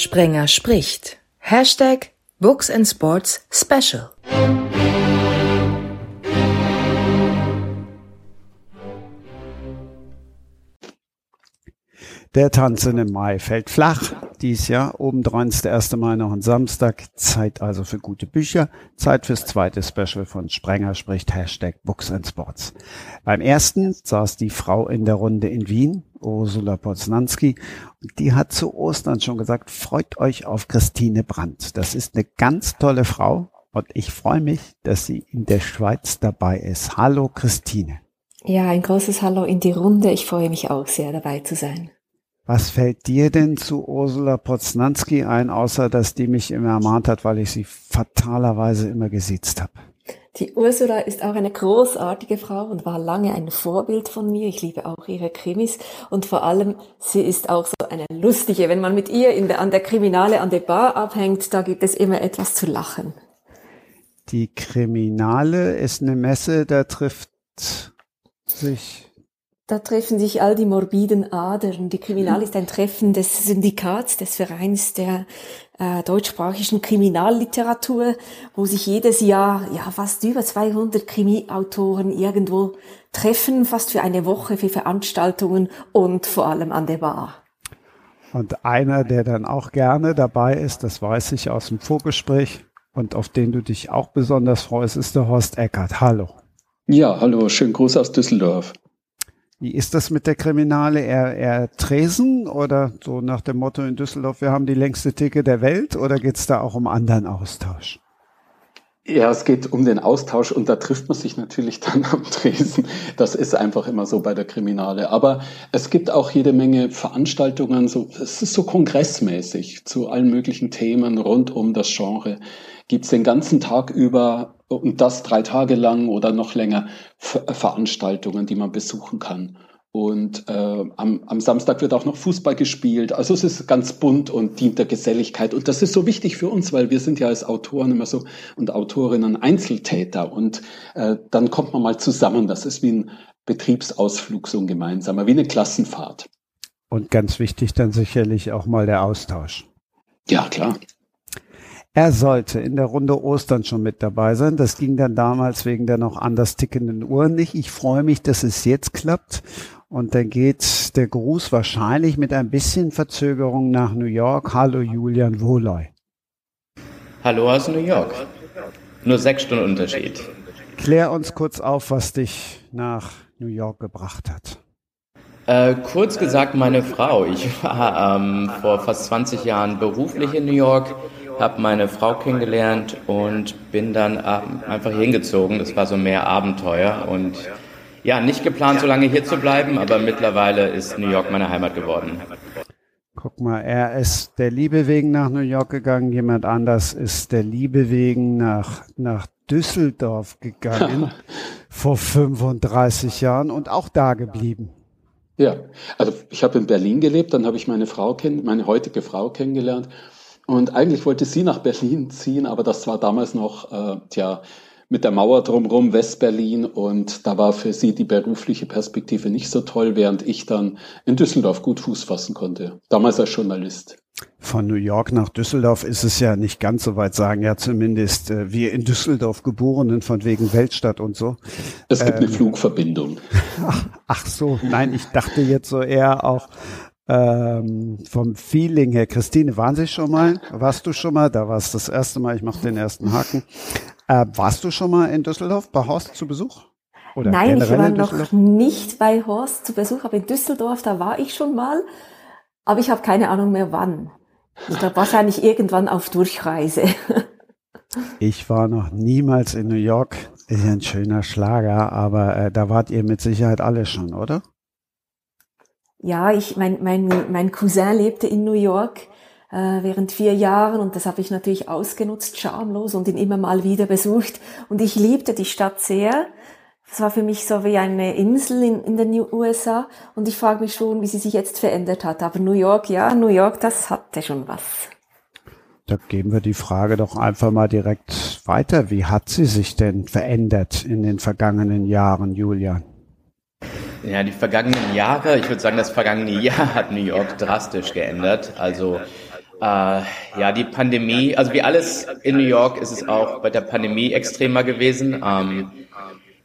Sprenger spricht. Hashtag Books and Sports Special. Der Tanzen im Mai fällt flach. Dies Jahr obendrein ist der 1. Mai noch ein Samstag. Zeit also für gute Bücher. Zeit fürs zweite Special von Sprenger spricht Hashtag Books and Sports. Beim ersten saß die Frau in der Runde in Wien, Ursula Poznanski. Die hat zu Ostern schon gesagt, freut euch auf Christine Brandt. Das ist eine ganz tolle Frau und ich freue mich, dass sie in der Schweiz dabei ist. Hallo Christine. Ja, ein großes Hallo in die Runde. Ich freue mich auch sehr dabei zu sein. Was fällt dir denn zu Ursula Poznanski ein, außer dass die mich immer ermahnt hat, weil ich sie fatalerweise immer gesiezt habe? Die Ursula ist auch eine großartige Frau und war lange ein Vorbild von mir. Ich liebe auch ihre Krimis und vor allem, sie ist auch so eine lustige. Wenn man mit ihr in der, an der Kriminale an der Bar abhängt, da gibt es immer etwas zu lachen. Die Kriminale ist eine Messe, da trifft sich da treffen sich all die morbiden Adern. Die Kriminal ist ein Treffen des Syndikats, des Vereins der äh, deutschsprachigen Kriminalliteratur, wo sich jedes Jahr ja fast über 200 Krimi-Autoren irgendwo treffen, fast für eine Woche für Veranstaltungen und vor allem an der Bar. Und einer, der dann auch gerne dabei ist, das weiß ich aus dem Vorgespräch und auf den du dich auch besonders freust, ist der Horst Eckert. Hallo. Ja, hallo, schönen Gruß aus Düsseldorf. Wie ist das mit der Kriminale? Er, er Tresen oder so nach dem Motto in Düsseldorf, wir haben die längste Theke der Welt oder geht es da auch um anderen Austausch? Ja, es geht um den Austausch und da trifft man sich natürlich dann am Tresen. Das ist einfach immer so bei der Kriminale. Aber es gibt auch jede Menge Veranstaltungen, so, es ist so kongressmäßig zu allen möglichen Themen rund um das Genre. Gibt es den ganzen Tag über und das drei Tage lang oder noch länger Veranstaltungen, die man besuchen kann. Und äh, am, am Samstag wird auch noch Fußball gespielt. Also es ist ganz bunt und dient der Geselligkeit. Und das ist so wichtig für uns, weil wir sind ja als Autoren immer so und Autorinnen Einzeltäter. Und äh, dann kommt man mal zusammen. Das ist wie ein Betriebsausflug, so ein gemeinsamer, wie eine Klassenfahrt. Und ganz wichtig dann sicherlich auch mal der Austausch. Ja, klar. Er sollte in der Runde Ostern schon mit dabei sein. Das ging dann damals wegen der noch anders tickenden Uhren nicht. Ich freue mich, dass es jetzt klappt. Und dann geht der Gruß wahrscheinlich mit ein bisschen Verzögerung nach New York. Hallo Julian Wohloy. Hallo aus New York. Nur sechs Stunden Unterschied. Klär uns kurz auf, was dich nach New York gebracht hat. Äh, kurz gesagt, meine Frau. Ich war ähm, vor fast 20 Jahren beruflich in New York habe meine Frau kennengelernt und bin dann ähm, einfach hingezogen. Das war so mehr Abenteuer und ja, nicht geplant, so lange hier zu bleiben, aber mittlerweile ist New York meine Heimat geworden. Guck mal, er ist der Liebe wegen nach New York gegangen, jemand anders ist der Liebe wegen nach, nach Düsseldorf gegangen vor 35 Jahren und auch da geblieben. Ja, also ich habe in Berlin gelebt, dann habe ich meine Frau kennen, meine heutige Frau kennengelernt und eigentlich wollte sie nach Berlin ziehen, aber das war damals noch, äh, tja, mit der Mauer drumherum Westberlin und da war für sie die berufliche Perspektive nicht so toll, während ich dann in Düsseldorf gut Fuß fassen konnte, damals als Journalist. Von New York nach Düsseldorf ist es ja nicht ganz so weit, sagen ja zumindest äh, wir in Düsseldorf Geborenen von wegen Weltstadt und so. Es gibt ähm, eine Flugverbindung. Ach, ach so, nein, ich dachte jetzt so eher auch ähm, vom Feeling her. Christine, waren Sie schon mal? Warst du schon mal? Da war es das erste Mal. Ich mache den ersten Haken. Äh, warst du schon mal in Düsseldorf bei Horst zu Besuch? Oder Nein, ich war noch nicht bei Horst zu Besuch, aber in Düsseldorf, da war ich schon mal. Aber ich habe keine Ahnung mehr wann. Ich glaube wahrscheinlich irgendwann auf Durchreise. Ich war noch niemals in New York. Ist ja ein schöner Schlager, aber äh, da wart ihr mit Sicherheit alle schon, oder? Ja, ich, mein, mein, mein Cousin lebte in New York äh, während vier Jahren und das habe ich natürlich ausgenutzt, schamlos und ihn immer mal wieder besucht. Und ich liebte die Stadt sehr. Es war für mich so wie eine Insel in, in den USA und ich frage mich schon, wie sie sich jetzt verändert hat. Aber New York, ja, New York, das hatte schon was. Da geben wir die Frage doch einfach mal direkt weiter. Wie hat sie sich denn verändert in den vergangenen Jahren, Julian? Ja, die vergangenen Jahre, ich würde sagen, das vergangene Jahr hat New York drastisch geändert. Also Äh, ja, die Pandemie, also wie alles in New York ist es auch bei der Pandemie extremer gewesen. Ähm,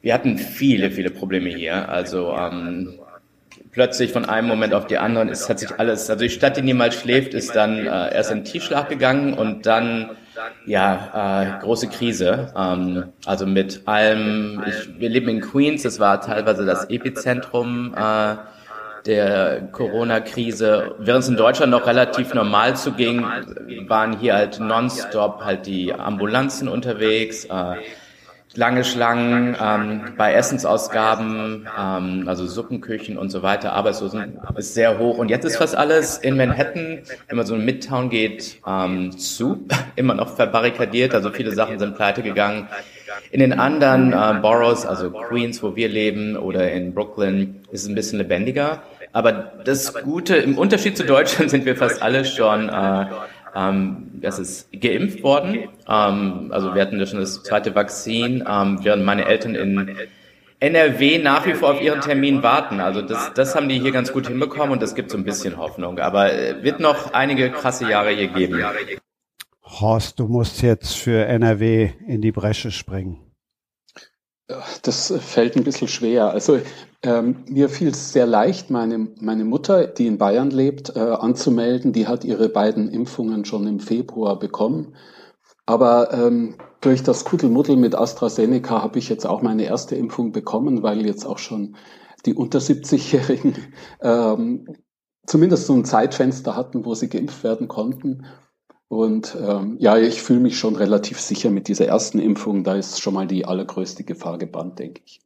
wir hatten viele, viele Probleme hier. Also ähm, plötzlich von einem Moment auf die anderen ist, hat sich alles, also die Stadt, die niemals schläft, ist dann äh, erst in Tiefschlag gegangen und dann ja, äh, große Krise. Ähm, also mit allem, ich, wir leben in Queens, das war teilweise das Epizentrum äh, der Corona-Krise. Während es in Deutschland noch relativ normal zuging, waren hier halt nonstop halt die Ambulanzen unterwegs. Äh, lange Schlangen ähm, bei Essensausgaben, ähm, also Suppenküchen und so weiter. Arbeitslosen ist sehr hoch. Und jetzt ist fast alles in Manhattan, wenn man so in Midtown geht, ähm, zu, immer noch verbarrikadiert. Also viele Sachen sind pleite gegangen. In den anderen äh, Boroughs, also Queens, wo wir leben, oder in Brooklyn, ist es ein bisschen lebendiger. Aber das Gute, im Unterschied zu Deutschland sind wir fast alle schon äh, ähm, das ist geimpft worden. Ähm, also wir hatten ja schon das zweite Vakzin, ähm, während meine Eltern in NRW nach wie vor auf ihren Termin warten. Also das, das haben die hier ganz gut hinbekommen und das gibt so ein bisschen Hoffnung. Aber äh, wird noch einige krasse Jahre hier geben. Horst, du musst jetzt für NRW in die Bresche springen. Das fällt ein bisschen schwer. Also ähm, mir fiel es sehr leicht, meine, meine Mutter, die in Bayern lebt, äh, anzumelden. Die hat ihre beiden Impfungen schon im Februar bekommen. Aber ähm, durch das Kuddelmuddel mit AstraZeneca habe ich jetzt auch meine erste Impfung bekommen, weil jetzt auch schon die unter 70-Jährigen ähm, zumindest so ein Zeitfenster hatten, wo sie geimpft werden konnten. Und ähm, ja, ich fühle mich schon relativ sicher mit dieser ersten Impfung. Da ist schon mal die allergrößte Gefahr gebannt, denke ich.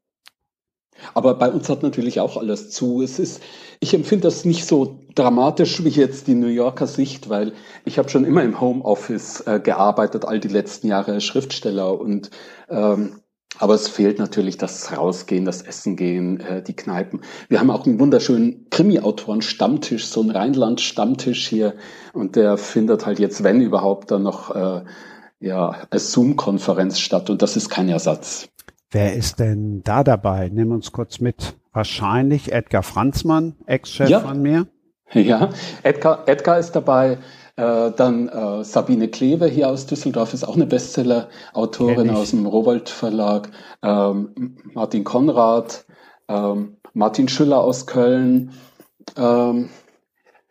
Aber bei uns hat natürlich auch alles zu. Es ist, ich empfinde das nicht so dramatisch wie jetzt die New Yorker Sicht, weil ich habe schon immer im Homeoffice äh, gearbeitet, all die letzten Jahre als Schriftsteller und ähm, aber es fehlt natürlich das Rausgehen, das Essen gehen, äh, die Kneipen. Wir haben auch einen wunderschönen Krimi-Autoren-Stammtisch, so einen Rheinland-Stammtisch hier. Und der findet halt jetzt, wenn überhaupt, dann noch äh, ja, als Zoom-Konferenz statt. Und das ist kein Ersatz. Wer ist denn da dabei? Nimm uns kurz mit. Wahrscheinlich Edgar Franzmann, Ex-Chef ja. von mir. Ja, Edgar, Edgar ist dabei. Äh, dann äh, Sabine Kleve hier aus Düsseldorf ist auch eine Bestseller-Autorin aus dem Rowold Verlag. Ähm, Martin Konrad, ähm, Martin Schüller aus Köln, ähm,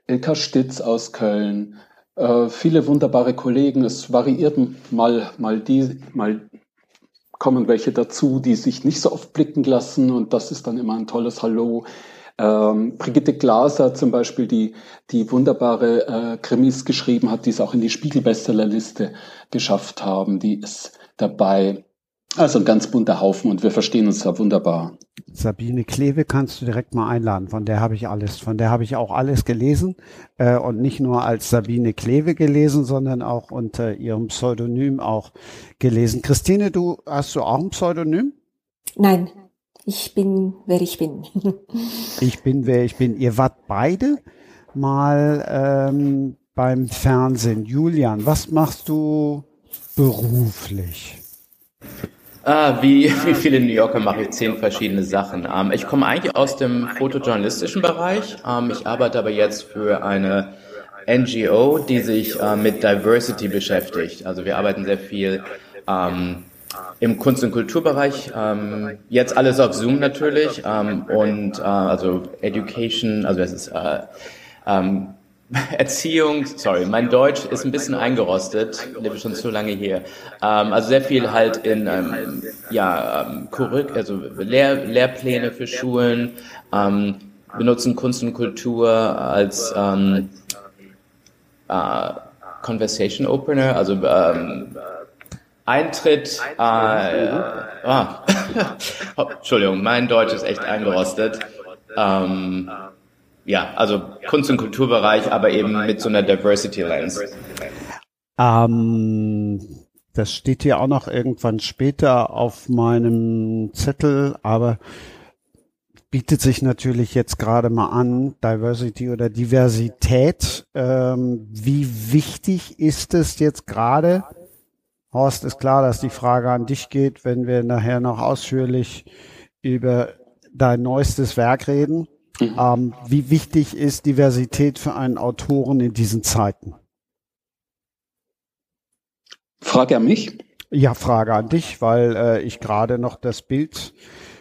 Ilka Stitz aus Köln. Äh, viele wunderbare Kollegen. Es variiert mal, mal die, mal kommen welche dazu, die sich nicht so oft blicken lassen und das ist dann immer ein tolles Hallo. Ähm, Brigitte Glaser zum Beispiel, die, die wunderbare äh, Krimis geschrieben hat, die es auch in die Spiegel-Bestsellerliste geschafft haben, die ist dabei. Also ein ganz bunter Haufen und wir verstehen uns da wunderbar. Sabine Kleve kannst du direkt mal einladen. Von der habe ich alles, von der habe ich auch alles gelesen äh, und nicht nur als Sabine Kleve gelesen, sondern auch unter ihrem Pseudonym auch gelesen. Christine, du hast du auch ein Pseudonym? Nein, ich bin, wer ich bin. ich bin, wer ich bin. Ihr wart beide mal ähm, beim Fernsehen. Julian, was machst du beruflich? Ah, wie, wie viele New Yorker mache ich zehn verschiedene Sachen. Ähm, ich komme eigentlich aus dem fotojournalistischen Bereich. Ähm, ich arbeite aber jetzt für eine NGO, die sich äh, mit Diversity beschäftigt. Also wir arbeiten sehr viel ähm, im Kunst- und Kulturbereich, ähm, jetzt alles auf Zoom natürlich ähm, und äh, also Education, also das ist äh, ähm, Erziehung, sorry, mein Deutsch ist ein bisschen eingerostet, ich lebe schon zu lange hier. Ähm, also sehr viel halt in ähm, ja, ähm, also Lehr Lehrpläne für Schulen, ähm, benutzen Kunst und Kultur als ähm, äh, Conversation Opener, also ähm, Eintritt, äh, ah, Entschuldigung, mein Deutsch ist echt eingerostet. Ähm, ja, also Kunst- und Kulturbereich, aber eben mit so einer Diversity Lens. Ähm, das steht hier auch noch irgendwann später auf meinem Zettel, aber bietet sich natürlich jetzt gerade mal an, Diversity oder Diversität. Ähm, wie wichtig ist es jetzt gerade Horst, ist klar, dass die Frage an dich geht, wenn wir nachher noch ausführlich über dein neuestes Werk reden. Mhm. Ähm, wie wichtig ist Diversität für einen Autoren in diesen Zeiten? Frage an mich? Ja, Frage an dich, weil äh, ich gerade noch das Bild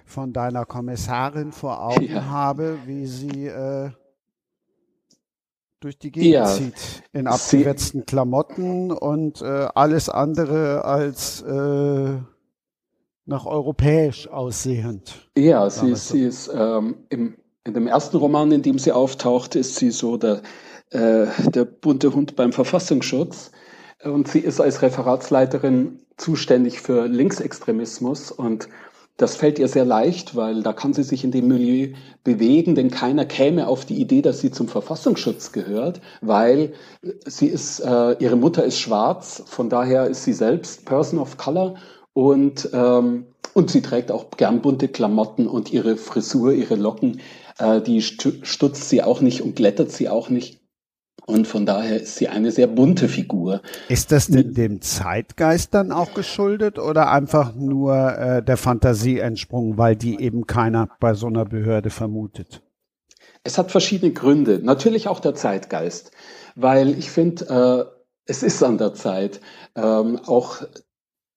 von deiner Kommissarin vor Augen ja. habe, wie sie äh, durch die Gegend ja, zieht in abgewetzten Klamotten und äh, alles andere als äh, nach europäisch aussehend. Ja, sie, sie ist ähm, im, in dem ersten Roman, in dem sie auftaucht, ist sie so der, äh, der bunte Hund beim Verfassungsschutz. Und sie ist als Referatsleiterin zuständig für Linksextremismus und das fällt ihr sehr leicht, weil da kann sie sich in dem Milieu bewegen, denn keiner käme auf die Idee, dass sie zum Verfassungsschutz gehört, weil sie ist, äh, ihre Mutter ist schwarz, von daher ist sie selbst Person of Color und, ähm, und sie trägt auch gern bunte Klamotten und ihre Frisur, ihre Locken, äh, die stutzt sie auch nicht und glättert sie auch nicht. Und von daher ist sie eine sehr bunte Figur. Ist das denn dem Zeitgeist dann auch geschuldet oder einfach nur äh, der Fantasie entsprungen, weil die eben keiner bei so einer Behörde vermutet? Es hat verschiedene Gründe. Natürlich auch der Zeitgeist, weil ich finde, äh, es ist an der Zeit, ähm, auch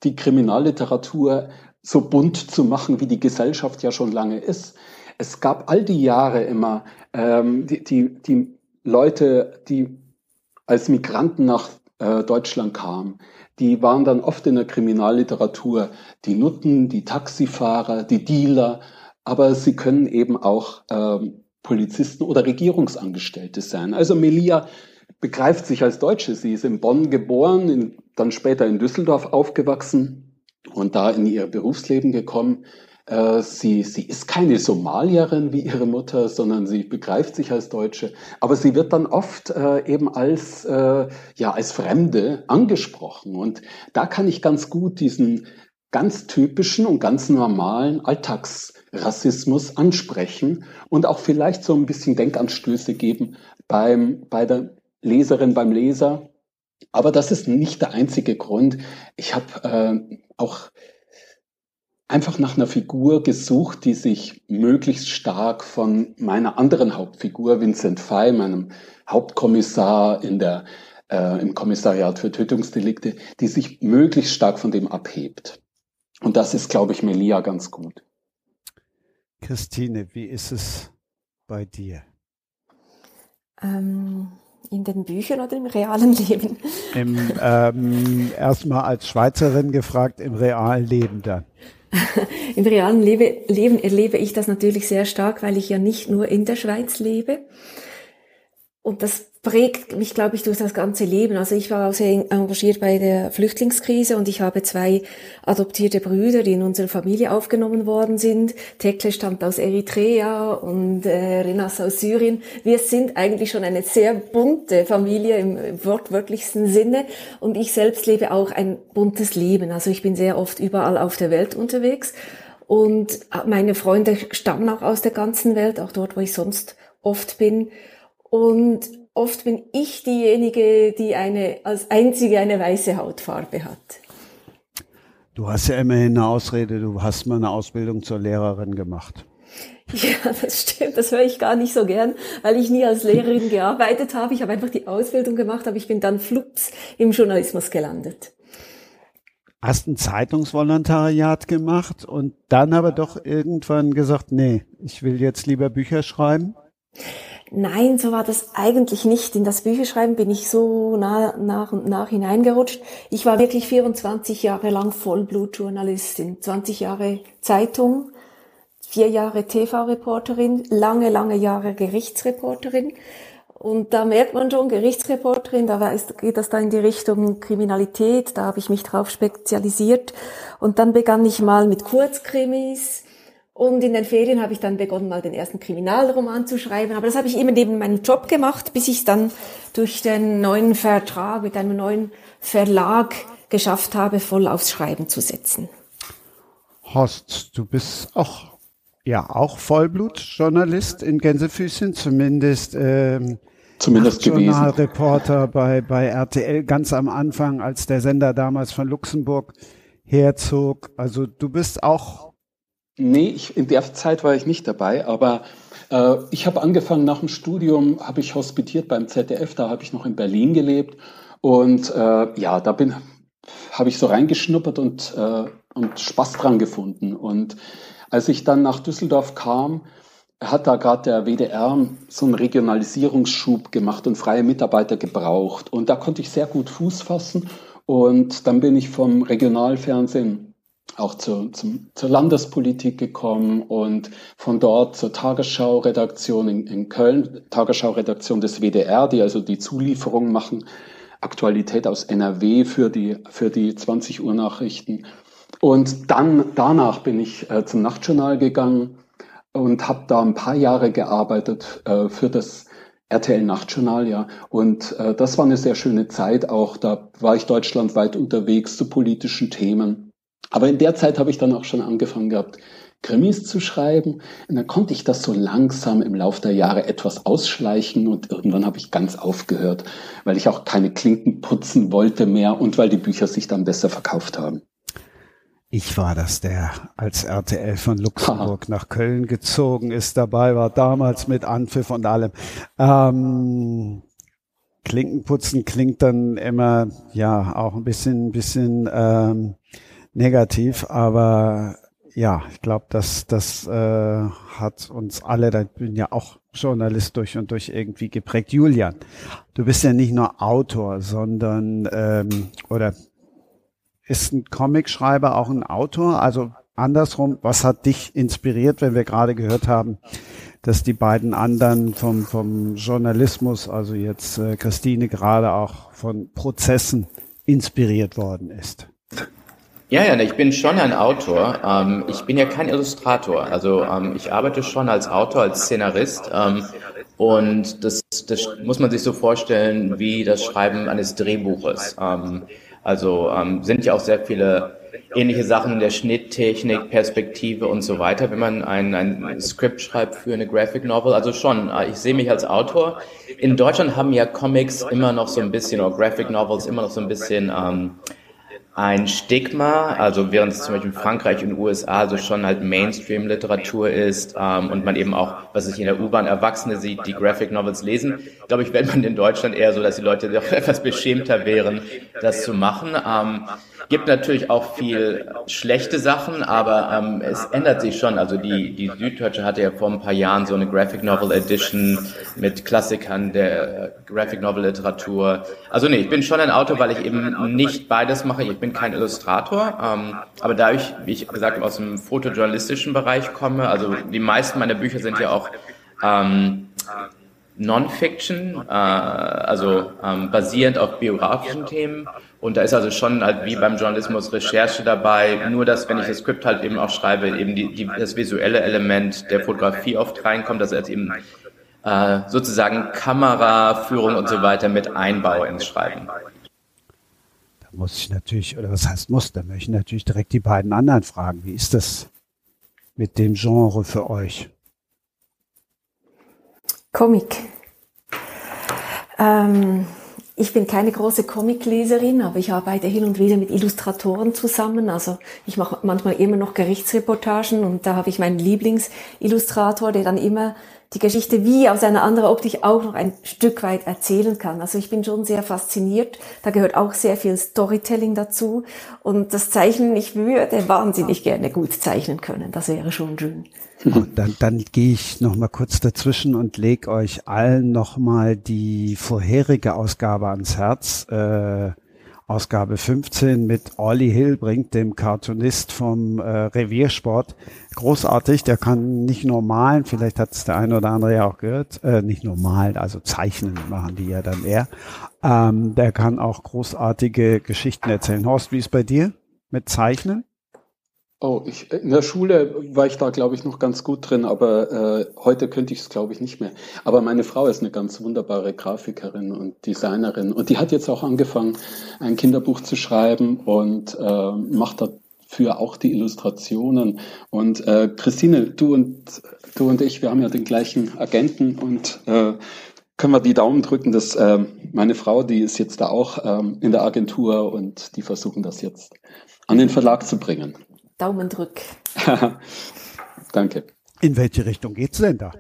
die Kriminalliteratur so bunt zu machen, wie die Gesellschaft ja schon lange ist. Es gab all die Jahre immer ähm, die, die, die Leute, die als Migranten nach äh, Deutschland kamen, die waren dann oft in der Kriminalliteratur die Nutten, die Taxifahrer, die Dealer, aber sie können eben auch ähm, Polizisten oder Regierungsangestellte sein. Also Melia begreift sich als Deutsche. Sie ist in Bonn geboren, in, dann später in Düsseldorf aufgewachsen und da in ihr Berufsleben gekommen. Äh, sie, sie ist keine Somalierin wie ihre Mutter, sondern sie begreift sich als Deutsche. Aber sie wird dann oft äh, eben als, äh, ja, als Fremde angesprochen. Und da kann ich ganz gut diesen ganz typischen und ganz normalen Alltagsrassismus ansprechen und auch vielleicht so ein bisschen Denkanstöße geben beim, bei der Leserin, beim Leser. Aber das ist nicht der einzige Grund. Ich habe äh, auch einfach nach einer Figur gesucht, die sich möglichst stark von meiner anderen Hauptfigur, Vincent Fay, meinem Hauptkommissar in der, äh, im Kommissariat für Tötungsdelikte, die sich möglichst stark von dem abhebt. Und das ist, glaube ich, Melia ganz gut. Christine, wie ist es bei dir? Ähm, in den Büchern oder im realen Leben? Im, ähm, erstmal als Schweizerin gefragt, im realen Leben dann. Im realen Lebe, Leben erlebe ich das natürlich sehr stark, weil ich ja nicht nur in der Schweiz lebe. Und das prägt mich, glaube ich, durch das ganze Leben. Also ich war auch sehr engagiert bei der Flüchtlingskrise und ich habe zwei adoptierte Brüder, die in unsere Familie aufgenommen worden sind. Tekle stammt aus Eritrea und äh, Renas aus Syrien. Wir sind eigentlich schon eine sehr bunte Familie im, im wortwörtlichsten Sinne und ich selbst lebe auch ein buntes Leben. Also ich bin sehr oft überall auf der Welt unterwegs und meine Freunde stammen auch aus der ganzen Welt, auch dort, wo ich sonst oft bin. Und oft bin ich diejenige, die eine, als einzige eine weiße Hautfarbe hat. Du hast ja immerhin eine Ausrede, du hast mal eine Ausbildung zur Lehrerin gemacht. Ja, das stimmt, das höre ich gar nicht so gern, weil ich nie als Lehrerin gearbeitet habe. Ich habe einfach die Ausbildung gemacht, aber ich bin dann flups im Journalismus gelandet. Hast ein Zeitungsvolontariat gemacht und dann aber doch irgendwann gesagt, nee, ich will jetzt lieber Bücher schreiben? Nein, so war das eigentlich nicht. In das Bücherschreiben bin ich so nah, nach und nach hineingerutscht. Ich war wirklich 24 Jahre lang Vollblutjournalistin, 20 Jahre Zeitung, vier Jahre TV-Reporterin, lange, lange Jahre Gerichtsreporterin. Und da merkt man schon, Gerichtsreporterin, da geht das da in die Richtung Kriminalität, da habe ich mich drauf spezialisiert. Und dann begann ich mal mit Kurzkrimis, und in den Ferien habe ich dann begonnen, mal den ersten Kriminalroman zu schreiben. Aber das habe ich immer neben meinem Job gemacht, bis ich es dann durch den neuen Vertrag mit einem neuen Verlag geschafft habe, voll aufs Schreiben zu setzen. Horst, du bist auch ja auch Vollblutjournalist in Gänsefüßchen, zumindest ähm, zumindest Journalreporter bei bei RTL ganz am Anfang, als der Sender damals von Luxemburg herzog. Also du bist auch Nee, ich, in der Zeit war ich nicht dabei, aber äh, ich habe angefangen nach dem Studium, habe ich hospitiert beim ZDF, da habe ich noch in Berlin gelebt und äh, ja, da bin, habe ich so reingeschnuppert und, äh, und Spaß dran gefunden. Und als ich dann nach Düsseldorf kam, hat da gerade der WDR so einen Regionalisierungsschub gemacht und freie Mitarbeiter gebraucht. Und da konnte ich sehr gut Fuß fassen. Und dann bin ich vom Regionalfernsehen auch zur, zum, zur Landespolitik gekommen und von dort zur Tagesschau-Redaktion in, in Köln, Tagesschau-Redaktion des WDR, die also die Zulieferung machen, Aktualität aus NRW für die, für die 20 Uhr Nachrichten. Und dann danach bin ich äh, zum Nachtjournal gegangen und habe da ein paar Jahre gearbeitet äh, für das RTL Nachtjournal, ja. Und äh, das war eine sehr schöne Zeit auch. Da war ich deutschlandweit unterwegs zu politischen Themen. Aber in der Zeit habe ich dann auch schon angefangen gehabt, Krimis zu schreiben. Und dann konnte ich das so langsam im Laufe der Jahre etwas ausschleichen und irgendwann habe ich ganz aufgehört, weil ich auch keine Klinken putzen wollte mehr und weil die Bücher sich dann besser verkauft haben. Ich war das, der als RTL von Luxemburg nach Köln gezogen ist, dabei war damals mit Anpfiff und allem. Ähm, Klinkenputzen klingt dann immer, ja, auch ein bisschen, bisschen ähm, negativ, aber ja, ich glaube, das, das äh, hat uns alle, da bin ja auch Journalist durch und durch irgendwie geprägt. Julian, du bist ja nicht nur Autor, sondern ähm, oder ist ein Comicschreiber auch ein Autor? Also andersrum, was hat dich inspiriert, wenn wir gerade gehört haben, dass die beiden anderen vom, vom Journalismus, also jetzt äh, Christine gerade auch von Prozessen inspiriert worden ist? Ja, ja, ich bin schon ein Autor. Ähm, ich bin ja kein Illustrator. Also ähm, ich arbeite schon als Autor, als Szenarist. Ähm, und das, das muss man sich so vorstellen wie das Schreiben eines Drehbuches. Ähm, also ähm, sind ja auch sehr viele ähnliche Sachen der Schnitttechnik, Perspektive und so weiter, wenn man ein, ein Skript schreibt für eine Graphic Novel. Also schon, äh, ich sehe mich als Autor. In Deutschland haben ja Comics immer noch so ein bisschen, oder Graphic Novels immer noch so ein bisschen ähm, ein Stigma, also während es zum Beispiel in Frankreich und USA so schon halt Mainstream-Literatur ist ähm, und man eben auch, was sich in der U-Bahn Erwachsene sieht, die Graphic Novels lesen, glaube ich, wäre man in Deutschland eher so, dass die Leute doch etwas beschämter wären, das zu machen. Ähm, Gibt natürlich auch viel schlechte Sachen, aber ähm, es ändert sich schon. Also die, die Süddeutsche hatte ja vor ein paar Jahren so eine Graphic Novel Edition mit Klassikern der Graphic Novel Literatur. Also nee, ich bin schon ein Autor, weil ich eben nicht beides mache. Ich bin kein Illustrator, ähm, aber da ich, wie ich gesagt, aus dem fotojournalistischen Bereich komme, also die meisten meiner Bücher sind ja auch ähm, Non-Fiction, äh, also ähm, basierend auf biografischen Themen. Und da ist also schon halt wie beim Journalismus Recherche dabei, nur dass, wenn ich das Skript halt eben auch schreibe, eben die, die, das visuelle Element der Fotografie oft reinkommt, dass er eben äh, sozusagen Kameraführung und so weiter mit einbaue ins Schreiben. Da muss ich natürlich, oder was heißt muss, da möchte ich natürlich direkt die beiden anderen fragen. Wie ist das mit dem Genre für euch? Comic. Ähm, ich bin keine große Comicleserin, aber ich arbeite hin und wieder mit Illustratoren zusammen. Also ich mache manchmal immer noch Gerichtsreportagen und da habe ich meinen Lieblingsillustrator, der dann immer die Geschichte wie aus einer anderen Optik auch noch ein Stück weit erzählen kann. Also ich bin schon sehr fasziniert. Da gehört auch sehr viel Storytelling dazu. Und das Zeichnen, ich würde wahnsinnig gerne gut zeichnen können. Das wäre schon schön. Dann, dann gehe ich noch mal kurz dazwischen und leg euch allen noch mal die vorherige Ausgabe ans Herz. Äh, Ausgabe 15 mit Olli Hilbrink, dem Cartoonist vom äh, Reviersport. Großartig, der kann nicht nur malen, vielleicht hat es der eine oder andere ja auch gehört, äh, nicht nur malen, also zeichnen machen die ja dann eher. Ähm, der kann auch großartige Geschichten erzählen. Horst, wie ist bei dir mit Zeichnen? Oh, ich, in der Schule war ich da, glaube ich, noch ganz gut drin, aber äh, heute könnte ich es, glaube ich, nicht mehr. Aber meine Frau ist eine ganz wunderbare Grafikerin und Designerin und die hat jetzt auch angefangen, ein Kinderbuch zu schreiben und äh, macht dafür auch die Illustrationen. Und äh, Christine, du und du und ich, wir haben ja den gleichen Agenten und äh, können wir die Daumen drücken, dass äh, meine Frau, die ist jetzt da auch ähm, in der Agentur und die versuchen das jetzt an den Verlag zu bringen. Daumen drück. Danke. In welche Richtung geht's denn da?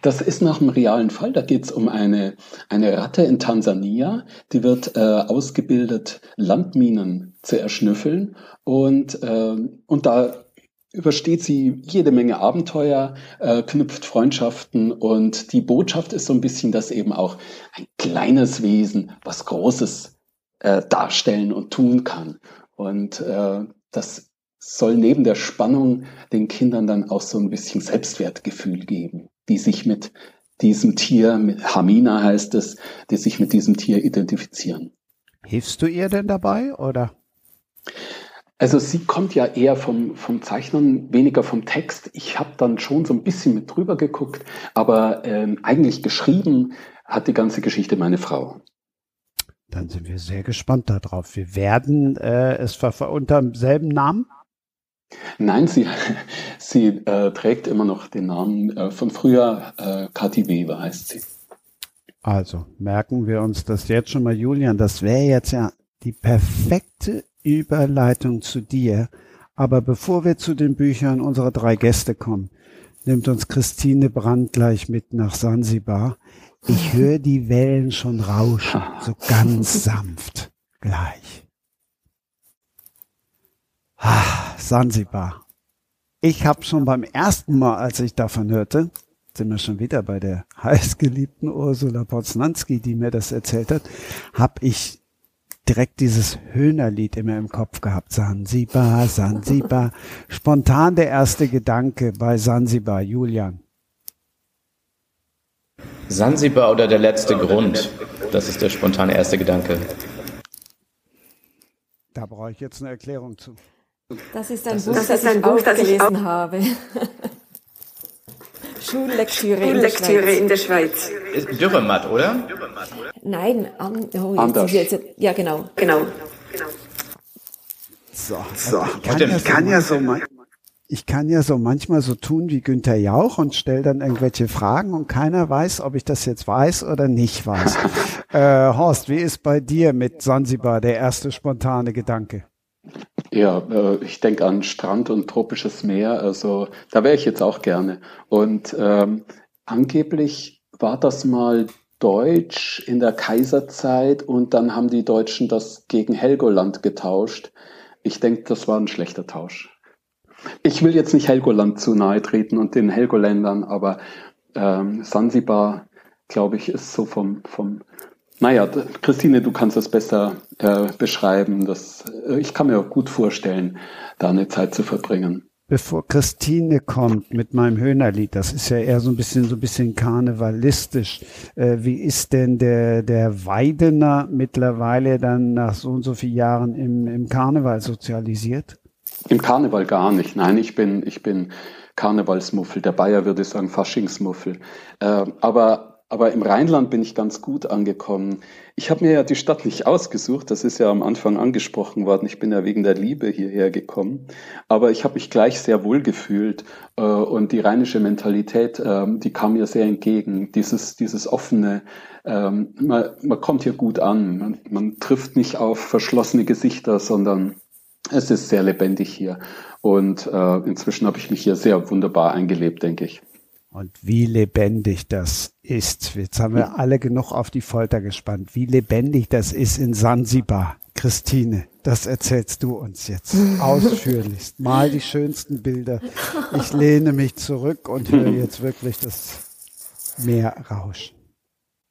Das ist nach einem realen Fall. Da geht es um eine, eine Ratte in Tansania, die wird äh, ausgebildet, Landminen zu erschnüffeln und, äh, und da übersteht sie jede Menge Abenteuer, äh, knüpft Freundschaften und die Botschaft ist so ein bisschen, dass eben auch ein kleines Wesen was Großes äh, darstellen und tun kann. Und äh, das soll neben der Spannung den Kindern dann auch so ein bisschen Selbstwertgefühl geben, die sich mit diesem Tier, mit Hamina heißt es, die sich mit diesem Tier identifizieren. Hilfst du ihr denn dabei oder? Also sie kommt ja eher vom, vom Zeichnen, weniger vom Text. Ich habe dann schon so ein bisschen mit drüber geguckt, aber ähm, eigentlich geschrieben hat die ganze Geschichte meine Frau. Dann sind wir sehr gespannt darauf. Wir werden äh, es unter demselben Namen? Nein, sie, sie äh, trägt immer noch den Namen äh, von früher. Äh, Kathi Weber heißt sie. Also merken wir uns das jetzt schon mal, Julian. Das wäre jetzt ja die perfekte Überleitung zu dir. Aber bevor wir zu den Büchern unserer drei Gäste kommen, nimmt uns Christine Brandt gleich mit nach Sansibar. Ich höre die Wellen schon rauschen, so ganz sanft gleich. Ah, Sansibar. Ich habe schon beim ersten Mal, als ich davon hörte, sind wir schon wieder bei der heißgeliebten Ursula Poznanski, die mir das erzählt hat, habe ich direkt dieses Höhnerlied immer im Kopf gehabt. Sansibar, Sansibar. Spontan der erste Gedanke bei Sansibar, Julian. Sansibar oder der letzte Grund? Das ist der spontane erste Gedanke. Da brauche ich jetzt eine Erklärung zu. Das ist ein das Buch, das, das ich Buch, auch gelesen habe. Schullektüre, Schullektüre in der Schweiz. Ist Dürrematt, oder? Nein, an, oh, Anders. Jetzt, jetzt, ja, genau. Genau. So, so. Ich kann, ja, so kann ja so mal ich kann ja so manchmal so tun wie Günther Jauch und stelle dann irgendwelche Fragen und keiner weiß, ob ich das jetzt weiß oder nicht weiß. äh, Horst, wie ist bei dir mit Sansibar der erste spontane Gedanke? Ja, äh, ich denke an Strand und tropisches Meer. Also da wäre ich jetzt auch gerne. Und ähm, angeblich war das mal Deutsch in der Kaiserzeit und dann haben die Deutschen das gegen Helgoland getauscht. Ich denke, das war ein schlechter Tausch. Ich will jetzt nicht Helgoland zu nahe treten und den Helgoländern, aber ähm, Sansibar, glaube ich, ist so vom, vom naja, Christine, du kannst das besser äh, beschreiben. Das, äh, ich kann mir auch gut vorstellen, da eine Zeit zu verbringen. Bevor Christine kommt mit meinem Höhnerlied, das ist ja eher so ein bisschen so ein bisschen karnevalistisch. Äh, wie ist denn der der Weidener mittlerweile dann nach so und so vielen Jahren im, im Karneval sozialisiert? Im Karneval gar nicht. Nein, ich bin ich bin Karnevalsmuffel. Der Bayer würde sagen Faschingsmuffel. Äh, aber aber im Rheinland bin ich ganz gut angekommen. Ich habe mir ja die Stadt nicht ausgesucht, das ist ja am Anfang angesprochen worden. Ich bin ja wegen der Liebe hierher gekommen, aber ich habe mich gleich sehr wohl gefühlt äh, und die rheinische Mentalität, äh, die kam mir sehr entgegen. Dieses, dieses offene, äh, man, man kommt hier gut an, man, man trifft nicht auf verschlossene Gesichter, sondern es ist sehr lebendig hier. Und äh, inzwischen habe ich mich hier sehr wunderbar eingelebt, denke ich. Und wie lebendig das ist. Jetzt haben wir alle genug auf die Folter gespannt. Wie lebendig das ist in Sansibar. Christine, das erzählst du uns jetzt ausführlichst. Mal die schönsten Bilder. Ich lehne mich zurück und höre jetzt wirklich das Meer rauschen.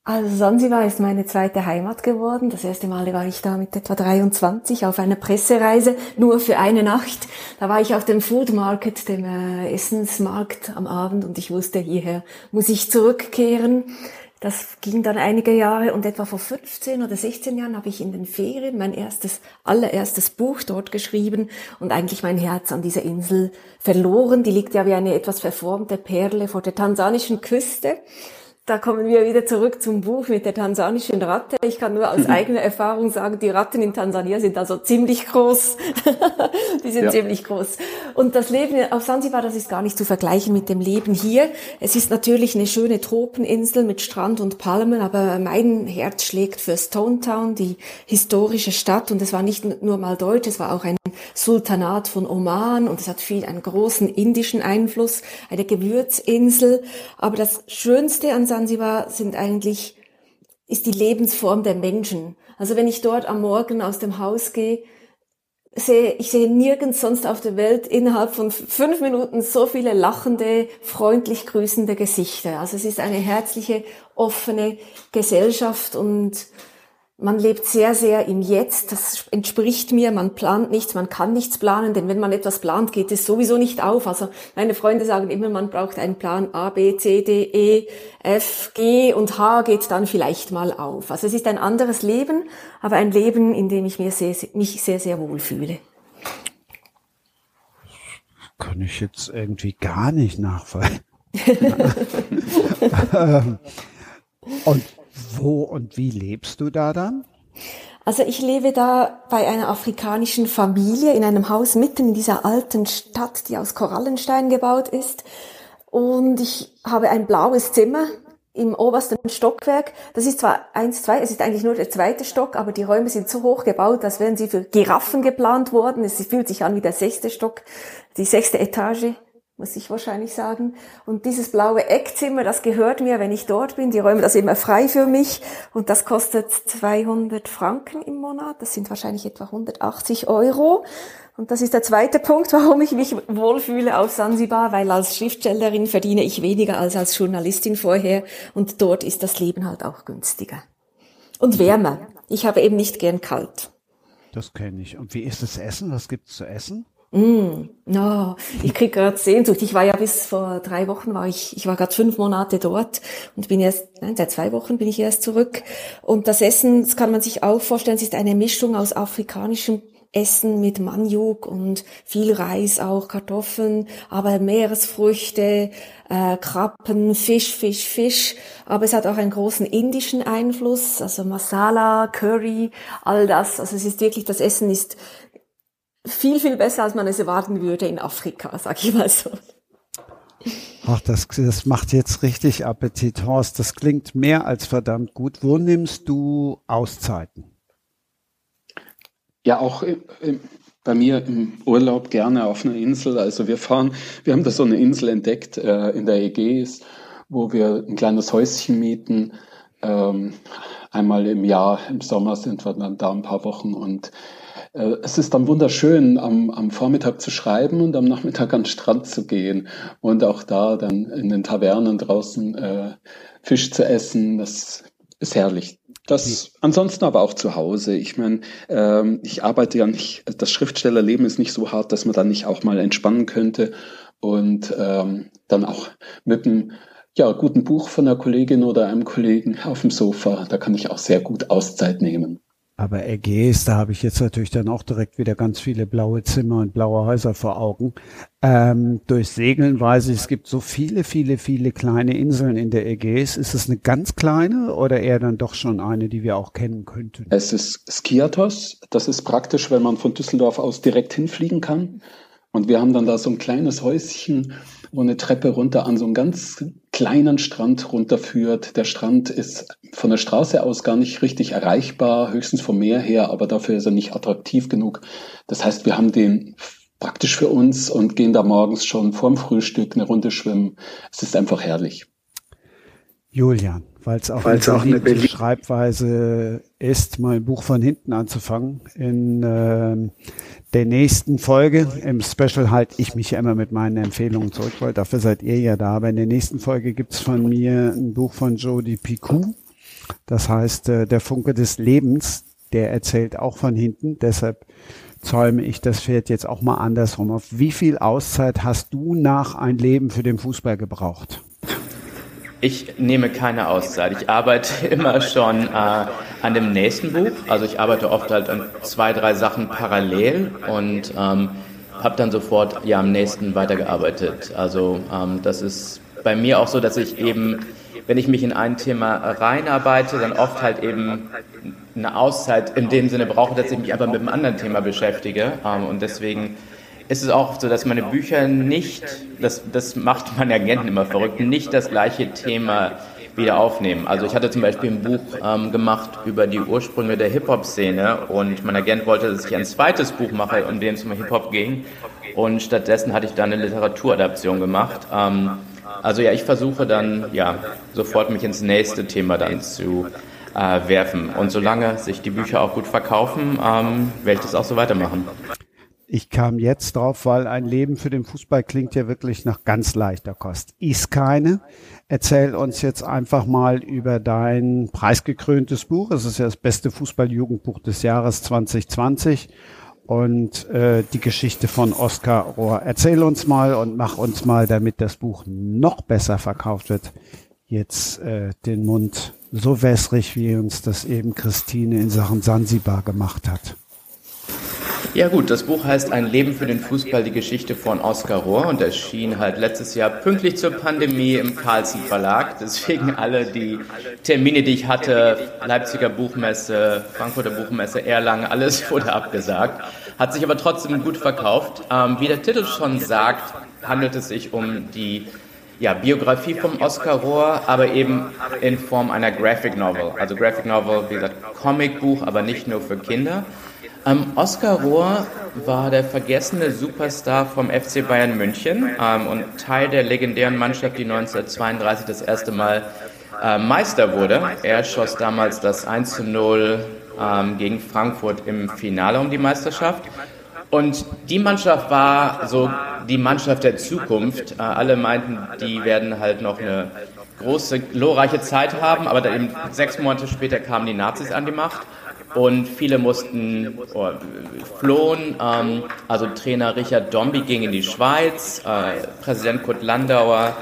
Also Sansibar ist meine zweite Heimat geworden. Das erste Mal war ich da mit etwa 23 auf einer Pressereise, nur für eine Nacht. Da war ich auf dem Food Market, dem äh, Essensmarkt am Abend und ich wusste, hierher muss ich zurückkehren. Das ging dann einige Jahre und etwa vor 15 oder 16 Jahren habe ich in den Ferien mein erstes, allererstes Buch dort geschrieben und eigentlich mein Herz an dieser Insel verloren. Die liegt ja wie eine etwas verformte Perle vor der tansanischen Küste. Da kommen wir wieder zurück zum Buch mit der tansanischen Ratte. Ich kann nur aus eigener Erfahrung sagen, die Ratten in Tansania sind also ziemlich groß. die sind ja. ziemlich groß. Und das Leben auf Sansibar, das ist gar nicht zu vergleichen mit dem Leben hier. Es ist natürlich eine schöne Tropeninsel mit Strand und Palmen, aber mein Herz schlägt für Stone Town, die historische Stadt. Und es war nicht nur mal deutsch, es war auch ein Sultanat von Oman und es hat viel einen großen indischen Einfluss, eine Gewürzinsel. Aber das Schönste an Sansibar sind eigentlich, ist die Lebensform der Menschen. Also wenn ich dort am Morgen aus dem Haus gehe, sehe, ich sehe nirgends sonst auf der Welt innerhalb von fünf Minuten so viele lachende, freundlich grüßende Gesichter. Also es ist eine herzliche, offene Gesellschaft und man lebt sehr, sehr im Jetzt. Das entspricht mir. Man plant nichts, man kann nichts planen, denn wenn man etwas plant, geht es sowieso nicht auf. Also meine Freunde sagen immer, man braucht einen Plan A, B, C, D, E, F, G und H geht dann vielleicht mal auf. Also es ist ein anderes Leben, aber ein Leben, in dem ich mir sehr, mich sehr, sehr wohl fühle. Kann ich jetzt irgendwie gar nicht nachvollziehen. Ähm, und wo und wie lebst du da dann? Also ich lebe da bei einer afrikanischen Familie in einem Haus mitten in dieser alten Stadt, die aus Korallenstein gebaut ist. Und ich habe ein blaues Zimmer im obersten Stockwerk. Das ist zwar eins, zwei, es ist eigentlich nur der zweite Stock, aber die Räume sind so hoch gebaut, als wären sie für Giraffen geplant worden. Es fühlt sich an wie der sechste Stock, die sechste Etage muss ich wahrscheinlich sagen. Und dieses blaue Eckzimmer, das gehört mir, wenn ich dort bin. Die räumen das immer frei für mich. Und das kostet 200 Franken im Monat. Das sind wahrscheinlich etwa 180 Euro. Und das ist der zweite Punkt, warum ich mich wohlfühle auf Sansibar, weil als Schriftstellerin verdiene ich weniger als als Journalistin vorher. Und dort ist das Leben halt auch günstiger. Und wärmer. Ich habe eben nicht gern kalt. Das kenne ich. Und wie ist das Essen? Was gibt's zu essen? Mm, no, ich krieg gerade Sehnsucht. Ich war ja bis vor drei Wochen war ich, ich war gerade fünf Monate dort und bin erst, nein, seit zwei Wochen bin ich erst zurück. Und das Essen, das kann man sich auch vorstellen, es ist eine Mischung aus afrikanischem Essen mit Manjuk und viel Reis auch, Kartoffeln, aber Meeresfrüchte, äh, Krabben, Fisch, Fisch, Fisch. Aber es hat auch einen großen indischen Einfluss, also Masala, Curry, all das. Also es ist wirklich, das Essen ist viel, viel besser, als man es erwarten würde in Afrika, sag ich mal so. Ach, das, das macht jetzt richtig Appetit, Horst. Das klingt mehr als verdammt gut. Wo nimmst du Auszeiten? Ja, auch bei mir im Urlaub gerne auf einer Insel. Also wir fahren, wir haben da so eine Insel entdeckt äh, in der Ägäis, wo wir ein kleines Häuschen mieten. Ähm, einmal im Jahr, im Sommer sind wir dann da ein paar Wochen und äh, es ist dann wunderschön, am, am Vormittag zu schreiben und am Nachmittag an den Strand zu gehen und auch da dann in den Tavernen draußen äh, Fisch zu essen. Das ist herrlich. Das ansonsten aber auch zu Hause. Ich meine, ähm, ich arbeite ja nicht, das Schriftstellerleben ist nicht so hart, dass man dann nicht auch mal entspannen könnte und ähm, dann auch mit einem ja, guten Buch von einer Kollegin oder einem Kollegen auf dem Sofa, da kann ich auch sehr gut Auszeit nehmen. Aber Ägäis, da habe ich jetzt natürlich dann auch direkt wieder ganz viele blaue Zimmer und blaue Häuser vor Augen. Ähm, durch Segeln weiß ich, es gibt so viele, viele, viele kleine Inseln in der Ägäis. Ist es eine ganz kleine oder eher dann doch schon eine, die wir auch kennen könnten? Es ist Skiathos. Das ist praktisch, wenn man von Düsseldorf aus direkt hinfliegen kann. Und wir haben dann da so ein kleines Häuschen, wo eine Treppe runter an so einen ganz kleinen Strand runterführt. Der Strand ist von der Straße aus gar nicht richtig erreichbar, höchstens vom Meer her, aber dafür ist er nicht attraktiv genug. Das heißt, wir haben den praktisch für uns und gehen da morgens schon vorm Frühstück eine Runde schwimmen. Es ist einfach herrlich. Julian, weil es auch, Weil's eine, auch eine Schreibweise ist, mein Buch von hinten anzufangen. In äh, der nächsten Folge, im Special halte ich mich ja immer mit meinen Empfehlungen zurück, weil dafür seid ihr ja da. Aber in der nächsten Folge gibt's von mir ein Buch von Jody Picou. Das heißt, äh, der Funke des Lebens, der erzählt auch von hinten. Deshalb zäume ich das Pferd jetzt auch mal andersrum. Auf wie viel Auszeit hast du nach ein Leben für den Fußball gebraucht? Ich nehme keine Auszeit. Ich arbeite immer schon äh, an dem nächsten Buch. Also ich arbeite oft halt an zwei, drei Sachen parallel und ähm, habe dann sofort ja am nächsten weitergearbeitet. Also ähm, das ist bei mir auch so, dass ich eben wenn ich mich in ein Thema reinarbeite, dann oft halt eben eine Auszeit in dem Sinne brauche, dass ich mich einfach mit einem anderen Thema beschäftige. Ähm, und deswegen ist es auch so, dass meine Bücher nicht, das, das macht meine Agenten immer verrückt, nicht das gleiche Thema wieder aufnehmen. Also ich hatte zum Beispiel ein Buch ähm, gemacht über die Ursprünge der Hip-Hop-Szene und mein Agent wollte, dass ich ein zweites Buch mache, in dem es um Hip-Hop ging. Und stattdessen hatte ich dann eine Literaturadaption gemacht. Ähm, also ja, ich versuche dann ja sofort mich ins nächste Thema dann zu äh, werfen. Und solange sich die Bücher auch gut verkaufen, ähm, werde ich das auch so weitermachen. Ich kam jetzt drauf, weil ein Leben für den Fußball klingt ja wirklich nach ganz leichter Kost. Ist keine. Erzähl uns jetzt einfach mal über dein preisgekröntes Buch. Es ist ja das beste Fußballjugendbuch des Jahres 2020 und äh, die Geschichte von Oskar Rohr. Erzähl uns mal und mach uns mal, damit das Buch noch besser verkauft wird, jetzt äh, den Mund so wässrig, wie uns das eben Christine in Sachen Sansibar gemacht hat. Ja gut, das Buch heißt Ein Leben für den Fußball, die Geschichte von Oskar Rohr und erschien halt letztes Jahr pünktlich zur Pandemie im Carlsen Verlag. Deswegen alle die Termine, die ich hatte, Leipziger Buchmesse, Frankfurter Buchmesse, Erlangen, alles wurde abgesagt. Hat sich aber trotzdem gut verkauft. Ähm, wie der Titel schon sagt, handelt es sich um die ja, Biografie vom Oscar Rohr, aber eben in Form einer Graphic Novel. Also Graphic Novel, wie gesagt, Comicbuch, aber nicht nur für Kinder. Ähm, Oskar Rohr war der vergessene Superstar vom FC Bayern München ähm, und Teil der legendären Mannschaft, die 1932 das erste Mal äh, Meister wurde. Er schoss damals das 1 zu 0 ähm, gegen Frankfurt im Finale um die Meisterschaft. Und die Mannschaft war so die Mannschaft der Zukunft. Äh, alle meinten, die werden halt noch eine große, glorreiche Zeit haben, aber dann eben sechs Monate später kamen die Nazis an die Macht und viele mussten oh, flohen. Ähm, also Trainer Richard Dombi ging in die Schweiz, äh, Präsident Kurt Landauer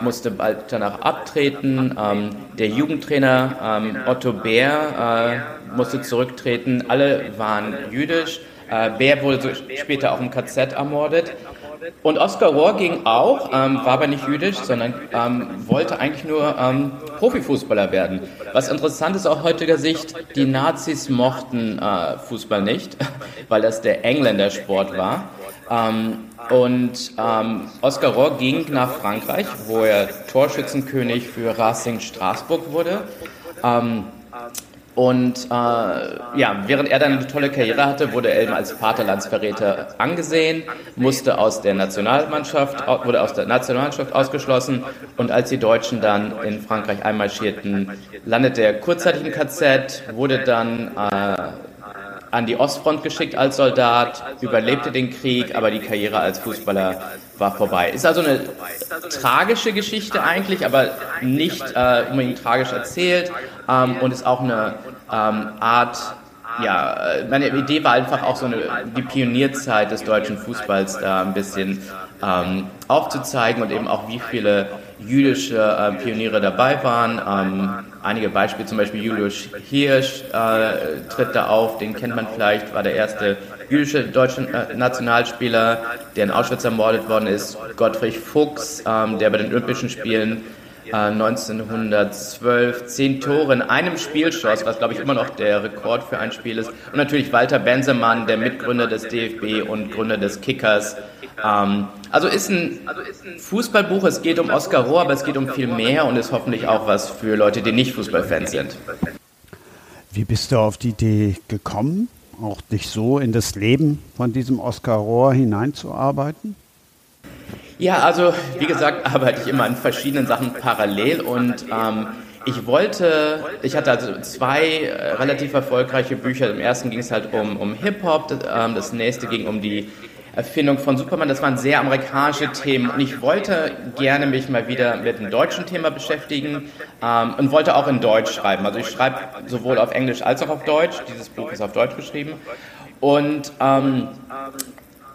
musste bald danach abtreten, ähm, der Jugendtrainer ähm, Otto Bär äh, musste zurücktreten, alle waren jüdisch. Äh, Bär wurde später auch im KZ ermordet. Und Oscar Rohr ging auch, ähm, war aber nicht jüdisch, sondern ähm, wollte eigentlich nur ähm, Profifußballer werden. Was interessant ist aus heutiger Sicht, die Nazis mochten äh, Fußball nicht, weil das der Engländersport war. Ähm, und ähm, Oscar Rohr ging nach Frankreich, wo er Torschützenkönig für Racing Straßburg wurde. Und äh, ja, während er dann eine tolle Karriere hatte, wurde er als Vaterlandsverräter angesehen, musste aus der Nationalmannschaft, wurde aus der Nationalmannschaft ausgeschlossen. Und als die Deutschen dann in Frankreich einmarschierten, landete er kurzzeitig im KZ, wurde dann äh, an die Ostfront geschickt als Soldat, überlebte den Krieg, aber die Karriere als Fußballer war vorbei. Ist also eine tragische Geschichte eigentlich, aber nicht äh, unbedingt tragisch erzählt ähm, und ist auch eine ähm, Art ja, meine Idee war einfach auch so eine, die Pionierzeit des deutschen Fußballs da ein bisschen ähm, aufzuzeigen und eben auch wie viele jüdische äh, Pioniere dabei waren. Ähm, einige Beispiele, zum Beispiel Julius Hirsch äh, tritt da auf, den kennt man vielleicht, war der erste jüdische deutsche Nationalspieler, der in Auschwitz ermordet worden ist. Gottfried Fuchs, ähm, der bei den Olympischen Spielen 1912 äh, zehn Tore in einem Spiel schoss, was glaube ich immer noch der Rekord für ein Spiel ist. Und natürlich Walter Bensemann, der Mitgründer des DFB und Gründer des Kickers. Ähm, also ist ein Fußballbuch, es geht um Oskar Rohr, aber es geht um viel mehr und ist hoffentlich auch was für Leute, die nicht Fußballfans sind. Wie bist du auf die Idee gekommen, auch dich so in das Leben von diesem Oskar Rohr hineinzuarbeiten? Ja, also wie gesagt, arbeite ich immer an verschiedenen Sachen parallel und ähm, ich wollte, ich hatte also zwei äh, relativ erfolgreiche Bücher. Im ersten ging es halt um, um Hip-Hop, das, ähm, das nächste ging um die Erfindung von Superman. Das waren sehr amerikanische Themen und ich wollte gerne mich mal wieder mit dem deutschen Thema beschäftigen ähm, und wollte auch in Deutsch schreiben. Also ich schreibe sowohl auf Englisch als auch auf Deutsch. Dieses Buch ist auf Deutsch geschrieben. Und ähm,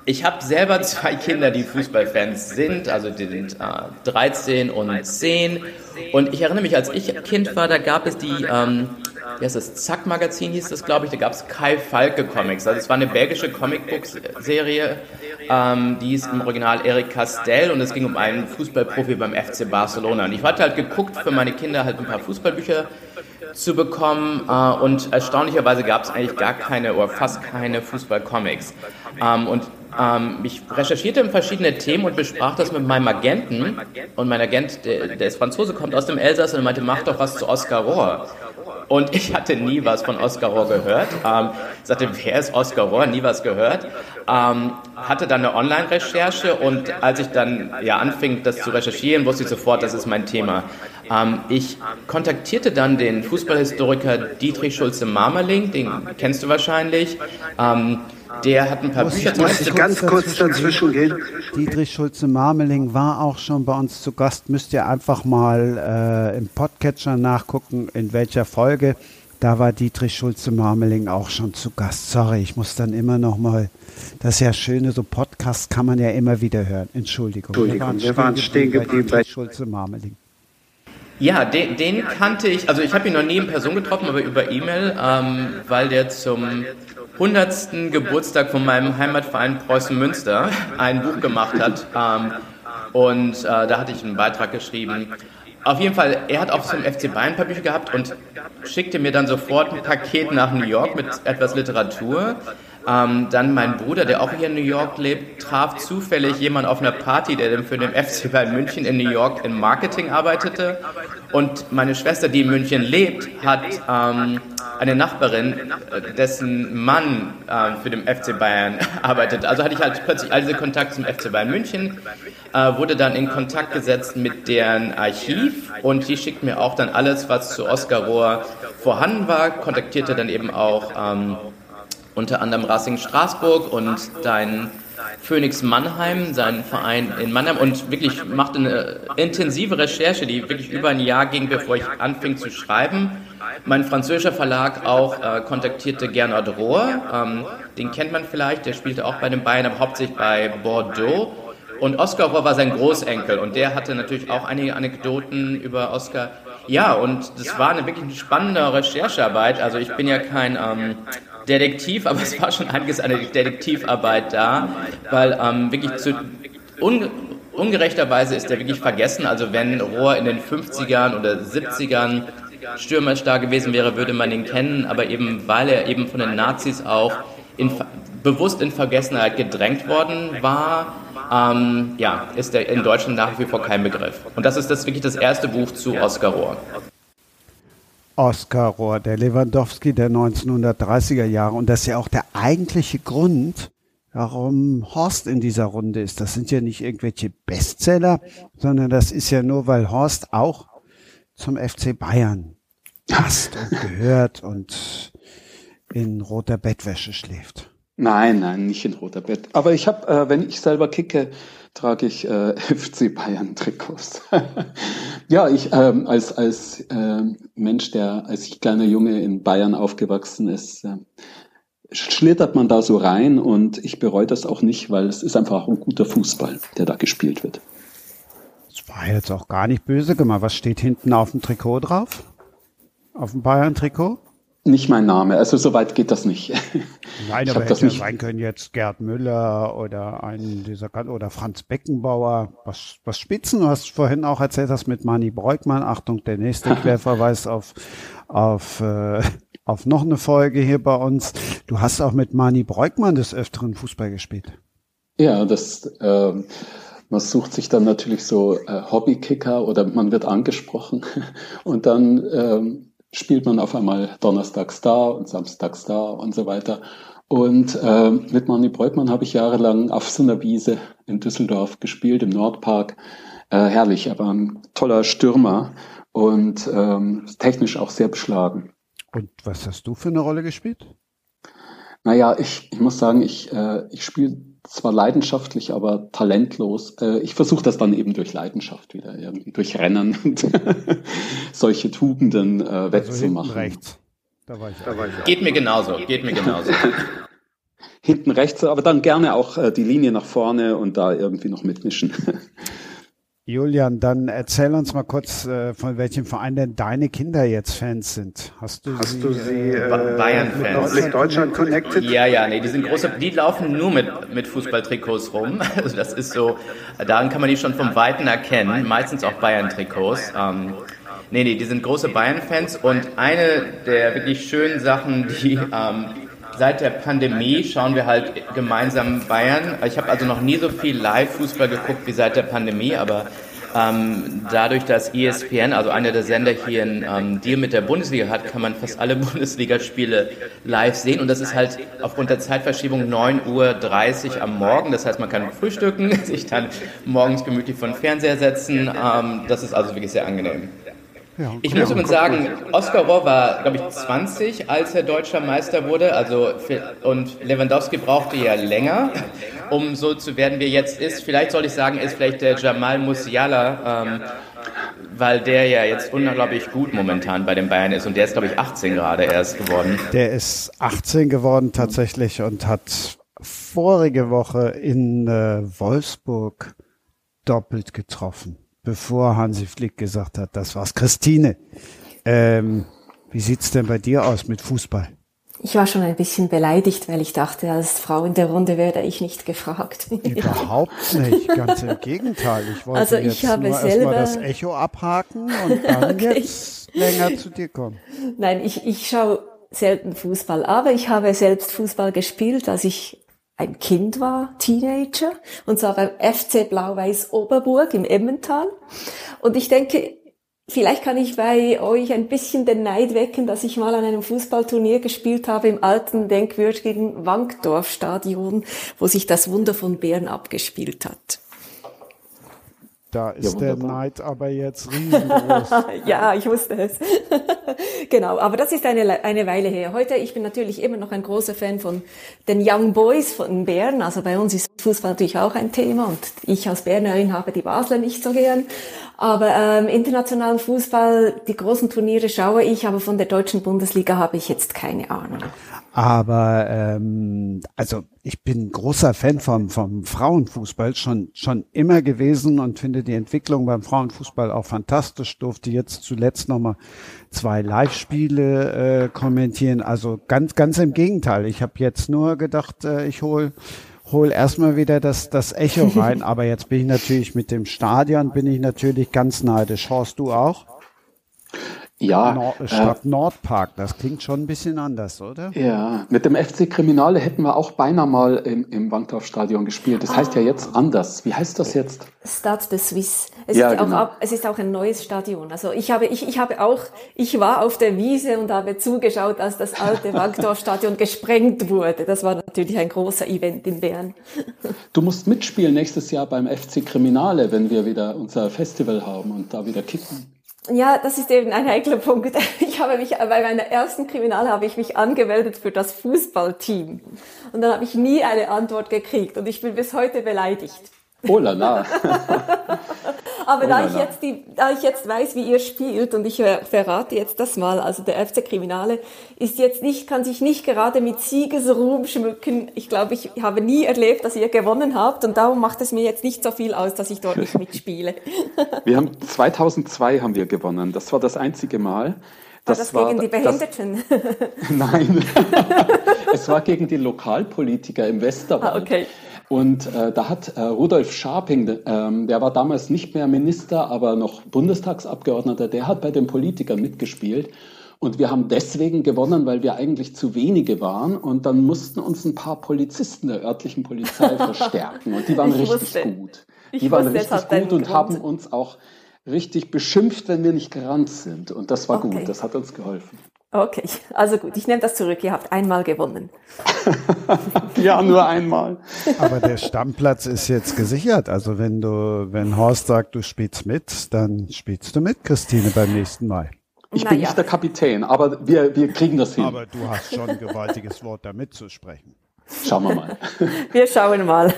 ich habe selber zwei Kinder, die Fußballfans sind, also die sind äh, 13 und 10. Und ich erinnere mich, als ich Kind war, da gab es die, ähm, wie heißt das, Zack Magazin hieß das, glaube ich, da gab es Kai Falke Comics. Also es war eine belgische Comicbook-Serie, ähm, die hieß im Original Eric Castell und es ging um einen Fußballprofi beim FC Barcelona. Und ich hatte halt geguckt, für meine Kinder halt ein paar Fußballbücher zu bekommen äh, und erstaunlicherweise gab es eigentlich gar keine oder fast keine Fußballcomics. Ähm, und ähm, ich recherchierte verschiedene Themen und besprach das mit meinem Agenten. Und mein Agent, der, der ist Franzose, kommt aus dem Elsass und meinte, mach doch was zu Oscar Rohr. Und ich hatte nie was von Oscar Rohr gehört. Ähm, sagte, wer ist Oscar Rohr? Nie was gehört. Ähm, hatte dann eine Online-Recherche und als ich dann ja anfing, das zu recherchieren, wusste ich sofort, das ist mein Thema. Ähm, ich kontaktierte dann den Fußballhistoriker Dietrich Schulze-Marmerling, den kennst du wahrscheinlich. Ähm, der hat ein paar Muss Bücher ich, muss ich ganz kurz dazwischen gehen? Dietrich Schulze-Marmeling war auch schon bei uns zu Gast. Müsst ihr einfach mal äh, im Podcatcher nachgucken, in welcher Folge. Da war Dietrich Schulze-Marmeling auch schon zu Gast. Sorry, ich muss dann immer noch mal. Das ist ja schöne, so Podcasts kann man ja immer wieder hören. Entschuldigung. Entschuldigung, wir waren stehen geblieben bei Dietrich Schulze-Marmeling. Ja, den, den kannte ich, also ich habe ihn noch nie in Person getroffen, aber über E-Mail, ähm, weil der zum 100. Geburtstag von meinem Heimatverein Preußen Münster ein Buch gemacht hat. Ähm, und äh, da hatte ich einen Beitrag geschrieben. Auf jeden Fall, er hat auch zum FC Bayern ein paar Bücher gehabt und schickte mir dann sofort ein Paket nach New York mit etwas Literatur. Ähm, dann mein Bruder, der auch hier in New York lebt, traf zufällig jemanden auf einer Party, der für den FC Bayern München in New York im Marketing arbeitete. Und meine Schwester, die in München lebt, hat ähm, eine Nachbarin, äh, dessen Mann äh, für den FC Bayern arbeitet. Also hatte ich halt plötzlich all diese Kontakte zum FC Bayern München, äh, wurde dann in Kontakt gesetzt mit deren Archiv und die schickt mir auch dann alles, was zu Oskar Rohr vorhanden war, kontaktierte dann eben auch ähm, unter anderem Racing Straßburg und dein Phoenix Mannheim, seinen Verein in Mannheim und wirklich machte eine intensive Recherche, die wirklich über ein Jahr ging, bevor ich anfing zu schreiben. Mein französischer Verlag auch äh, kontaktierte Gernot Rohr, ähm, den kennt man vielleicht, der spielte auch bei den Bayern, aber hauptsächlich bei Bordeaux. Und Oscar Rohr war sein Großenkel und der hatte natürlich auch einige Anekdoten über Oscar. Ja, und das war eine wirklich spannende Recherchearbeit. Also ich bin ja kein ähm, Detektiv, aber es war schon einiges an Detektivarbeit da, weil ähm, wirklich zu un, ungerechterweise ist er wirklich vergessen. Also wenn Rohr in den 50ern oder 70ern stürmerisch da gewesen wäre, würde man ihn kennen, aber eben weil er eben von den Nazis auch in, bewusst in Vergessenheit gedrängt worden war, ähm, ja, ist er in Deutschland nach wie vor kein Begriff. Und das ist das wirklich das erste Buch zu Oskar Rohr. Oskar Rohr, der Lewandowski der 1930er Jahre. Und das ist ja auch der eigentliche Grund, warum Horst in dieser Runde ist. Das sind ja nicht irgendwelche Bestseller, sondern das ist ja nur, weil Horst auch zum FC Bayern passt und gehört und in roter Bettwäsche schläft. Nein, nein, nicht in roter Bett. Aber ich habe, äh, wenn ich selber kicke, trage ich äh, FC Bayern Trikots. ja, ich ähm, als als äh, Mensch, der als ich kleiner Junge in Bayern aufgewachsen ist, äh, schlittert man da so rein und ich bereue das auch nicht, weil es ist einfach ein guter Fußball, der da gespielt wird. Das war jetzt auch gar nicht böse gemacht. Was steht hinten auf dem Trikot drauf? Auf dem Bayern-Trikot? Nicht mein Name, also soweit geht das nicht. Nein, aber hätte ja sein können jetzt Gerd Müller oder ein dieser oder Franz Beckenbauer. Was, was Spitzen, du hast vorhin auch erzählt, hast mit Manny Breukmann. Achtung, der nächste Querverweis auf, auf, äh, auf noch eine Folge hier bei uns. Du hast auch mit Manny Breukmann des Öfteren Fußball gespielt. Ja, das, äh, man sucht sich dann natürlich so äh, Hobbykicker oder man wird angesprochen und dann, ähm, spielt man auf einmal donnerstags da und samstags da und so weiter. Und äh, mit Manny Breukmann habe ich jahrelang auf so einer Wiese in Düsseldorf gespielt, im Nordpark. Äh, herrlich, er war ein toller Stürmer und ähm, technisch auch sehr beschlagen. Und was hast du für eine Rolle gespielt? Naja, ich, ich muss sagen, ich, äh, ich spiele zwar leidenschaftlich, aber talentlos. Äh, ich versuche das dann eben durch Leidenschaft wieder irgendwie, durch Rennen und solche Tugenden äh, wettzumachen. Also rechts. Da war ich, da war ich geht mir genauso, geht mir genauso. hinten rechts, aber dann gerne auch äh, die Linie nach vorne und da irgendwie noch mitmischen. Julian, dann erzähl uns mal kurz, äh, von welchem Verein denn deine Kinder jetzt Fans sind. Hast du Hast sie, du sie äh, äh, Bayern-Fans. mit Deutschland connected? Ja, ja, nee, die sind große, die laufen nur mit, mit Fußballtrikots rum. Also das ist so, daran kann man die schon vom Weiten erkennen, meistens auch Bayern-Trikots. Ähm, nee, nee, die sind große Bayern-Fans und eine der wirklich schönen Sachen, die ähm, seit der Pandemie schauen wir halt gemeinsam Bayern. Ich habe also noch nie so viel Live-Fußball geguckt wie seit der Pandemie, aber ähm, dadurch, dass ESPN, also einer der Sender hier einen ähm, Deal mit der Bundesliga hat, kann man fast alle Bundesligaspiele live sehen. Und das ist halt aufgrund der Zeitverschiebung 9.30 Uhr am Morgen. Das heißt, man kann frühstücken, sich dann morgens gemütlich vor den Fernseher setzen. Ähm, das ist also wirklich sehr angenehm. Ja, Ich muss übrigens sagen, Oskar Rohr war, glaube ich, 20, als er deutscher Meister wurde. Also und Lewandowski brauchte ja länger, um so zu werden, wie er jetzt ist. Vielleicht soll ich sagen, ist vielleicht der Jamal Musiala, ähm, weil der ja jetzt unglaublich gut momentan bei den Bayern ist und der ist, glaube ich, 18 gerade erst geworden. Der ist 18 geworden tatsächlich und hat vorige Woche in äh, Wolfsburg doppelt getroffen, bevor Hansi Flick gesagt hat, das war's. Christine, ähm, wie sieht's denn bei dir aus mit Fußball? Ich war schon ein bisschen beleidigt, weil ich dachte, als Frau in der Runde werde ich nicht gefragt. Überhaupt nicht, ganz im Gegenteil. Ich wollte Also ich jetzt habe nur selber- das Echo abhaken und dann Okay. jetzt länger zu dir kommen. Nein, ich, ich schaue selten Fußball, aber ich habe selbst Fußball gespielt, als ich ein Kind war, Teenager, und zwar beim FC Blau-Weiß Oberburg im Emmental. Und ich denke, vielleicht kann ich bei euch ein bisschen den Neid wecken, dass ich mal an einem Fußballturnier gespielt habe im alten, denkwürdigen Wankdorf-Stadion, wo sich das Wunder von Bern abgespielt hat. Da ist der wunderbar. Neid aber jetzt riesengroß. Ja, ich wusste es. genau, aber das ist eine, eine Weile her. Heute, ich bin natürlich immer noch ein großer Fan von den Young Boys von Bern. Also bei uns ist Fußball natürlich auch ein Thema und ich als Bernerin habe die Basler nicht so gern. Aber ähm, internationalen Fußball, die großen Turniere schaue ich, aber von der deutschen Bundesliga habe ich jetzt keine Ahnung. Aber ähm, also ich bin großer Fan vom, vom Frauenfußball schon schon immer gewesen und finde die Entwicklung beim Frauenfußball auch fantastisch. Durfte jetzt zuletzt nochmal zwei Live-Spiele äh, kommentieren. Also ganz ganz im Gegenteil. Ich habe jetzt nur gedacht, äh, ich hol hol erstmal wieder das das Echo rein. Aber jetzt bin ich natürlich mit dem Stadion bin ich natürlich ganz neidisch. Horst du auch? Ja, Nord äh, Stadt Nordpark. Das klingt schon ein bisschen anders, oder? Ja, mit dem FC Kriminale hätten wir auch beinahe mal im, im Wankdorf-Stadion gespielt. Das heißt ja jetzt anders. Wie heißt das jetzt? Stade de Suisse. Es, Ja, ist auch, genau. ab- es ist auch ein neues Stadion. Also ich habe, ich, ich habe auch, ich war auf der Wiese und habe zugeschaut, als das alte Wankdorf-Stadion gesprengt wurde. Das war natürlich ein großer Event in Bern. Du musst mitspielen nächstes Jahr beim FC Kriminale, wenn wir wieder unser Festival haben und da wieder kicken. Ja, das ist eben ein heikler Punkt. Ich habe mich, bei meiner ersten Kriminal habe ich mich angemeldet für das Fußballteam. Und dann habe ich nie eine Antwort gekriegt und ich bin bis heute beleidigt. Oh la la. Aber Oh da ich jetzt die, da ich jetzt weiß, wie ihr spielt und ich verrate jetzt das mal, also der FC Kriminale ist jetzt nicht, kann sich nicht gerade mit Siegesruhm schmücken. Ich glaube, ich habe nie erlebt, dass ihr gewonnen habt und darum macht es mir jetzt nicht so viel aus, dass ich dort nicht mitspiele. Wir haben 2002 haben wir gewonnen. Das war das einzige Mal. War das, gegen die das- Behinderten? Nein. es war gegen die Lokalpolitiker im Westerwald. Ah, okay. Und äh, da hat äh, Rudolf Scharping, ähm, der war damals nicht mehr Minister, aber noch Bundestagsabgeordneter, der hat bei den Politikern mitgespielt. Und wir haben deswegen gewonnen, weil wir eigentlich zu wenige waren. Und dann mussten uns ein paar Polizisten der örtlichen Polizei verstärken. Und die waren Ich richtig wusste. gut. Ich Die waren richtig gut und Grund. haben uns auch richtig beschimpft, wenn wir nicht gerannt sind. Und das war Okay. gut, das hat uns geholfen. Okay, also gut, ich nehme das zurück. Ihr habt einmal gewonnen. Ja, nur einmal. Aber der Stammplatz ist jetzt gesichert. Also wenn du, wenn Horst sagt, du spielst mit, dann spielst du mit, Christine, beim nächsten Mal. Ich bin Naja. nicht der Kapitän, aber wir, wir kriegen das hin. Aber du hast schon ein gewaltiges Wort, da mitzusprechen. Schauen wir mal. Wir schauen mal.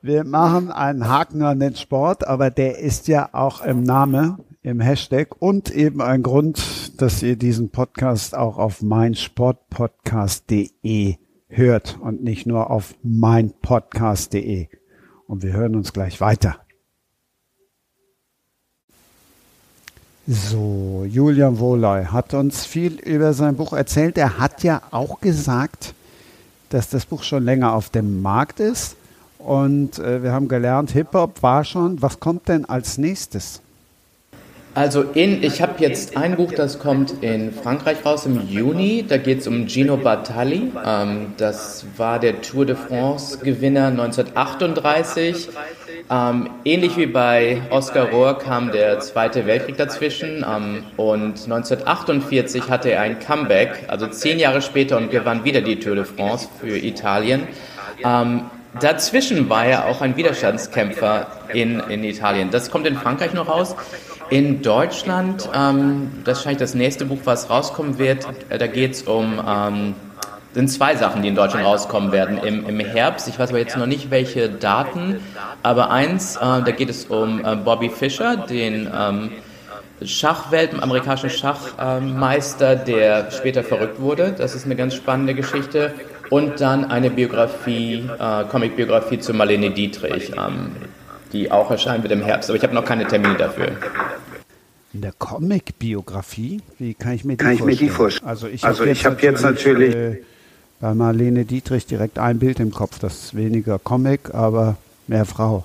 Wir machen einen Haken an den Sport, aber der ist ja auch im Name, im Hashtag und eben ein Grund, dass ihr diesen Podcast auch auf meinsportpodcast.de hört und nicht nur auf meinpodcast.de. Und wir hören uns gleich weiter. So, Julian Wohley hat uns viel über sein Buch erzählt. Er hat ja auch gesagt, dass das Buch schon länger auf dem Markt ist. Und äh, wir haben gelernt, Hip-Hop war schon. Was kommt denn als nächstes? Also in, ich habe jetzt ein Buch, das kommt in Frankreich raus im Juni. Da geht es um Gino Bartali. Ähm, das war der Tour de France-Gewinner 1938. Ähm, ähnlich wie bei Oskar Rohr kam der Zweite Weltkrieg dazwischen ähm, und 1948 hatte er ein Comeback, also zehn Jahre später und gewann wieder die Tour de France für Italien. Ähm, dazwischen war er auch ein Widerstandskämpfer in, in Italien. Das kommt in Frankreich noch raus. In Deutschland, ähm, das ist wahrscheinlich das nächste Buch, was rauskommen wird, äh, da geht es um, ähm, sind zwei Sachen, die in Deutschland rauskommen werden im, im Herbst. Ich weiß aber jetzt noch nicht, welche Daten, aber eins, äh, da geht es um äh, Bobby Fischer, den ähm, Schachwelt, amerikanischen Schachmeister, der später verrückt wurde. Das ist eine ganz spannende Geschichte. Und dann eine Biografie, äh, Comic-Biografie zu Marlene Dietrich. Ähm, die auch erscheinen wird im Herbst. Aber ich habe noch keine Termine dafür. In der Comic-Biografie? Wie kann ich mir die kann vorstellen? Ich mir die vorstellen? Also ich also habe jetzt, hab jetzt, natürlich äh, bei Marlene Dietrich direkt ein Bild im Kopf. Das ist weniger Comic, aber mehr Frau.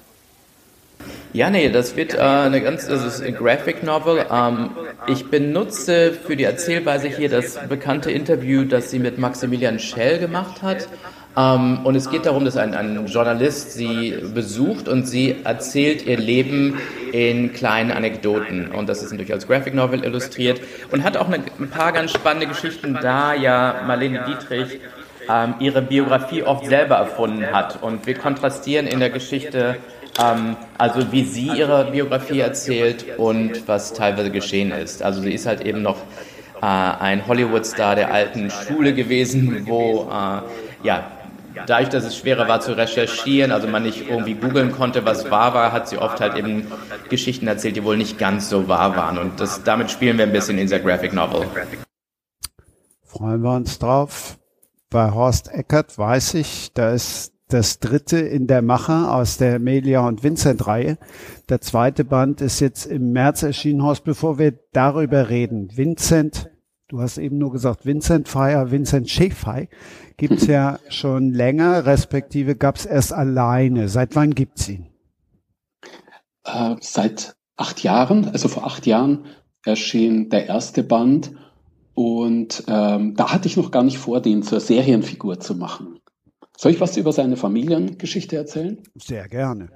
Ja, nee, das wird äh, eine ganz, das ist ein Graphic Novel. Ähm, ich benutze für die Erzählweise hier das bekannte Interview, das sie mit Maximilian Schell gemacht hat. Ähm, und es geht darum, dass ein, ein, Journalist sie besucht und sie erzählt ihr Leben in kleinen Anekdoten. Und das ist natürlich als Graphic Novel illustriert und hat auch eine, ein paar ganz spannende Geschichten, da ja Marlene Dietrich ähm, ihre Biografie oft selber erfunden hat. Und wir kontrastieren in der Geschichte ähm, also wie sie ihre Biografie erzählt und was teilweise geschehen ist. Also sie ist halt eben noch äh, ein Hollywood-Star der alten Schule gewesen, wo äh, ja dadurch, dass es schwerer war zu recherchieren, also man nicht irgendwie googeln konnte, was wahr war, hat sie oft halt eben Geschichten erzählt, die wohl nicht ganz so wahr waren. Und das, damit spielen wir ein bisschen in dieser Graphic Novel. Freuen wir uns drauf. Bei Horst Eckert weiß ich, da ist das dritte in der Mache aus der Melia und Vincent Reihe. Der zweite Band ist jetzt im März erschienen, Horst, bevor wir darüber reden. Vincent, du hast eben nur gesagt Vincent Fire, Vincent Schäfei gibt's ja schon länger, respektive gab's erst alleine. Seit wann gibt's ihn? Äh, seit acht Jahren, also vor acht Jahren erschien der erste Band und ähm, da hatte ich noch gar nicht vor, den zur Serienfigur zu machen. Soll ich was über seine Familiengeschichte erzählen? Sehr gerne.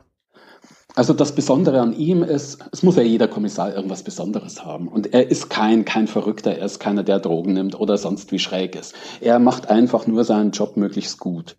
Also das Besondere an ihm ist, es muss ja jeder Kommissar irgendwas Besonderes haben. Und er ist kein, kein Verrückter, er ist keiner, der Drogen nimmt oder sonst wie schräg ist. Er macht einfach nur seinen Job möglichst gut.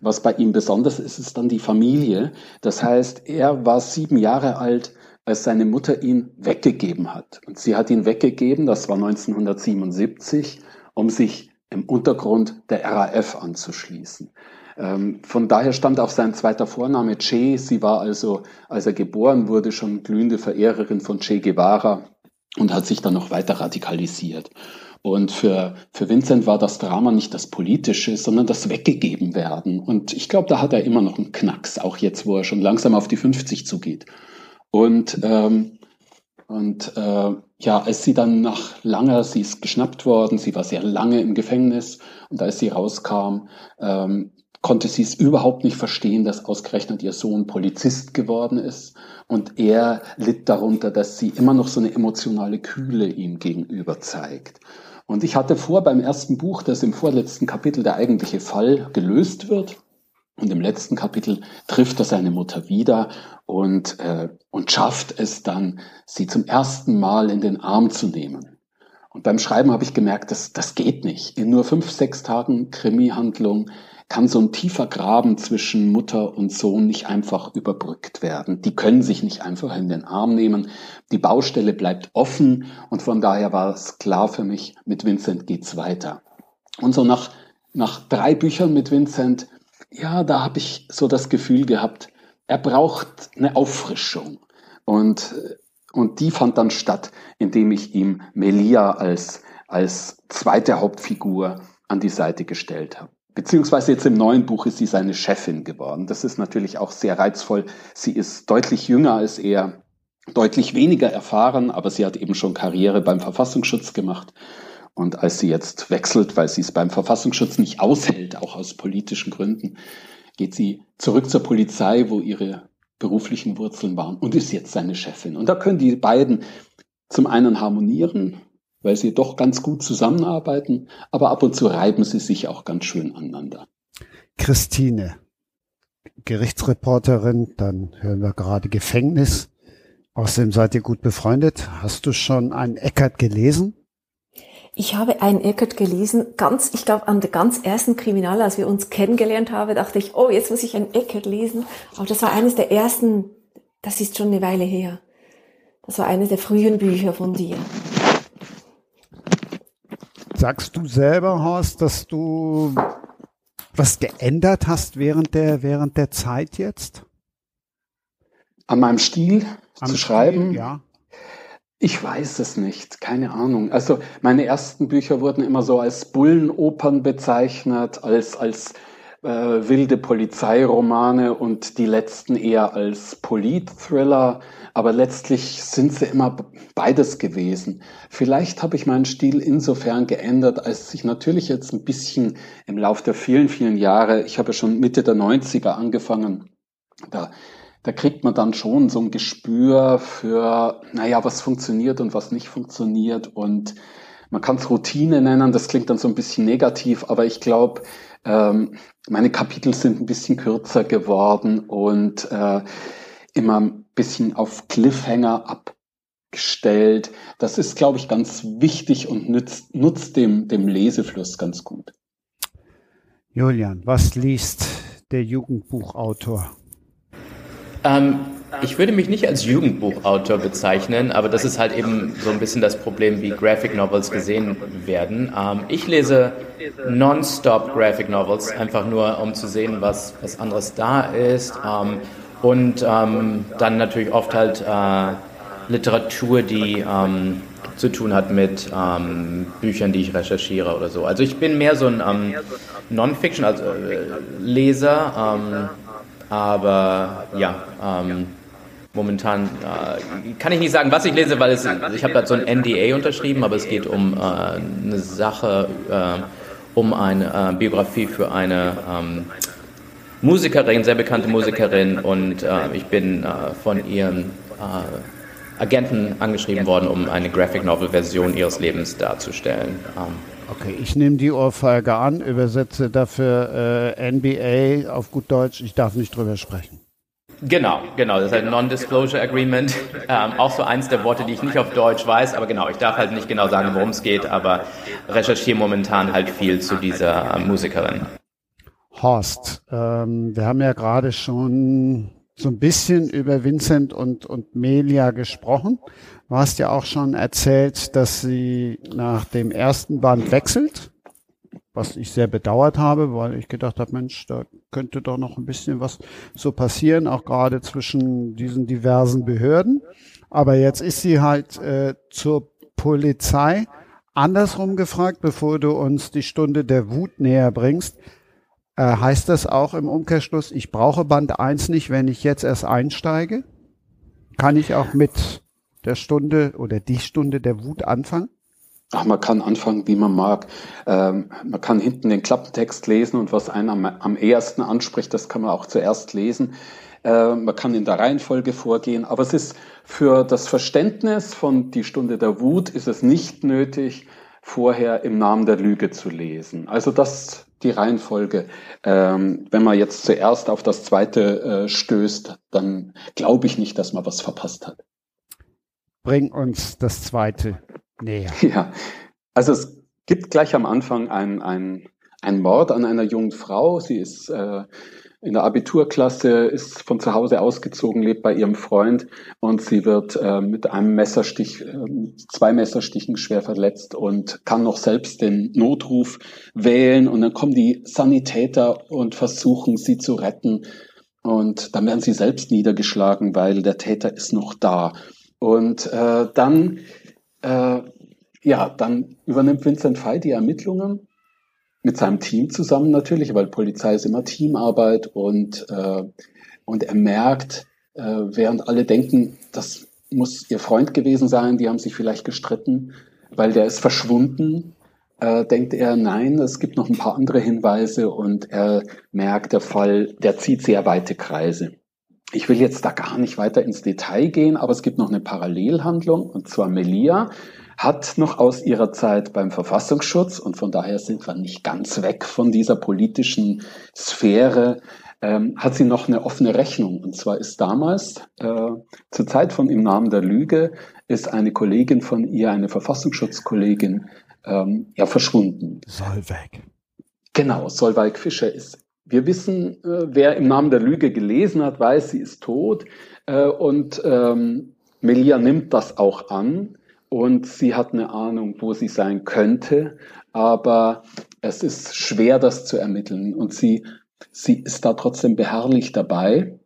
Was bei ihm besonders ist, ist dann die Familie. Das heißt, er war sieben Jahre alt, als seine Mutter ihn weggegeben hat. Und sie hat ihn weggegeben, das war 1977, um sich im Untergrund der RAF anzuschließen. Ähm, von daher stammt auch sein zweiter Vorname Che. Sie war also, als er geboren wurde, schon glühende Verehrerin von Che Guevara und hat sich dann noch weiter radikalisiert. Und für, für Vincent war das Drama nicht das Politische, sondern das Weggegeben werden. Und ich glaube, da hat er immer noch einen Knacks, auch jetzt, wo er schon langsam auf die 50 zugeht. Und, ähm, und äh, ja, als sie dann nach langer, sie ist geschnappt worden, sie war sehr lange im Gefängnis und als sie rauskam, ähm, konnte sie es überhaupt nicht verstehen, dass ausgerechnet ihr Sohn Polizist geworden ist. Und er litt darunter, dass sie immer noch so eine emotionale Kühle ihm gegenüber zeigt. Und ich hatte vor beim ersten Buch, dass im vorletzten Kapitel der eigentliche Fall gelöst wird. Und im letzten Kapitel trifft er seine Mutter wieder und, äh, und schafft es dann, sie zum ersten Mal in den Arm zu nehmen. Und beim Schreiben habe ich gemerkt, dass das geht nicht. In nur fünf, sechs Tagen Krimi-Handlung kann so ein tiefer Graben zwischen Mutter und Sohn nicht einfach überbrückt werden. Die können sich nicht einfach in den Arm nehmen. Die Baustelle bleibt offen und von daher war es klar für mich, mit Vincent geht's weiter. Und so nach, nach drei Büchern mit Vincent, ja, da habe ich so das Gefühl gehabt, er braucht eine Auffrischung. Und, und die fand dann statt, indem ich ihm Melia als, als zweite Hauptfigur an die Seite gestellt habe. Beziehungsweise jetzt im neuen Buch ist sie seine Chefin geworden. Das ist natürlich auch sehr reizvoll. Sie ist deutlich jünger als er. deutlich weniger erfahren, aber sie hat eben schon Karriere beim Verfassungsschutz gemacht. Und als sie jetzt wechselt, weil sie es beim Verfassungsschutz nicht aushält, auch aus politischen Gründen, geht sie zurück zur Polizei, wo ihre beruflichen Wurzeln waren und ist jetzt seine Chefin. Und da können die beiden zum einen harmonieren, weil sie doch ganz gut zusammenarbeiten, aber ab und zu reiben sie sich auch ganz schön aneinander. Christine, Gerichtsreporterin, dann hören wir gerade Gefängnis. Außerdem seid ihr gut befreundet. Hast du schon einen Eckert gelesen? Ich habe einen Eckert gelesen, ganz, ich glaube, an der ganz ersten Kriminale, als wir uns kennengelernt haben, dachte ich, oh, jetzt muss ich einen Eckert lesen. Aber das war eines der ersten, das ist schon eine Weile her. Das war eines der frühen Bücher von dir. Sagst du selber, Horst, dass du was geändert hast während der, während der Zeit jetzt? An meinem Stil Am zu schreiben? Stil, ja. Ich weiß es nicht, keine Ahnung. Also meine ersten Bücher wurden immer so als Bullenopern bezeichnet, als, als äh, wilde Polizeiromane und die letzten eher als Polit-Thriller. Aber letztlich sind sie immer beides gewesen. Vielleicht habe ich meinen Stil insofern geändert, als sich natürlich jetzt ein bisschen im Lauf der vielen, vielen Jahre, ich habe schon Mitte der 90er angefangen, da da kriegt man dann schon so ein Gespür für, naja, was funktioniert und was nicht funktioniert. Und man kann es Routine nennen, das klingt dann so ein bisschen negativ, aber ich glaube, ähm, meine Kapitel sind ein bisschen kürzer geworden und äh, immer ein bisschen auf Cliffhanger abgestellt. Das ist, glaube ich, ganz wichtig und nützt, nutzt dem, dem Lesefluss ganz gut. Julian, was liest der Jugendbuchautor? Ähm, ich würde mich nicht als Jugendbuchautor bezeichnen, aber das ist halt eben so ein bisschen das Problem, wie Graphic Novels gesehen werden. Ähm, ich lese nonstop Graphic Novels, einfach nur um zu sehen, was, was anderes da ist. Ähm, und ähm, dann natürlich oft halt äh, Literatur, die ähm, zu tun hat mit ähm, Büchern, die ich recherchiere oder so. Also ich bin mehr so ein Non-Fiction, also äh, Leser aber ja, ähm, momentan äh, kann ich nicht sagen, was ich lese, weil es, ich habe da so ein NDA unterschrieben, aber es geht um äh, eine Sache, äh, um eine äh, Biografie für eine ähm, Musikerin, sehr bekannte Musikerin und äh, ich bin äh, von ihren Agenten angeschrieben worden, um eine Graphic Novel Version ihres Lebens darzustellen. Ähm, Okay, ich nehme die Ohrfeige an, übersetze dafür äh, NBA auf gut Deutsch. Ich darf nicht drüber sprechen. Genau, genau. Das ist ein Non-Disclosure Agreement. Ähm, auch so eins der Worte, die ich nicht auf Deutsch weiß, aber genau, ich darf halt nicht genau sagen, worum es geht, aber recherchiere momentan halt viel zu dieser äh, Musikerin. Horst, ähm, wir haben ja gerade schon so ein bisschen über Vincent und, und Melia gesprochen. Du hast ja auch schon erzählt, dass sie nach dem ersten Band wechselt, was ich sehr bedauert habe, weil ich gedacht habe, Mensch, da könnte doch noch ein bisschen was so passieren, auch gerade zwischen diesen diversen Behörden. Aber jetzt ist sie halt äh, zur Polizei. Andersrum gefragt, bevor du uns die Stunde der Wut näher bringst, äh, heißt das auch im Umkehrschluss, ich brauche Band 1 nicht, wenn ich jetzt erst einsteige? Kann ich auch mit der Stunde oder die Stunde der Wut anfangen? Ach, man kann anfangen, wie man mag. Ähm, man kann hinten den Klappentext lesen und was einen am, am ehesten anspricht, das kann man auch zuerst lesen. Äh, man kann in der Reihenfolge vorgehen, aber es ist für das Verständnis von die Stunde der Wut ist es nicht nötig, vorher im Namen der Lüge zu lesen. Also das die Reihenfolge. Ähm, wenn man jetzt zuerst auf das zweite äh, stößt, dann glaube ich nicht, dass man was verpasst hat. Bring uns das zweite näher. Ja, also es gibt gleich am Anfang ein, ein, ein Mord an einer jungen Frau. Sie ist äh, in der Abiturklasse, ist von zu Hause ausgezogen, lebt bei ihrem Freund und sie wird äh, mit einem Messerstich, äh, zwei Messerstichen schwer verletzt und kann noch selbst den Notruf wählen und dann kommen die Sanitäter und versuchen sie zu retten und dann werden sie selbst niedergeschlagen, weil der Täter ist noch da. Und äh, dann, äh, ja, dann übernimmt Vincent Fay die Ermittlungen mit seinem Team zusammen natürlich, weil Polizei ist immer Teamarbeit und, äh, und er merkt, äh, während alle denken, das muss ihr Freund gewesen sein, die haben sich vielleicht gestritten, weil der ist verschwunden. Äh, denkt er, nein, es gibt noch ein paar andere Hinweise und er merkt, der Fall, der zieht sehr weite Kreise. Ich will jetzt da gar nicht weiter ins Detail gehen, aber es gibt noch eine Parallelhandlung, und zwar Melia hat noch aus ihrer Zeit beim Verfassungsschutz, und von daher sind wir nicht ganz weg von dieser politischen Sphäre, ähm, hat sie noch eine offene Rechnung. Und zwar ist damals, äh, zur Zeit von Im Namen der Lüge, ist eine Kollegin von ihr, eine Verfassungsschutzkollegin, ähm, ja verschwunden. Solveig. Genau, Solveig Fischer ist. Wir wissen, äh, wer im Namen der Lüge gelesen hat, weiß, sie ist tot. Äh, und ähm, Melia nimmt das auch an und sie hat eine Ahnung, wo sie sein könnte, aber es ist schwer, das zu ermitteln. Und sie sie ist da trotzdem beharrlich dabei.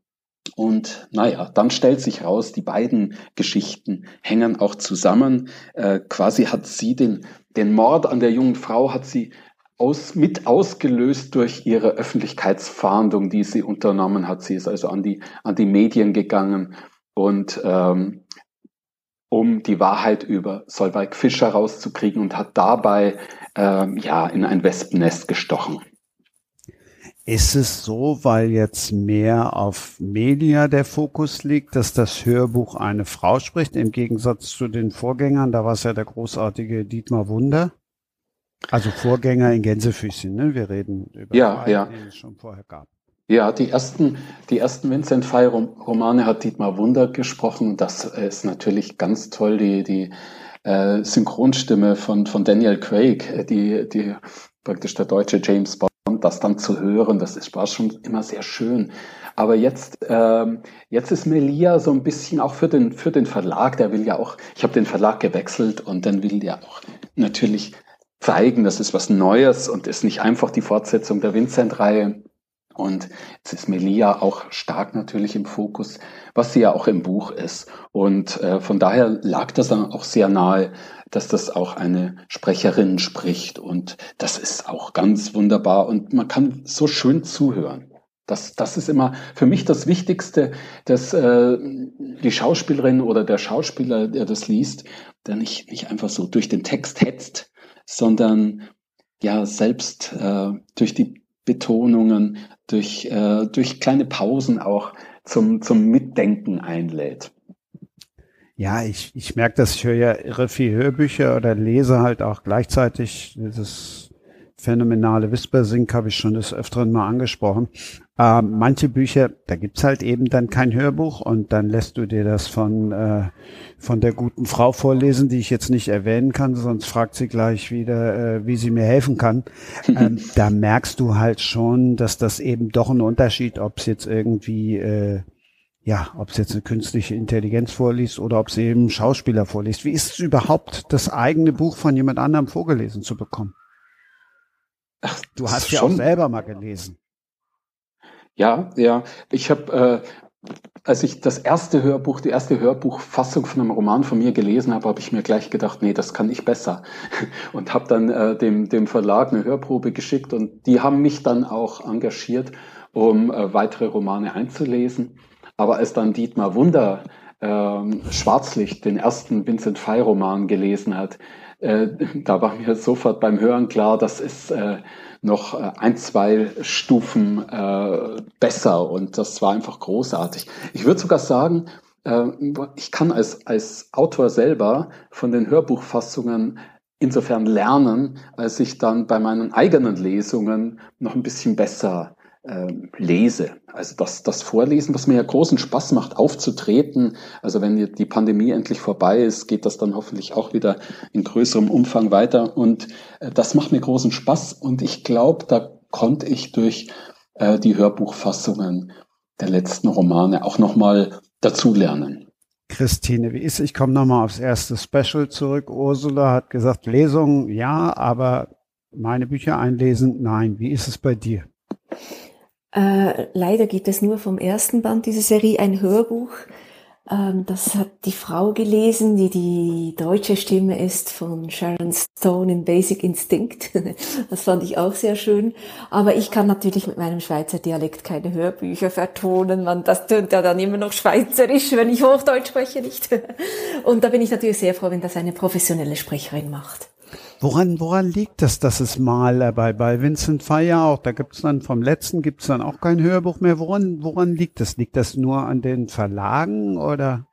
Und naja, dann stellt sich raus, die beiden Geschichten hängen auch zusammen. Äh, quasi hat sie den, den Mord an der jungen Frau hat sie aus, mit ausgelöst durch ihre Öffentlichkeitsfahndung, die sie unternommen hat. Sie ist also an die, an die Medien gegangen und ähm, um die Wahrheit über Solveig Fischer rauszukriegen und hat dabei ähm, ja in ein Wespennest gestochen. Ist es so, weil jetzt mehr auf Media der Fokus liegt, dass das Hörbuch eine Frau spricht, im Gegensatz zu den Vorgängern? Da war es ja der großartige Dietmar Wunder. Also Vorgänger in Gänsefüßchen, ne? Wir reden über ja, ja. den es schon vorher gab. Ja, die ersten, die ersten Vincent Fay Romane hat Dietmar Wunder gesprochen. Das ist natürlich ganz toll, die, die äh, Synchronstimme von, von Daniel Craig, die, die praktisch der deutsche James Bond das dann zu hören, das ist, war schon immer sehr schön. Aber jetzt, ähm, jetzt ist Melia so ein bisschen auch für den, für den Verlag, der will ja auch, ich habe den Verlag gewechselt und dann will der auch natürlich zeigen, das ist was Neues und ist nicht einfach die Fortsetzung der Vincent-Reihe. Und jetzt ist Melia auch stark natürlich im Fokus, was sie ja auch im Buch ist. Und äh, von daher lag das dann auch sehr nahe, dass das auch eine Sprecherin spricht. Und das ist auch ganz wunderbar. Und man kann so schön zuhören. Das, das ist immer für mich das Wichtigste, dass äh, die Schauspielerin oder der Schauspieler, der das liest, der nicht, nicht einfach so durch den Text hetzt, sondern ja selbst äh, durch die Betonungen, durch, äh, durch kleine Pausen auch zum, zum Mitdenken einlädt. Ja, ich, ich merke das, ich höre ja irre viel Hörbücher oder lese halt auch gleichzeitig dieses phänomenale Whispersync habe ich schon des Öfteren mal angesprochen. Ähm, manche Bücher, da gibt's halt eben dann kein Hörbuch und dann lässt du dir das von, äh, von der guten Frau vorlesen, die ich jetzt nicht erwähnen kann, sonst fragt sie gleich wieder, äh, wie sie mir helfen kann. Ähm, da merkst du halt schon, dass das eben doch ein Unterschied, ob es jetzt irgendwie äh, ja, ob es jetzt eine künstliche Intelligenz vorliest oder ob es eben Schauspieler vorliest. Wie ist es überhaupt, das eigene Buch von jemand anderem vorgelesen zu bekommen? Ach, du hast ja auch selber mal gelesen. Ja, ja. Ich habe, äh, als ich das erste Hörbuch, die erste Hörbuchfassung von einem Roman von mir gelesen habe, habe ich mir gleich gedacht, nee, das kann ich besser. Und habe dann äh, dem, dem Verlag eine Hörprobe geschickt und die haben mich dann auch engagiert, um äh, weitere Romane einzulesen. Aber als dann Dietmar Wunder ähm, Schwarzlicht, den ersten Vincent Fay Roman gelesen hat, äh, da war mir sofort beim Hören klar, das ist äh, noch äh, ein, zwei Stufen äh, besser und das war einfach großartig. Ich würde sogar sagen, äh, ich kann als, als Autor selber von den Hörbuchfassungen insofern lernen, als ich dann bei meinen eigenen Lesungen noch ein bisschen besser äh, lese. Also das, das Vorlesen, was mir ja großen Spaß macht, aufzutreten. Also wenn die Pandemie endlich vorbei ist, geht das dann hoffentlich auch wieder in größerem Umfang weiter. Und äh, das macht mir großen Spaß. Und ich glaube, da konnte ich durch äh, die Hörbuchfassungen der letzten Romane auch nochmal dazulernen. Christine, wie ist Ich komme nochmal aufs erste Special zurück. Ursula hat gesagt, Lesung ja, aber meine Bücher einlesen, nein. Wie ist es bei dir? Äh, leider gibt es nur vom ersten Band dieser Serie ein Hörbuch. Ähm, das hat die Frau gelesen, die die deutsche Stimme ist von Sharon Stone in Basic Instinct. Das fand ich auch sehr schön. Aber ich kann natürlich mit meinem Schweizer Dialekt keine Hörbücher vertonen. Man, das tönt ja dann immer noch schweizerisch, wenn ich Hochdeutsch spreche, nicht? Und da bin ich natürlich sehr froh, wenn das eine professionelle Sprecherin macht. Woran, woran liegt das, dass es mal äh, bei, bei Vincent Fire auch, da gibt's dann vom letzten gibt's dann auch kein Hörbuch mehr. Woran, woran liegt das? Liegt das nur an den Verlagen oder?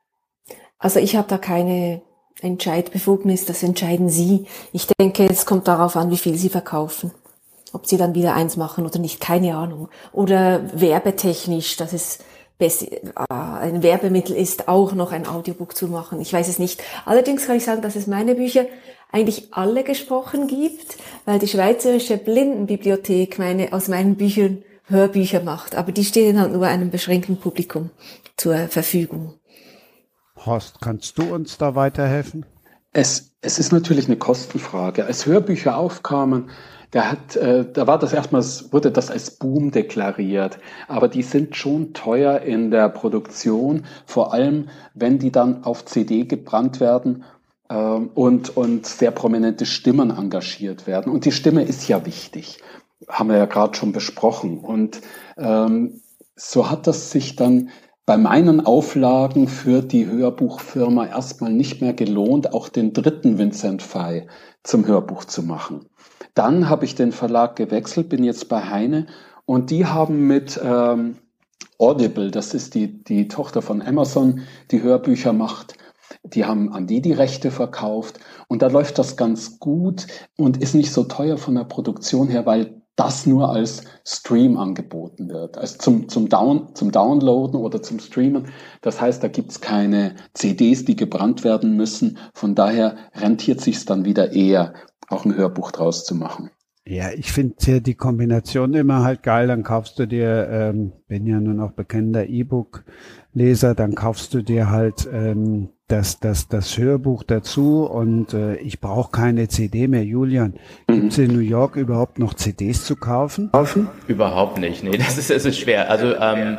Also ich habe da keine Entscheidbefugnis, das entscheiden Sie. Ich denke, es kommt darauf an, wie viel Sie verkaufen. Ob Sie dann wieder eins machen oder nicht, keine Ahnung. Oder werbetechnisch, dass es ein Werbemittel ist, auch noch ein Audiobook zu machen. Ich weiß es nicht. Allerdings kann ich sagen, dass es meine Bücher eigentlich alle gesprochen gibt, weil die Schweizerische Blindenbibliothek meine, aus meinen Büchern Hörbücher macht. Aber die stehen halt nur einem beschränkten Publikum zur Verfügung. Horst, kannst du uns da weiterhelfen? Es, es ist natürlich eine Kostenfrage. Als Hörbücher aufkamen, da hat, äh, da war das erstmal, wurde das als Boom deklariert. Aber die sind schon teuer in der Produktion, vor allem wenn die dann auf CD gebrannt werden und, und sehr prominente Stimmen engagiert werden. Und die Stimme ist ja wichtig, haben wir ja gerade schon besprochen. Und ähm, so hat das sich dann bei meinen Auflagen für die Hörbuchfirma erstmal nicht mehr gelohnt, auch den dritten Vincent Fay zum Hörbuch zu machen. Dann habe ich den Verlag gewechselt, bin jetzt bei Heine und die haben mit ähm, Audible, das ist die, die Tochter von Amazon, die Hörbücher macht, die haben an die die Rechte verkauft und da läuft das ganz gut und ist nicht so teuer von der Produktion her, weil das nur als Stream angeboten wird, also zum, zum, Down, zum Downloaden oder zum Streamen. Das heißt, da gibt's keine CDs, die gebrannt werden müssen. Von daher rentiert sich's dann wieder eher, auch ein Hörbuch draus zu machen. Ja, ich finde die Kombination immer halt geil. Dann kaufst du dir, ähm, bin ja nun auch bekennender E-Book-Leser, dann kaufst du dir halt ähm, das, das, das Hörbuch dazu und äh, ich brauche keine CD mehr. Julian, mhm. gibt es in New York überhaupt noch CDs zu kaufen? Kaufen? Überhaupt nicht, nee, das ist, das ist schwer. Also ähm,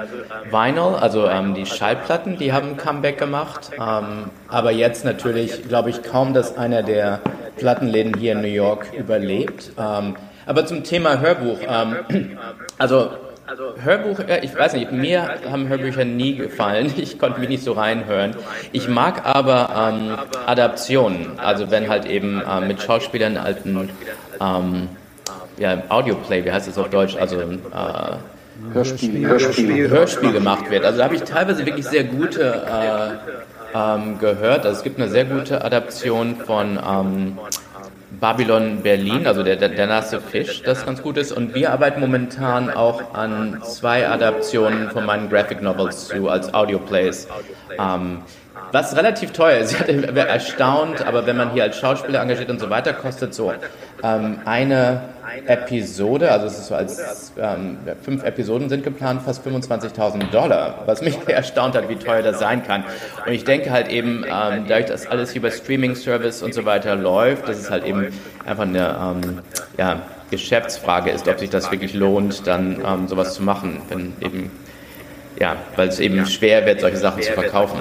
Vinyl, also ähm, die Schallplatten, die haben ein Comeback gemacht, ähm, aber jetzt natürlich glaube ich kaum, dass einer der Plattenläden hier in New York überlebt. Ähm, aber zum Thema Hörbuch, ähm, also Hörbuch, ich weiß nicht, mir haben Hörbücher nie gefallen. Ich konnte mich nicht so reinhören. Ich mag aber ähm, Adaptionen, also wenn halt eben ähm, mit Schauspielern alten ähm, ja, Audioplay, wie heißt das auf Deutsch, also äh, Hörspiel, Hörspiel. Hörspiel gemacht wird. Also da habe ich teilweise wirklich sehr gute äh, ähm, gehört. Also es gibt eine sehr gute Adaption von ähm, Babylon Berlin, also der, der, der nasse Fisch, das ganz gut ist. Und wir arbeiten momentan auch an zwei Adaptionen von meinen Graphic Novels zu als Audioplays. Ähm, was relativ teuer ist. Ich hatte erstaunt, aber wenn man hier als Schauspieler engagiert und so weiter, kostet so ähm, eine Episode, also es ist so als ähm, fünf Episoden sind geplant, fast 25.000 Dollar, was mich erstaunt hat, wie teuer das sein kann. Und ich denke halt eben, ähm, dadurch, dass alles hier bei Streaming-Service und so weiter läuft, dass es halt eben einfach eine ähm, ja, Geschäftsfrage ist, ob sich das wirklich lohnt, dann ähm, sowas zu machen, wenn eben, ja, weil es eben schwer wird, solche Sachen zu verkaufen.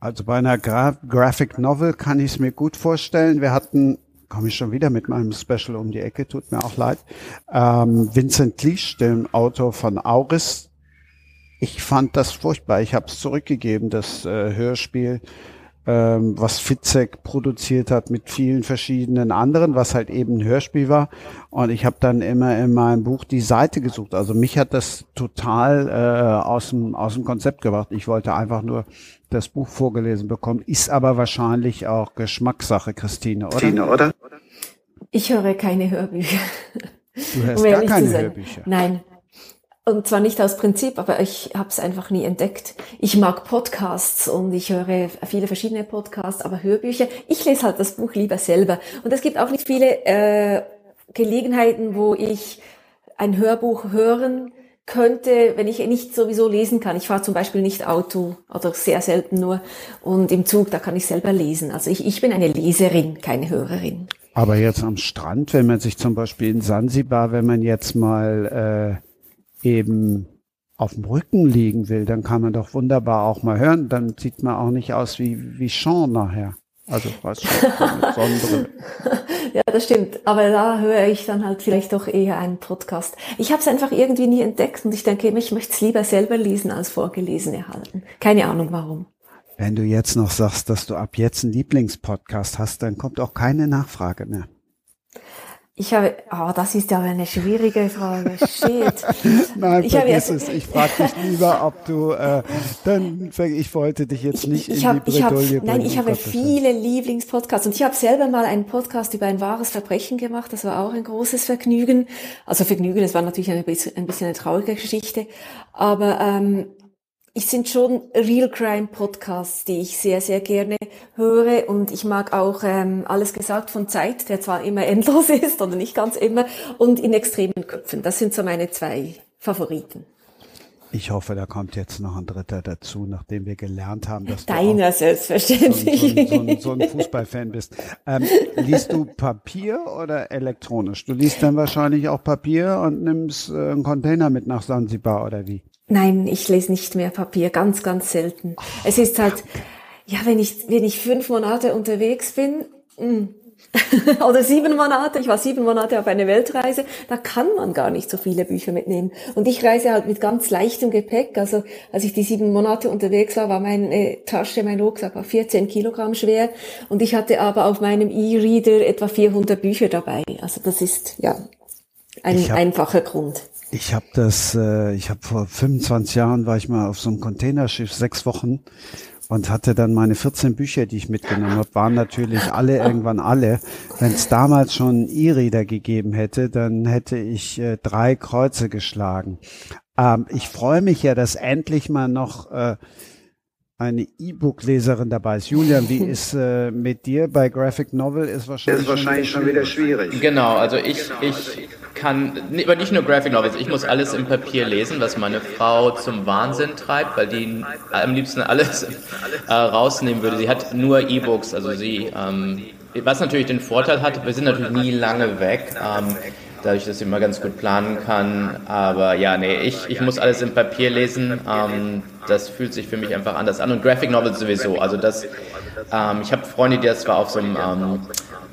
Also bei einer Gra Graphic Novel kann ich es mir gut vorstellen. Wir hatten komme ich schon wieder mit meinem Special um die Ecke, tut mir auch leid. Ähm, Vincent Liesch, dem Autor von Auris. Ich fand das furchtbar. Ich habe es zurückgegeben, das äh, Hörspiel, ähm, was Fitzek produziert hat mit vielen verschiedenen anderen, was halt eben ein Hörspiel war. Und ich habe dann immer in meinem Buch die Seite gesucht. Also mich hat das total äh, aus, dem, aus dem Konzept gebracht. Ich wollte einfach nur das Buch vorgelesen bekommen. Ist aber wahrscheinlich auch Geschmackssache, Christine, oder? Christine, oder? Ich höre keine Hörbücher. Du hörst um gar keine Hörbücher? Nein. Und zwar nicht aus Prinzip, aber ich habe es einfach nie entdeckt. Ich mag Podcasts und ich höre viele verschiedene Podcasts, aber Hörbücher, ich lese halt das Buch lieber selber. Und es gibt auch nicht viele äh, Gelegenheiten, wo ich ein Hörbuch hören könnte, wenn ich nicht sowieso lesen kann. Ich fahre zum Beispiel nicht Auto oder sehr selten nur und im Zug, da kann ich selber lesen. Also ich, ich bin eine Leserin, keine Hörerin. Aber jetzt am Strand, wenn man sich zum Beispiel in Sansibar, wenn man jetzt mal äh, eben auf dem Rücken liegen will, dann kann man doch wunderbar auch mal hören. Dann sieht man auch nicht aus wie, wie Sean nachher. Also was Sonnenbrille. ja, das stimmt. Aber da höre ich dann halt vielleicht doch eher einen Podcast. Ich habe es einfach irgendwie nie entdeckt und ich denke, ich möchte es lieber selber lesen als vorgelesen erhalten. Keine Ahnung warum. Wenn du jetzt noch sagst, dass du ab jetzt einen Lieblingspodcast hast, dann kommt auch keine Nachfrage mehr. Ich habe, oh, das ist ja eine schwierige Frage. Shit. Nein, ich vergiss es. Ich frage dich lieber, ob du, äh, dann, ich wollte dich jetzt nicht ich, ich in hab, die Bredouille Nein, ich habe viele Lieblingspodcasts und ich habe selber mal einen Podcast über ein wahres Verbrechen gemacht. Das war auch ein großes Vergnügen. Also Vergnügen, das war natürlich ein bisschen, ein bisschen eine traurige Geschichte. Aber ähm, ich sind schon Real Crime Podcasts, die ich sehr, sehr gerne höre. Und ich mag auch ähm, alles gesagt von Zeit, der zwar immer endlos ist oder nicht ganz immer, und in extremen Köpfen. Das sind so meine zwei Favoriten. Ich hoffe, da kommt jetzt noch ein dritter dazu, nachdem wir gelernt haben, dass Deiner du selbstverständlich. So, so, so, so ein Fußballfan bist. Ähm, liest du Papier oder elektronisch? Du liest dann wahrscheinlich auch Papier und nimmst äh, einen Container mit nach Sansibar oder wie? Nein, ich lese nicht mehr Papier, ganz, ganz selten. Es ist halt, ja, wenn ich, wenn ich fünf Monate unterwegs bin, mh, mm, oder sieben Monate, ich war sieben Monate auf einer Weltreise, da kann man gar nicht so viele Bücher mitnehmen. Und ich reise halt mit ganz leichtem Gepäck. Also als ich die sieben Monate unterwegs war, war meine Tasche, mein Rucksack war 14 Kilogramm schwer. Und ich hatte aber auf meinem E-Reader etwa 400 Bücher dabei. Also das ist ja ein hab, einfacher Grund. Ich habe das, äh, ich habe vor 25 Jahren war ich mal auf so einem Containerschiff sechs Wochen und hatte dann meine 14 Bücher, die ich mitgenommen habe, waren natürlich alle irgendwann alle. Wenn es damals schon E-Reader gegeben hätte, dann hätte ich äh, drei Kreuze geschlagen. Ähm, ich freue mich ja, dass endlich mal noch äh, eine E-Book-Leserin dabei ist. Julian, wie ist äh, mit dir bei Graphic Novel? Ist wahrscheinlich, ist wahrscheinlich schon, wieder schwierig. Genau, also ich, ich kann, aber nicht nur Graphic Novels, ich muss alles im Papier lesen, was meine Frau zum Wahnsinn treibt, weil die am liebsten alles äh, rausnehmen würde. Sie hat nur E-Books, also sie, ähm, was natürlich den Vorteil hat, wir sind natürlich nie lange weg. Ähm, dadurch, dass ich immer ganz gut planen kann. Aber ja, nee, ich, ich muss alles im Papier lesen. Ähm, das fühlt sich für mich einfach anders an. Und Graphic Novels sowieso. Also das, ähm, ich habe Freunde, die das zwar auf so einem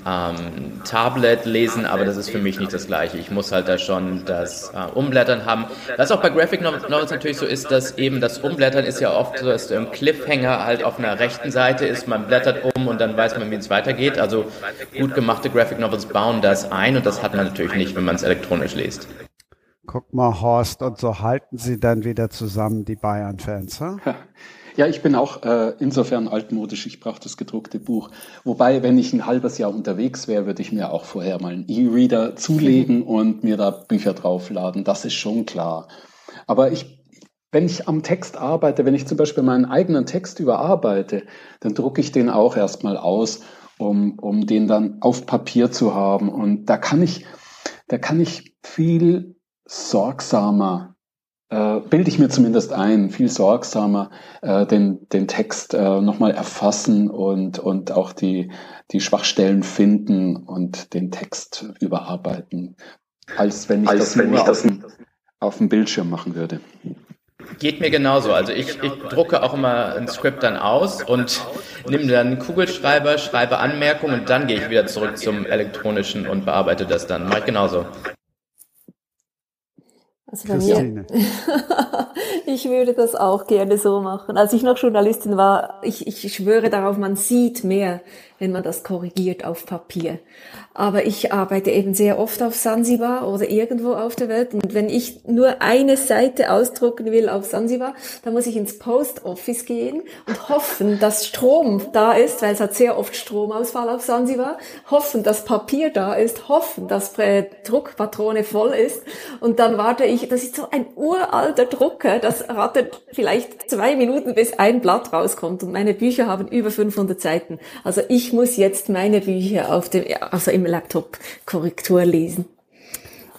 ähm, Tablet lesen, aber das ist für mich nicht das Gleiche. Ich muss halt da schon das äh, Umblättern haben. Was auch bei Graphic Novels natürlich so ist, dass eben das Umblättern ist ja oft so, dass du im Cliffhanger halt auf einer rechten Seite ist, man blättert um und dann weiß man, wie es weitergeht. Also gut gemachte Graphic Novels bauen das ein und das hat man natürlich nicht, wenn man es elektronisch liest. Guck mal, Horst, und so halten sie dann wieder zusammen, die Bayern-Fans, hm? Ja, ich bin auch äh, insofern altmodisch, ich brauche das gedruckte Buch. Wobei, wenn ich ein halbes Jahr unterwegs wäre, würde ich mir auch vorher mal einen E-Reader zulegen mhm. und mir da Bücher draufladen. Das ist schon klar. Aber ich, wenn ich am Text arbeite, wenn ich zum Beispiel meinen eigenen Text überarbeite, dann drucke ich den auch erstmal aus, um, um den dann auf Papier zu haben. Und da kann ich, da kann ich viel sorgsamer äh, bilde ich mir zumindest ein, viel sorgsamer äh, den, den Text äh, nochmal erfassen und, und auch die, die Schwachstellen finden und den Text überarbeiten, als wenn ich als das wenn nur ich das auf, dem, auf dem Bildschirm machen würde. Geht mir genauso. Also ich, ich drucke auch immer ein Skript dann aus und nehme dann einen Kugelschreiber, schreibe Anmerkungen und dann gehe ich wieder zurück zum elektronischen und bearbeite das dann. Mache ich genauso. Also bei mir, ich würde das auch gerne so machen. Als ich noch Journalistin war, ich, ich schwöre darauf, man sieht mehr, wenn man das korrigiert auf Papier. Aber ich arbeite eben sehr oft auf Sansibar oder irgendwo auf der Welt. Und wenn ich nur eine Seite ausdrucken will auf Sansibar, dann muss ich ins Post Office gehen und hoffen, dass Strom da ist, weil es hat sehr oft Stromausfall auf Sansibar. Hoffen, dass Papier da ist. Hoffen, dass Druckpatrone voll ist. Und dann warte ich, das ist so ein uralter Drucker, das wartet vielleicht zwei Minuten, bis ein Blatt rauskommt. Und meine Bücher haben über 500 Seiten. Also ich muss jetzt meine Bücher auf dem, also im Laptop Korrektur lesen.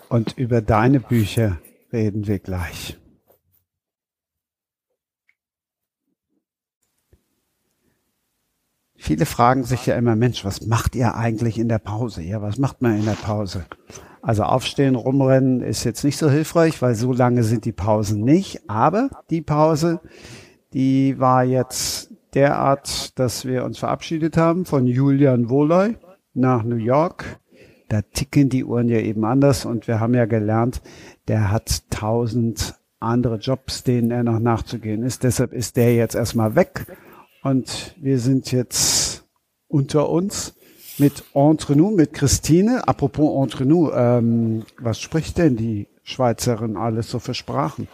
Und über deine Bücher reden wir gleich. Viele fragen sich ja immer, Mensch, was macht ihr eigentlich in der Pause? Ja, was macht man in der Pause? Also aufstehen, rumrennen ist jetzt nicht so hilfreich, weil so lange sind die Pausen nicht. Aber die Pause, die war jetzt derart, dass wir uns verabschiedet haben von Julian Wohloy nach New York. Da ticken die Uhren ja eben anders und wir haben ja gelernt, der hat tausend andere Jobs, denen er noch nachzugehen ist. Deshalb ist der jetzt erstmal weg und wir sind jetzt unter uns mit Entre nous, mit Christine. Apropos Entre nous, ähm, was spricht denn die Schweizerin alles so für Sprachen?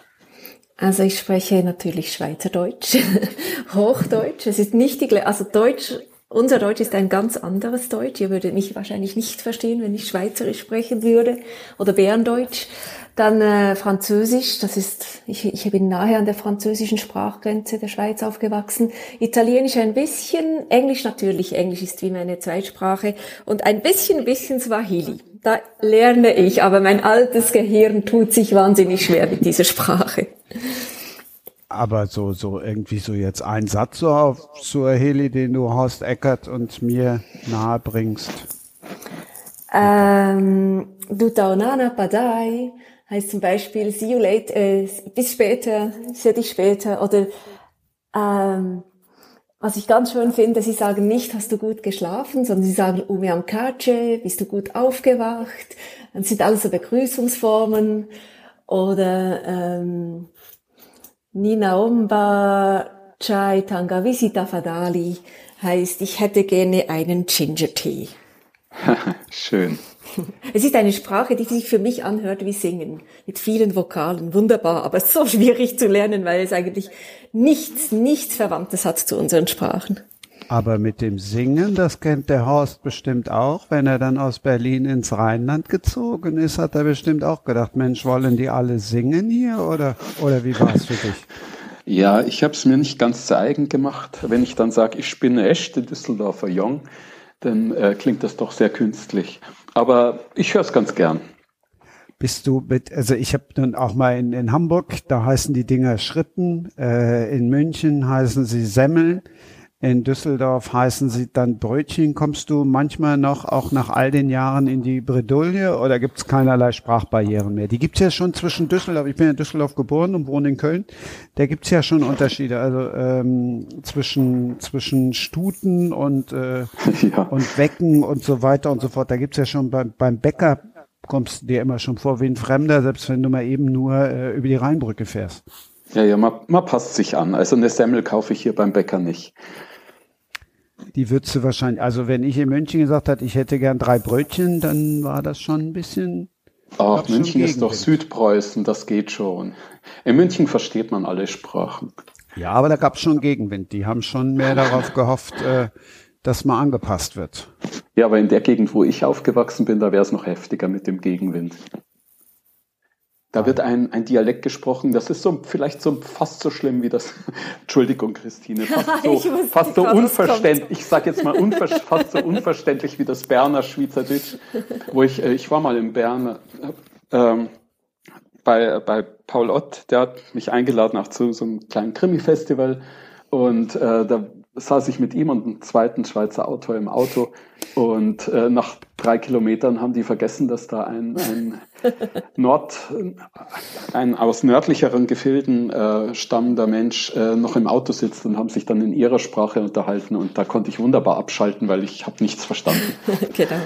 Also ich spreche natürlich Schweizerdeutsch, Hochdeutsch. Es ist nicht die, also Deutsch, unser Deutsch ist ein ganz anderes Deutsch. Ihr würdet mich wahrscheinlich nicht verstehen, wenn ich Schweizerisch sprechen würde oder Bärendeutsch. Dann äh, Französisch, das ist, ich, ich bin nahe an der französischen Sprachgrenze der Schweiz aufgewachsen. Italienisch ein bisschen, Englisch natürlich, Englisch ist wie meine Zweitsprache und ein bisschen, bisschen Swahili. Da lerne ich, aber mein altes Gehirn tut sich wahnsinnig schwer mit dieser Sprache. Aber so, so irgendwie so jetzt ein Satz so auf Suaheli, den du Horst Eckert und mir nahe bringst. Ähm, Dutaonana Padai, heißt zum Beispiel see you late, äh, bis später, sehe dich später oder ähm, was ich ganz schön finde, sie sagen nicht, hast du gut geschlafen, sondern sie sagen Umiam Kace, bist du gut aufgewacht. Das sind alles so Begrüßungsformen oder ähm, Ninaomba Chai Tangavisita Fadali heißt, ich hätte gerne einen Ginger-Tee. Schön. Es ist eine Sprache, die sich für mich anhört wie Singen, mit vielen Vokalen. Wunderbar, aber so schwierig zu lernen, weil es eigentlich nichts, nichts Verwandtes hat zu unseren Sprachen. Aber mit dem Singen, das kennt der Horst bestimmt auch. Wenn er dann aus Berlin ins Rheinland gezogen ist, hat er bestimmt auch gedacht, Mensch, wollen die alle singen hier oder, oder wie war es für dich? Ja, ich habe es mir nicht ganz zu eigen gemacht. Wenn ich dann sage, ich bin echte Düsseldorfer Jung, dann äh, klingt das doch sehr künstlich. Aber ich höre es ganz gern. Bist du mit, also ich habe dann auch mal in, in Hamburg, da heißen die Dinger Schritten, äh, in München heißen sie Semmeln, in Düsseldorf heißen sie dann Brötchen. Kommst du manchmal noch, auch nach all den Jahren, in die Bredouille oder gibt es keinerlei Sprachbarrieren mehr? Die gibt's ja schon zwischen Düsseldorf, ich bin in Düsseldorf geboren und wohne in Köln, da gibt's ja schon Unterschiede, also ähm, zwischen, zwischen Stuten und, äh, ja. und Wecken und so weiter und so fort. Da gibt's ja schon beim, beim Bäcker kommst du dir immer schon vor wie ein Fremder, selbst wenn du mal eben nur äh, über die Rheinbrücke fährst. Ja, ja, man, man passt sich an. Also eine Semmel kaufe ich hier beim Bäcker nicht die würdest du wahrscheinlich, also wenn ich in München gesagt hätte, ich hätte gern drei Brötchen, dann war das schon ein bisschen. Ach, München ist doch Südpreußen, das geht schon. In München versteht man alle Sprachen. Ja, aber da gab es schon Gegenwind. Die haben schon mehr darauf gehofft, äh, dass man angepasst wird. Ja, aber in der Gegend, wo ich aufgewachsen bin, da wäre es noch heftiger mit dem Gegenwind. Da wird ein, ein Dialekt gesprochen, das ist so vielleicht so fast so schlimm wie das, Entschuldigung Christine, fast so, fast so unverständlich, ich sage jetzt mal unver, fast so unverständlich wie das Berner Schweizerdeutsch, wo ich, äh, ich war mal in Bern ähm, bei, bei Paul Ott, der hat mich eingeladen auch zu so einem kleinen Krimi-Festival. Und äh, da saß ich mit ihm und einem zweiten Schweizer Autor im Auto und äh, nach drei Kilometern haben die vergessen, dass da ein, ein Nord, ein aus nördlicheren Gefilden äh, stammender Mensch äh, noch im Auto sitzt und haben sich dann in ihrer Sprache unterhalten und da konnte ich wunderbar abschalten, weil ich habe nichts verstanden. genau.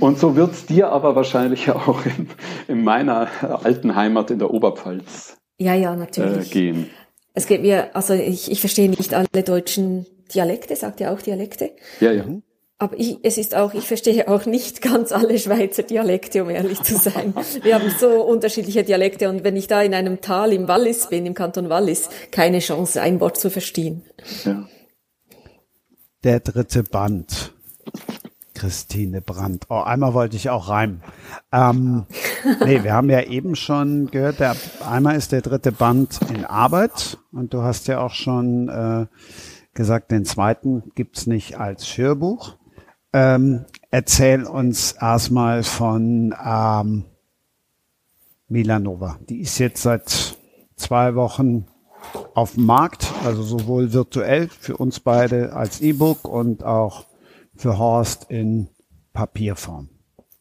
Und so wird's dir aber wahrscheinlich auch in, in meiner alten Heimat in der Oberpfalz ja, ja, natürlich. Äh, gehen. Es geht mir, also ich, ich verstehe nicht alle deutschen Dialekte, sagt ja auch Dialekte. Ja, ja. Aber ich, es ist auch, ich verstehe auch nicht ganz alle Schweizer Dialekte, um ehrlich zu sein. Wir haben so unterschiedliche Dialekte und wenn ich da in einem Tal im Wallis bin, im Kanton Wallis, keine Chance, ein Wort zu verstehen. Ja. Der dritte Band. Christine Brandt. Oh, einmal wollte ich auch reimen. Ähm, nee, wir haben ja eben schon gehört, der, einmal ist der dritte Band in Arbeit und du hast ja auch schon äh, gesagt, den zweiten gibt's nicht als Hörbuch. Ähm, erzähl uns erstmal von ähm, Milanova. Die ist jetzt seit zwei Wochen auf dem Markt, also sowohl virtuell für uns beide als E-Book und auch für Horst in Papierform.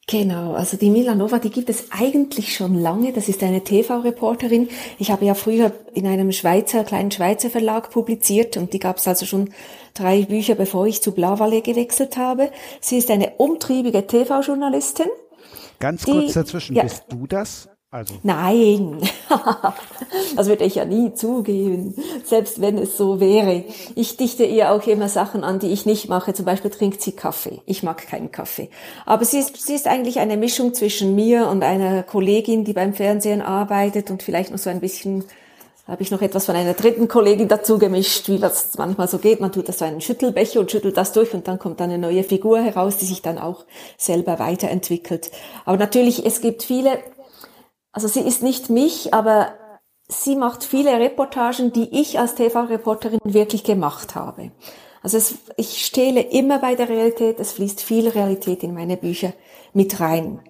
Genau, also die Milanova, die gibt es eigentlich schon lange. Das ist eine TV-Reporterin. Ich habe ja früher in einem Schweizer, kleinen Schweizer Verlag publiziert und die gab es also schon drei Bücher, bevor ich zu Blavalle gewechselt habe. Sie ist eine umtriebige TV-Journalistin. Ganz kurz dazwischen, ja. bist du das? Also. Nein, das würde ich ja nie zugeben, selbst wenn es so wäre. Ich dichte ihr auch immer Sachen an, die ich nicht mache. Zum Beispiel trinkt sie Kaffee. Ich mag keinen Kaffee. Aber sie ist, sie ist eigentlich eine Mischung zwischen mir und einer Kollegin, die beim Fernsehen arbeitet und vielleicht noch so ein bisschen habe ich noch etwas von einer dritten Kollegin dazu gemischt, wie das manchmal so geht. Man tut das so einen Schüttelbecher und schüttelt das durch und dann kommt dann eine neue Figur heraus, die sich dann auch selber weiterentwickelt. Aber natürlich, es gibt viele also sie ist nicht mich, aber sie macht viele Reportagen, die ich als TV-Reporterin wirklich gemacht habe. Also es, ich stehle immer bei der Realität, es fließt viel Realität in meine Bücher mit rein.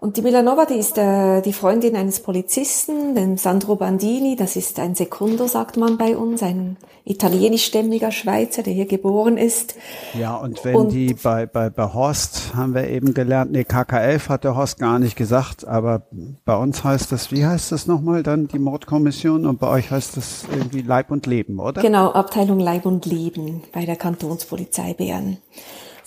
Und die Milanova, die ist äh, die Freundin eines Polizisten, dem Sandro Bandini. Das ist ein Sekundo, sagt man bei uns, ein italienischstämmiger Schweizer, der hier geboren ist. Ja, und wenn und, die bei, bei, bei Horst, haben wir eben gelernt, nee, KK11 hat der Horst gar nicht gesagt, aber bei uns heißt das, wie heißt das nochmal dann, die Mordkommission? Und bei euch heißt das irgendwie Leib und Leben, oder? Genau, Abteilung Leib und Leben bei der Kantonspolizei Bern.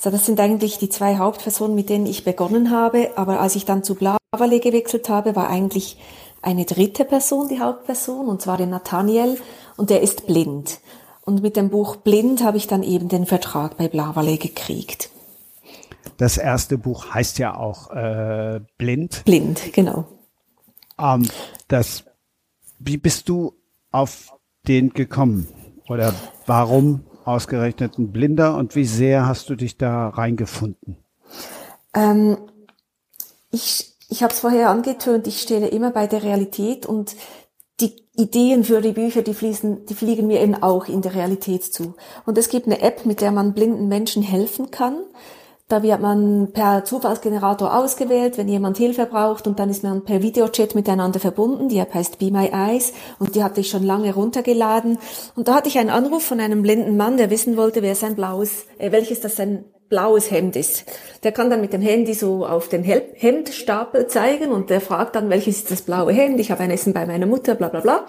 So, das sind eigentlich die zwei Hauptpersonen, mit denen ich begonnen habe. Aber als ich dann zu Blavale gewechselt habe, war eigentlich eine dritte Person die Hauptperson, und zwar der Nathaniel, und der ist blind. Und mit dem Buch Blind habe ich dann eben den Vertrag bei Blavale gekriegt. Das erste Buch heißt ja auch äh, Blind. Blind, genau. Ähm, das, wie bist du auf den gekommen? Oder warum ausgerechnet ein Blinder und wie sehr hast du dich da reingefunden? Ähm, ich ich habe es vorher angetönt, ich stehe immer bei der Realität und die Ideen für die Bücher, die fließen, die fliegen mir eben auch in der Realität zu. Und es gibt eine App, mit der man blinden Menschen helfen kann. Da wird man per Zufallsgenerator ausgewählt, wenn jemand Hilfe braucht und dann ist man per Videochat miteinander verbunden. Die App heißt Be My Eyes und die hatte ich schon lange runtergeladen. Und da hatte ich einen Anruf von einem blinden Mann, der wissen wollte, wer sein blaues, äh, welches das sein blaues Hemd ist. Der kann dann mit dem Handy so auf den Hemdstapel zeigen und der fragt dann, welches ist das blaue Hemd? Ich habe ein Essen bei meiner Mutter, bla bla bla.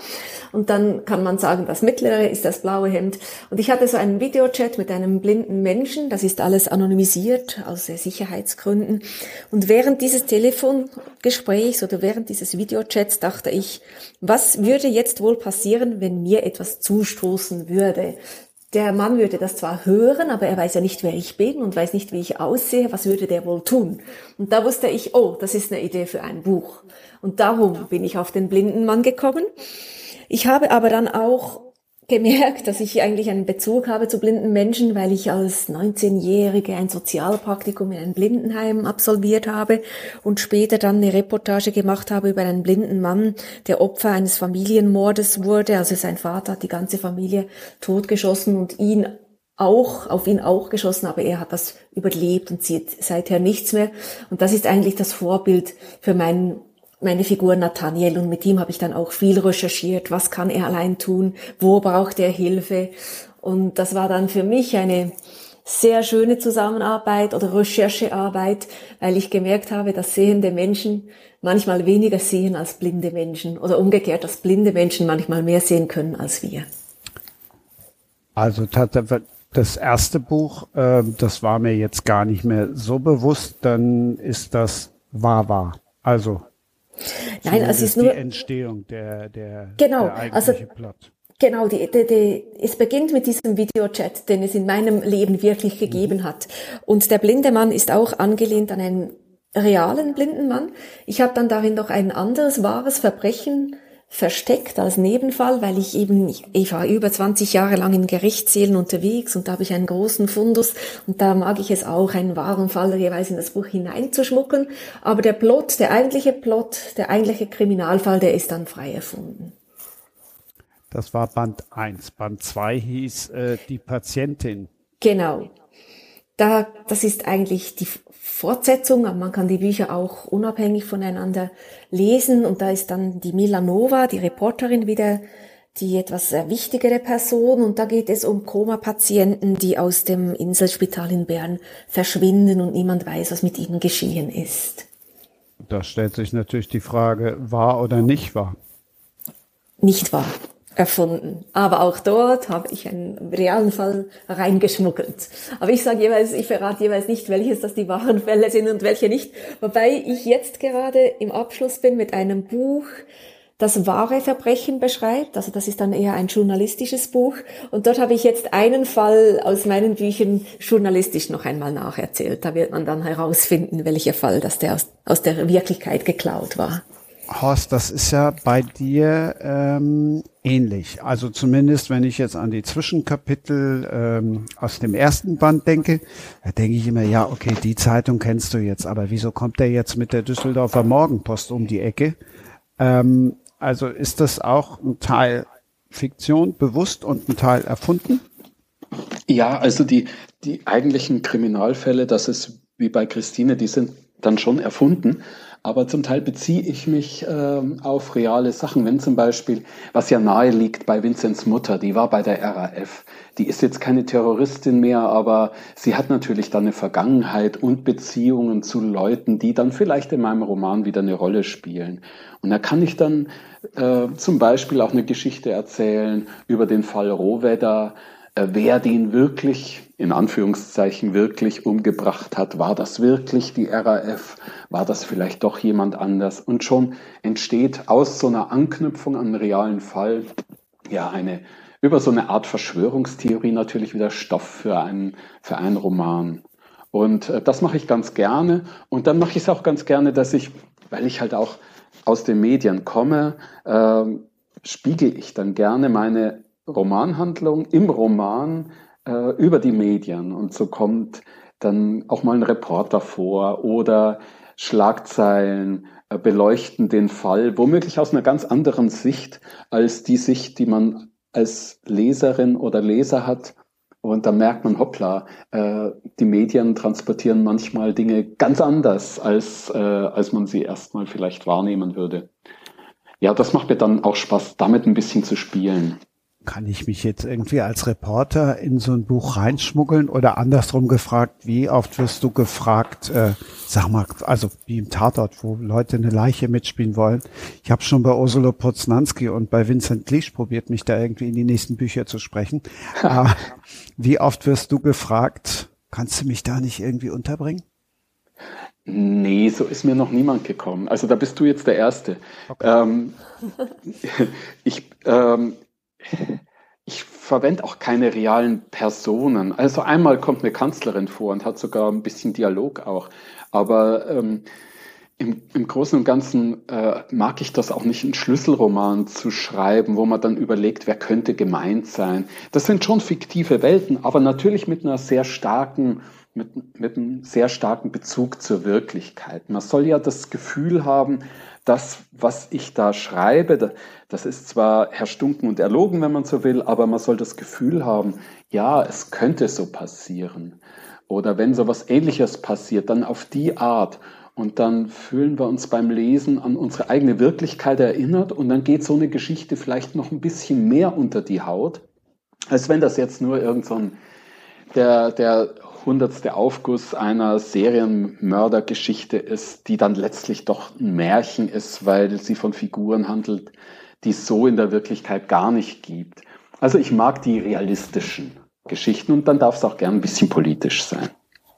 Und dann kann man sagen, das mittlere ist das blaue Hemd. Und ich hatte so einen Videochat mit einem blinden Menschen, das ist alles anonymisiert aus Sicherheitsgründen. Und während dieses Telefongesprächs oder während dieses Videochats dachte ich, was würde jetzt wohl passieren, wenn mir etwas zustoßen würde? Der Mann würde das zwar hören, aber er weiß ja nicht, wer ich bin und weiß nicht, wie ich aussehe. Was würde der wohl tun? Und da wusste ich, oh, das ist eine Idee für ein Buch. Und darum bin ich auf den blinden Mann gekommen. Ich habe aber dann auch gemerkt, dass ich eigentlich einen Bezug habe zu blinden Menschen, weil ich als 19-Jährige ein Sozialpraktikum in einem Blindenheim absolviert habe und später dann eine Reportage gemacht habe über einen blinden Mann, der Opfer eines Familienmordes wurde. Also sein Vater hat die ganze Familie totgeschossen und ihn auch, auf ihn auch geschossen, aber er hat das überlebt und sieht seither nichts mehr. Und das ist eigentlich das Vorbild für meinen meine Figur Nathaniel und mit ihm habe ich dann auch viel recherchiert, was kann er allein tun, wo braucht er Hilfe und das war dann für mich eine sehr schöne Zusammenarbeit oder Recherchearbeit, weil ich gemerkt habe, dass sehende Menschen manchmal weniger sehen als blinde Menschen oder umgekehrt, dass blinde Menschen manchmal mehr sehen können als wir. Also das erste Buch, äh, das war mir jetzt gar nicht mehr so bewusst, dann ist das Wawa. Also Nein, es ist nur die Entstehung der der genau, der also Plot. Genau, die, die, die, es beginnt mit diesem Videochat, den es in meinem Leben wirklich gegeben mhm. hat. Und der blinde Mann ist auch angelehnt an einen realen blinden Mann. Ich habe dann darin noch ein anderes wahres Verbrechen versteckt als Nebenfall, weil ich eben, ich, ich war über 20 Jahre lang in Gerichtssälen unterwegs und da habe ich einen großen Fundus und da mag ich es auch, einen wahren Fall jeweils in das Buch hineinzuschmuggeln. Aber der Plot, der eigentliche Plot, der eigentliche Kriminalfall, der ist dann frei erfunden. Das war Band 1. Band 2 hieß äh, Die Patientin. Genau. Da, das ist eigentlich die Fortsetzung, aber man kann die Bücher auch unabhängig voneinander lesen und da ist dann die Milanova, die Reporterin wieder die etwas wichtigere Person und da geht es um Koma-Patienten, die aus dem Inselspital in Bern verschwinden und niemand weiß, was mit ihnen geschehen ist. Da stellt sich natürlich die Frage, wahr oder nicht wahr? Nicht wahr erfunden. Aber auch dort habe ich einen realen Fall reingeschmuggelt. Aber ich sage jeweils, ich verrate jeweils nicht, welches das die wahren Fälle sind und welche nicht. Wobei ich jetzt gerade im Abschluss bin mit einem Buch, das wahre Verbrechen beschreibt. Also das ist dann eher ein journalistisches Buch. Und dort habe ich jetzt einen Fall aus meinen Büchern journalistisch noch einmal nacherzählt. Da wird man dann herausfinden, welcher Fall das der aus, aus der Wirklichkeit geklaut war. Horst, das ist ja bei dir ähm, ähnlich. Also zumindest, wenn ich jetzt an die Zwischenkapitel ähm, aus dem ersten Band denke, da denke ich immer, ja, okay, die Zeitung kennst du jetzt, aber wieso kommt der jetzt mit der Düsseldorfer Morgenpost um die Ecke? Ähm, also ist das auch ein Teil Fiktion bewusst und ein Teil erfunden? Ja, also die, die eigentlichen Kriminalfälle, das ist wie bei Christine, die sind dann schon erfunden. Aber zum Teil beziehe ich mich äh, auf reale Sachen. Wenn zum Beispiel, was ja nahe liegt bei Vinzenz Mutter, die war bei der RAF. Die ist jetzt keine Terroristin mehr, aber sie hat natürlich dann eine Vergangenheit und Beziehungen zu Leuten, die dann vielleicht in meinem Roman wieder eine Rolle spielen. Und da kann ich dann äh, zum Beispiel auch eine Geschichte erzählen über den Fall Rohwedder, äh, wer den wirklich, in Anführungszeichen wirklich umgebracht hat. War das wirklich die RAF? War das vielleicht doch jemand anders? Und schon entsteht aus so einer Anknüpfung an einen realen Fall ja eine über so eine Art Verschwörungstheorie natürlich wieder Stoff für einen, für einen Roman. Und äh, das mache ich ganz gerne. Und dann mache ich es auch ganz gerne, dass ich, weil ich halt auch aus den Medien komme, äh, spiegel ich dann gerne meine Romanhandlung im Roman äh, über die Medien. Und so kommt dann auch mal ein Reporter vor oder Schlagzeilen äh, beleuchten den Fall, womöglich aus einer ganz anderen Sicht als die Sicht, die man als Leserin oder Leser hat. Und da merkt man, hoppla, äh, die Medien transportieren manchmal Dinge ganz anders, als, äh, als man sie erstmal vielleicht wahrnehmen würde. Ja, das macht mir dann auch Spaß, damit ein bisschen zu spielen kann ich mich jetzt irgendwie als Reporter in so ein Buch reinschmuggeln oder andersrum gefragt, wie oft wirst du gefragt, äh, sag mal, also wie im Tatort, wo Leute eine Leiche mitspielen wollen. Ich habe schon bei Ursula Poznanski und bei Vincent Klisch probiert, mich da irgendwie in die nächsten Bücher zu sprechen. äh, wie oft wirst du gefragt, kannst du mich da nicht irgendwie unterbringen? Nee, so ist mir noch niemand gekommen. Also da bist du jetzt der Erste. Okay. Ähm, ich, ähm, ich verwende auch keine realen Personen. Also einmal kommt eine Kanzlerin vor und hat sogar ein bisschen Dialog auch. Aber ähm, im, im Großen und Ganzen äh, mag ich das auch nicht, einen Schlüsselroman zu schreiben, wo man dann überlegt, wer könnte gemeint sein. Das sind schon fiktive Welten, aber natürlich mit einer sehr starken mit, mit einem sehr starken Bezug zur Wirklichkeit. Man soll ja das Gefühl haben, das, was ich da schreibe, das ist zwar erstunken und erlogen, wenn man so will, aber man soll das Gefühl haben, ja, es könnte so passieren. Oder wenn so was Ähnliches passiert, dann auf die Art. Und dann fühlen wir uns beim Lesen an unsere eigene Wirklichkeit erinnert und dann geht so eine Geschichte vielleicht noch ein bisschen mehr unter die Haut, als wenn das jetzt nur irgend so ein, der, der hundertste Aufguss einer Serienmördergeschichte ist, die dann letztlich doch ein Märchen ist, weil sie von Figuren handelt, die es so in der Wirklichkeit gar nicht gibt. Also ich mag die realistischen Geschichten und dann darf es auch gern ein bisschen politisch sein.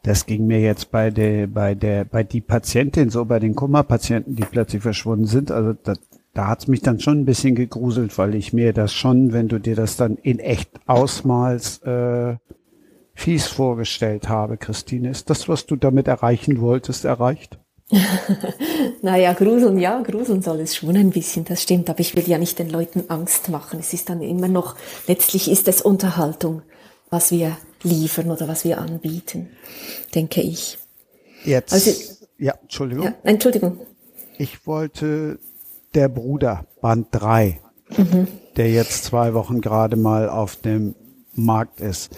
Das ging mir jetzt bei der, bei der, bei die Patientin, so bei den Kummerpatienten, die plötzlich verschwunden sind. Also da, da hat's mich dann schon ein bisschen gegruselt, weil ich mir das schon, wenn du dir das dann in echt ausmalst, äh, fies vorgestellt habe, Christine. Ist das, was du damit erreichen wolltest, erreicht? naja, gruseln, ja, gruseln soll es schon ein bisschen, das stimmt, aber ich will ja nicht den Leuten Angst machen. Es ist dann immer noch, letztlich ist es Unterhaltung, was wir liefern oder was wir anbieten, denke ich. Jetzt, also, ja, Entschuldigung. Ja, Entschuldigung. Ich wollte der Bruder, Band 3, mhm. der jetzt zwei Wochen gerade mal auf dem Markt ist.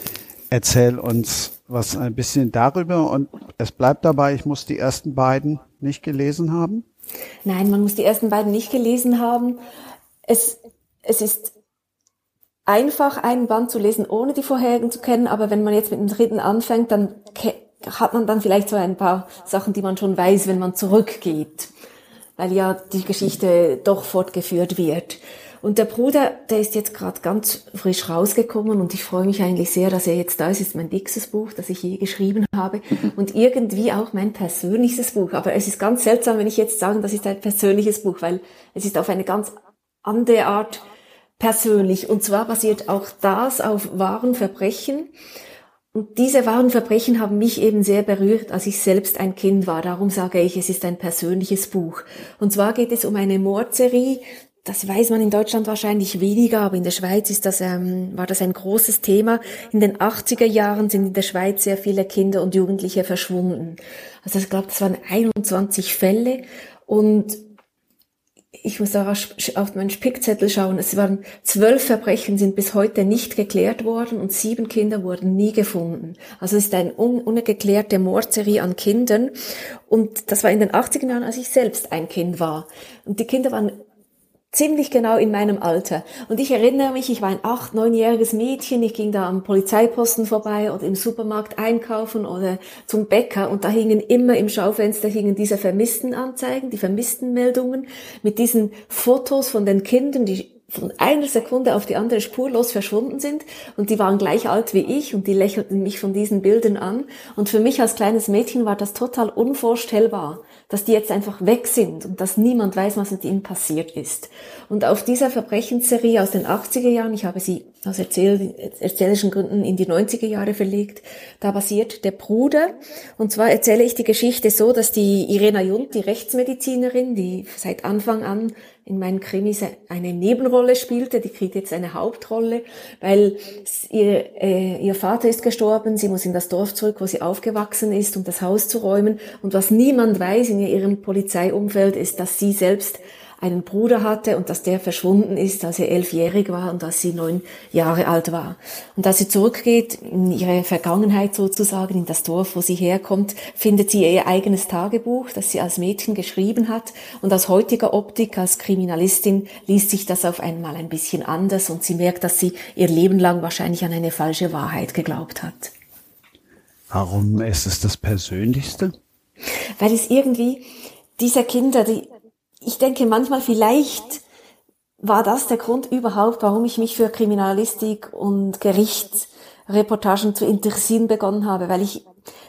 Erzähl uns was ein bisschen darüber und es bleibt dabei, ich muss die ersten beiden nicht gelesen haben. Nein, man muss die ersten beiden nicht gelesen haben. Es, es ist einfach einen Band zu lesen, ohne die vorherigen zu kennen, aber wenn man jetzt mit dem dritten anfängt, dann hat man dann vielleicht so ein paar Sachen, die man schon weiß, wenn man zurückgeht, weil ja die Geschichte doch fortgeführt wird. Und der Bruder, der ist jetzt gerade ganz frisch rausgekommen und ich freue mich eigentlich sehr, dass er jetzt da ist. Es ist mein dickstes Buch, das ich je geschrieben habe und irgendwie auch mein persönliches Buch. Aber es ist ganz seltsam, wenn ich jetzt sage, das ist ein persönliches Buch, weil es ist auf eine ganz andere Art persönlich. Und zwar basiert auch das auf wahren Verbrechen. Und diese wahren Verbrechen haben mich eben sehr berührt, als ich selbst ein Kind war. Darum sage ich, es ist ein persönliches Buch. Und zwar geht es um eine Mordserie. Das weiß man in Deutschland wahrscheinlich weniger, aber in der Schweiz ist das, ähm, war das ein großes Thema. In den 80er Jahren sind in der Schweiz sehr viele Kinder und Jugendliche verschwunden. Also ich glaube, das waren 21 Fälle und ich muss da auf meinen Spickzettel schauen. Es waren zwölf Verbrechen sind bis heute nicht geklärt worden und sieben Kinder wurden nie gefunden. Also es ist eine un ungeklärte Mordserie an Kindern. Und das war in den 80er Jahren, als ich selbst ein Kind war. Und die Kinder waren ziemlich genau in meinem Alter. Und ich erinnere mich, ich war ein acht, neunjähriges Mädchen, ich ging da am Polizeiposten vorbei oder im Supermarkt einkaufen oder zum Bäcker. Und da hingen immer im Schaufenster hingen diese Vermisstenanzeigen, die Vermisstenmeldungen mit diesen Fotos von den Kindern, die von einer Sekunde auf die andere spurlos verschwunden sind. Und die waren gleich alt wie ich und die lächelten mich von diesen Bildern an. Und für mich als kleines Mädchen war das total unvorstellbar, dass die jetzt einfach weg sind und dass niemand weiß, was mit ihnen passiert ist. Und auf dieser Verbrechensserie aus den 80er Jahren, ich habe sie aus erzählerischen Gründen in die 90er Jahre verlegt, da basiert der Bruder. Und zwar erzähle ich die Geschichte so, dass die Irena Jund, die Rechtsmedizinerin, die seit Anfang an in meinen Krimis eine Nebenrolle spielte, die kriegt jetzt eine Hauptrolle, weil ihr, äh, ihr Vater ist gestorben, sie muss in das Dorf zurück, wo sie aufgewachsen ist, um das Haus zu räumen. Und was niemand weiß in ihrem Polizeiumfeld ist, dass sie selbst einen Bruder hatte und dass der verschwunden ist, als er elfjährig war und als sie neun Jahre alt war. Und als sie zurückgeht in ihre Vergangenheit sozusagen, in das Dorf, wo sie herkommt, findet sie ihr eigenes Tagebuch, das sie als Mädchen geschrieben hat. Und aus heutiger Optik, als Kriminalistin, liest sich das auf einmal ein bisschen anders und sie merkt, dass sie ihr Leben lang wahrscheinlich an eine falsche Wahrheit geglaubt hat. Warum ist es das Persönlichste? Weil es irgendwie diese Kinder, die ich denke manchmal vielleicht war das der Grund überhaupt, warum ich mich für Kriminalistik und Gerichtsreportagen zu interessieren begonnen habe, weil ich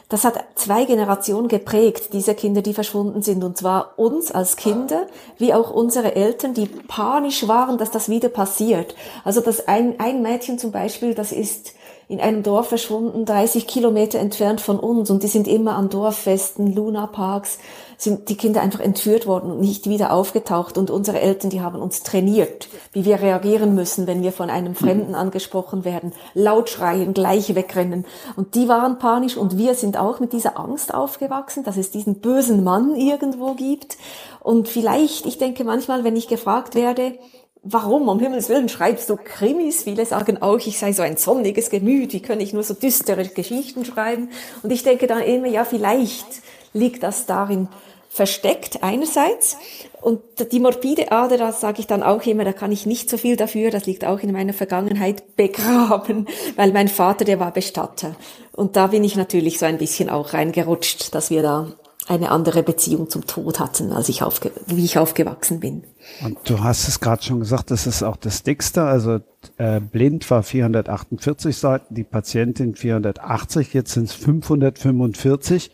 das hat zwei Generationen geprägt, diese Kinder, die verschwunden sind. Und zwar uns als Kinder, wie auch unsere Eltern, die panisch waren, dass das wieder passiert. Also dass ein, ein Mädchen zum Beispiel, das ist in einem Dorf verschwunden, 30 Kilometer entfernt von uns. Und die sind immer an Dorffesten, Lunaparks, sind die Kinder einfach entführt worden und nicht wieder aufgetaucht. Und unsere Eltern, die haben uns trainiert, wie wir reagieren müssen, wenn wir von einem Fremden angesprochen werden. Laut schreien, gleich wegrennen. Und die waren panisch und wir sind auch mit dieser Angst aufgewachsen, dass es diesen bösen Mann irgendwo gibt. Und vielleicht, ich denke manchmal, wenn ich gefragt werde, Warum, um Himmels Willen, schreibst du Krimis? Viele sagen auch, ich sei so ein sonniges Gemüt, wie kann ich nur so düstere Geschichten schreiben? Und ich denke dann immer, ja, vielleicht liegt das darin, versteckt einerseits und die morbide Ader, das sage ich dann auch immer, da kann ich nicht so viel dafür, das liegt auch in meiner Vergangenheit begraben, weil mein Vater, der war Bestatter. Und da bin ich natürlich so ein bisschen auch reingerutscht, dass wir da eine andere Beziehung zum Tod hatten, als ich aufge wie ich aufgewachsen bin. Und du hast es gerade schon gesagt, das ist auch das dickste. Also äh, blind war 448 Seiten, die Patientin 480, jetzt sind es 545.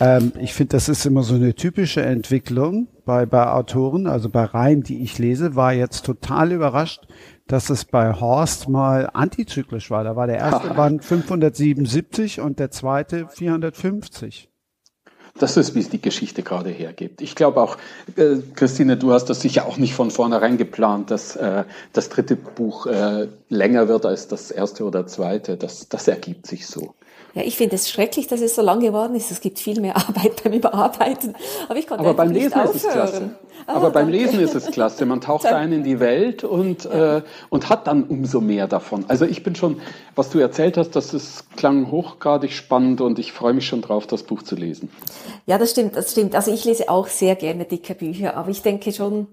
Ähm, ich finde, das ist immer so eine typische Entwicklung bei, bei Autoren, also bei Reihen, die ich lese, war jetzt total überrascht, dass es bei Horst mal antizyklisch war. Da war der erste Band 577 und der zweite 450. Das ist, wie es die Geschichte gerade hergibt. Ich glaube auch, äh, Christine, du hast das sicher auch nicht von vornherein geplant, dass äh, das dritte Buch äh, länger wird als das erste oder zweite. Das, das ergibt sich so. Ja, ich finde es schrecklich, dass es so lang geworden ist. Es gibt viel mehr Arbeit beim Überarbeiten. Aber ich konnte Aber beim Lesen nicht ist es klasse. Ah, Aber beim Lesen ist es klasse. Man taucht ein in die Welt und, ja. äh, und hat dann umso mehr davon. Also ich bin schon, was du erzählt hast, das ist, klang hochgradig spannend und ich freue mich schon drauf, das Buch zu lesen. Ja, das stimmt, das stimmt. Also ich lese auch sehr gerne dicke Bücher, aber ich denke schon,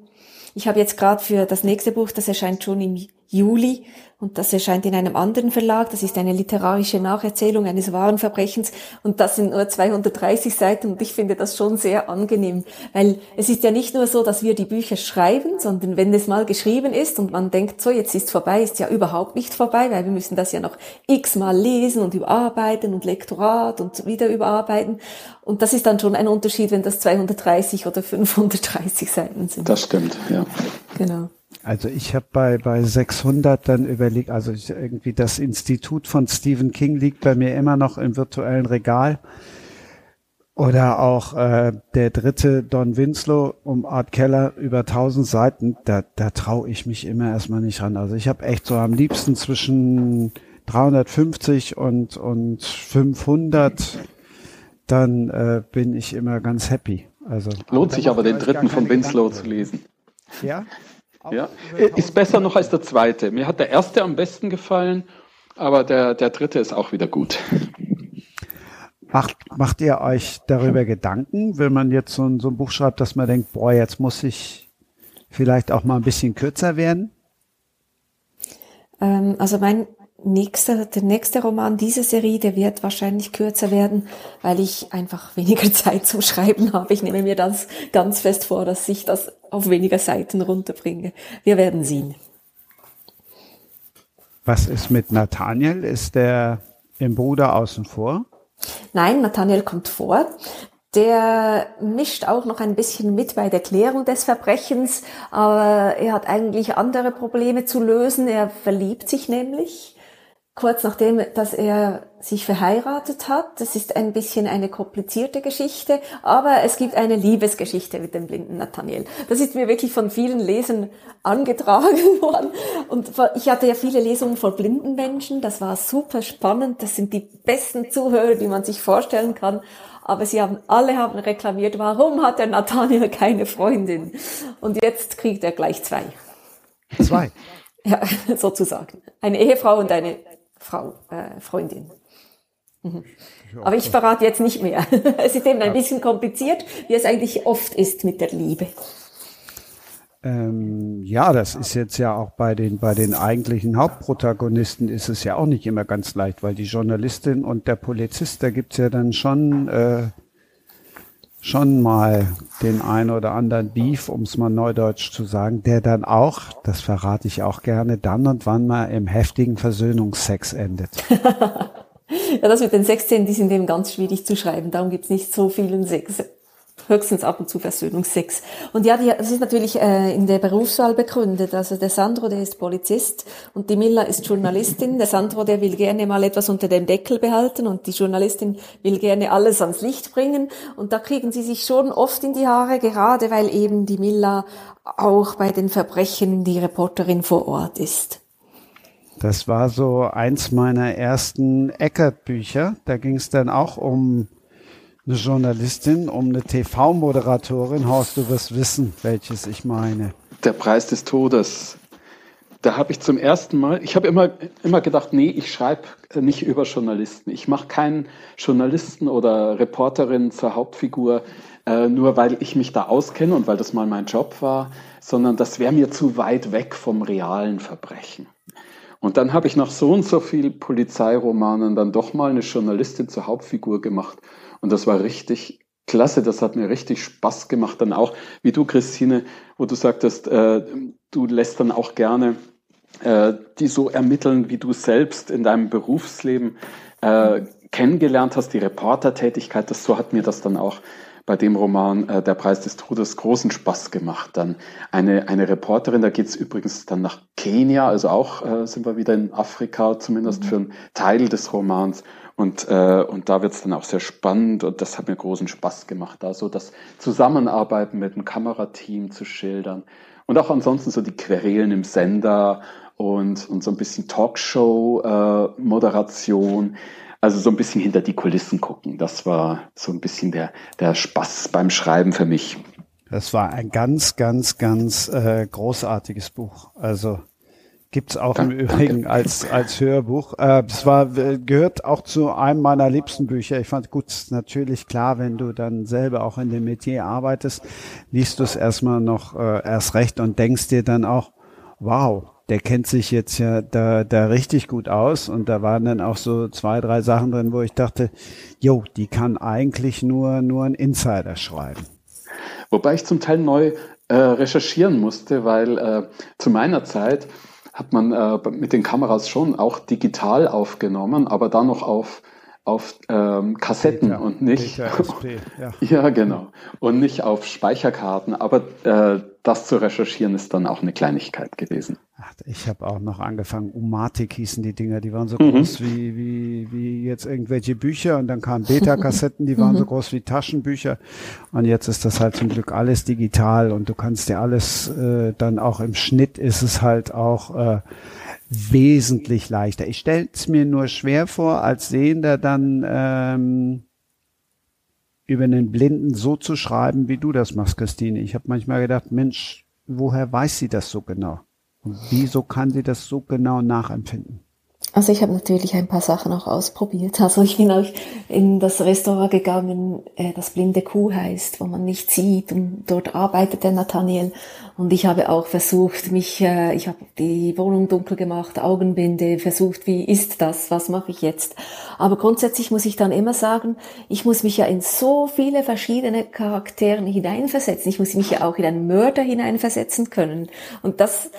ich habe jetzt gerade für das nächste Buch, das erscheint schon im Juli und das erscheint in einem anderen Verlag. Das ist eine literarische Nacherzählung eines wahren Verbrechens und das sind nur 230 Seiten und ich finde das schon sehr angenehm, weil es ist ja nicht nur so, dass wir die Bücher schreiben, sondern wenn es mal geschrieben ist und man denkt, so jetzt ist vorbei, ist ja überhaupt nicht vorbei, weil wir müssen das ja noch x-mal lesen und überarbeiten und Lektorat und wieder überarbeiten und das ist dann schon ein Unterschied, wenn das 230 oder 530 Seiten sind. Das stimmt, ja. Genau. Also ich habe bei, bei 600 dann überlegt, also ich, irgendwie das Institut von Stephen King liegt bei mir immer noch im virtuellen Regal. Oder auch äh, der dritte Don Winslow um Art Keller über 1000 Seiten, da, da traue ich mich immer erstmal nicht ran. Also ich habe echt so am liebsten zwischen 350 und, und 500, dann äh, bin ich immer ganz happy. Also Lohnt sich aber den dritten von Winslow zu lesen. Ja? Ja, ist besser noch als der zweite. Mir hat der erste am besten gefallen, aber der, der dritte ist auch wieder gut. Macht, macht ihr euch darüber Gedanken, wenn man jetzt so ein, so ein Buch schreibt, dass man denkt, boah, jetzt muss ich vielleicht auch mal ein bisschen kürzer werden? Ähm, also mein nächster, der nächste Roman dieser Serie, der wird wahrscheinlich kürzer werden, weil ich einfach weniger Zeit zum Schreiben habe. Ich nehme mir das ganz fest vor, dass ich das auf weniger Seiten runterbringe. Wir werden sehen. Was ist mit Nathaniel? Ist der im Bruder außen vor? Nein, Nathaniel kommt vor. Der mischt auch noch ein bisschen mit bei der Klärung des Verbrechens, aber er hat eigentlich andere Probleme zu lösen. Er verliebt sich nämlich kurz nachdem, dass er sich verheiratet hat. Das ist ein bisschen eine komplizierte Geschichte, aber es gibt eine Liebesgeschichte mit dem blinden Nathaniel. Das ist mir wirklich von vielen Lesern angetragen worden. Und ich hatte ja viele Lesungen vor blinden Menschen. Das war super spannend. Das sind die besten Zuhörer, die man sich vorstellen kann. Aber sie haben, alle haben reklamiert, warum hat der Nathaniel keine Freundin? Und jetzt kriegt er gleich zwei. Zwei? Ja, sozusagen. Eine Ehefrau und eine Frau, äh, Freundin. Mhm. Aber ich verrate jetzt nicht mehr. es ist eben ein bisschen kompliziert, wie es eigentlich oft ist mit der Liebe. Ähm, ja, das ist jetzt ja auch bei den, bei den eigentlichen Hauptprotagonisten ist es ja auch nicht immer ganz leicht, weil die Journalistin und der Polizist, da gibt's ja dann schon, äh, schon mal den ein oder anderen Beef, um es mal neudeutsch zu sagen, der dann auch, das verrate ich auch gerne, dann und wann mal im heftigen Versöhnungsex endet. ja, das mit den Sexszenen, die sind eben ganz schwierig zu schreiben. Darum gibt's nicht so vielen Sex höchstens ab und zu Versöhnungsex. Und ja, die, das ist natürlich äh, in der Berufswahl begründet. Also der Sandro, der ist Polizist und die Milla ist Journalistin. Der Sandro, der will gerne mal etwas unter dem Deckel behalten und die Journalistin will gerne alles ans Licht bringen. Und da kriegen sie sich schon oft in die Haare, gerade weil eben die Milla auch bei den Verbrechen die Reporterin vor Ort ist. Das war so eins meiner ersten Eckert-Bücher. Da ging es dann auch um eine Journalistin, um eine TV-Moderatorin. Horst, du wirst wissen, welches ich meine. Der Preis des Todes. Da habe ich zum ersten Mal, ich habe immer, immer gedacht, nee, ich schreibe nicht über Journalisten. Ich mache keinen Journalisten oder Reporterin zur Hauptfigur, äh, nur weil ich mich da auskenne und weil das mal mein Job war, sondern das wäre mir zu weit weg vom realen Verbrechen. Und dann habe ich nach so und so viel Polizeiromanen dann doch mal eine Journalistin zur Hauptfigur gemacht. Und das war richtig klasse, das hat mir richtig Spaß gemacht. Dann auch, wie du, Christine, wo du sagtest, äh, du lässt dann auch gerne äh, die so ermitteln, wie du selbst in deinem Berufsleben äh, kennengelernt hast, die Reportertätigkeit, das so hat mir das dann auch bei dem Roman äh, Der Preis des Todes großen Spaß gemacht. Dann eine, eine Reporterin, da geht's übrigens dann nach Kenia, also auch äh, sind wir wieder in Afrika, zumindest mhm. für einen Teil des Romans. Und, äh, und da wird's dann auch sehr spannend und das hat mir großen Spaß gemacht, da so das Zusammenarbeiten mit dem Kamerateam zu schildern. Und auch ansonsten so die Querelen im Sender und, und so ein bisschen Talkshow-Moderation. Äh, also so ein bisschen hinter die Kulissen gucken. Das war so ein bisschen der, der Spaß beim Schreiben für mich. Das war ein ganz, ganz, ganz äh, großartiges Buch. Also Gibt's auch danke, im Übrigen danke. als, als Hörbuch. Äh, es war, äh, gehört auch zu einem meiner liebsten Bücher. Ich fand gut, natürlich klar, wenn du dann selber auch in dem Metier arbeitest, liest du es erstmal noch äh, erst recht und denkst dir dann auch, wow, der kennt sich jetzt ja da, da richtig gut aus und da waren dann auch so zwei, drei Sachen drin, wo ich dachte, jo, die kann eigentlich nur, nur ein Insider schreiben. Wobei ich zum Teil neu äh, recherchieren musste, weil äh, zu meiner Zeit hat man äh, mit den Kameras schon auch digital aufgenommen, aber dann noch auf auf ähm, Kassetten Beta, und nicht SP, ja. ja genau und nicht auf Speicherkarten. Aber äh, das zu recherchieren ist dann auch eine Kleinigkeit gewesen. Ach, ich habe auch noch angefangen. Umatic hießen die Dinger, die waren so Mhm. groß wie, wie, wie jetzt irgendwelche Bücher und dann kamen Beta-Kassetten, die waren so groß wie Taschenbücher und jetzt ist das halt zum Glück alles digital und du kannst dir alles äh, dann auch im Schnitt ist es halt auch äh, wesentlich leichter. Ich stelle es mir nur schwer vor, als Sehender dann ähm, über einen Blinden so zu schreiben, wie du das machst, Christine. Ich habe manchmal gedacht, Mensch, woher weiß sie das so genau? Und wieso kann sie das so genau nachempfinden? Also ich habe natürlich ein paar Sachen auch ausprobiert. Also ich bin auch in das Restaurant gegangen, äh, das Blinde Kuh heißt, wo man nicht sieht und dort arbeitet der Nathaniel. Und ich habe auch versucht, mich, äh, ich habe die Wohnung dunkel gemacht, Augenbinde, versucht, wie ist das, was mache ich jetzt? Aber grundsätzlich muss ich dann immer sagen, ich muss mich ja in so viele verschiedene Charakteren hineinversetzen. Ich muss mich ja auch in einen Mörder hineinversetzen können. Und das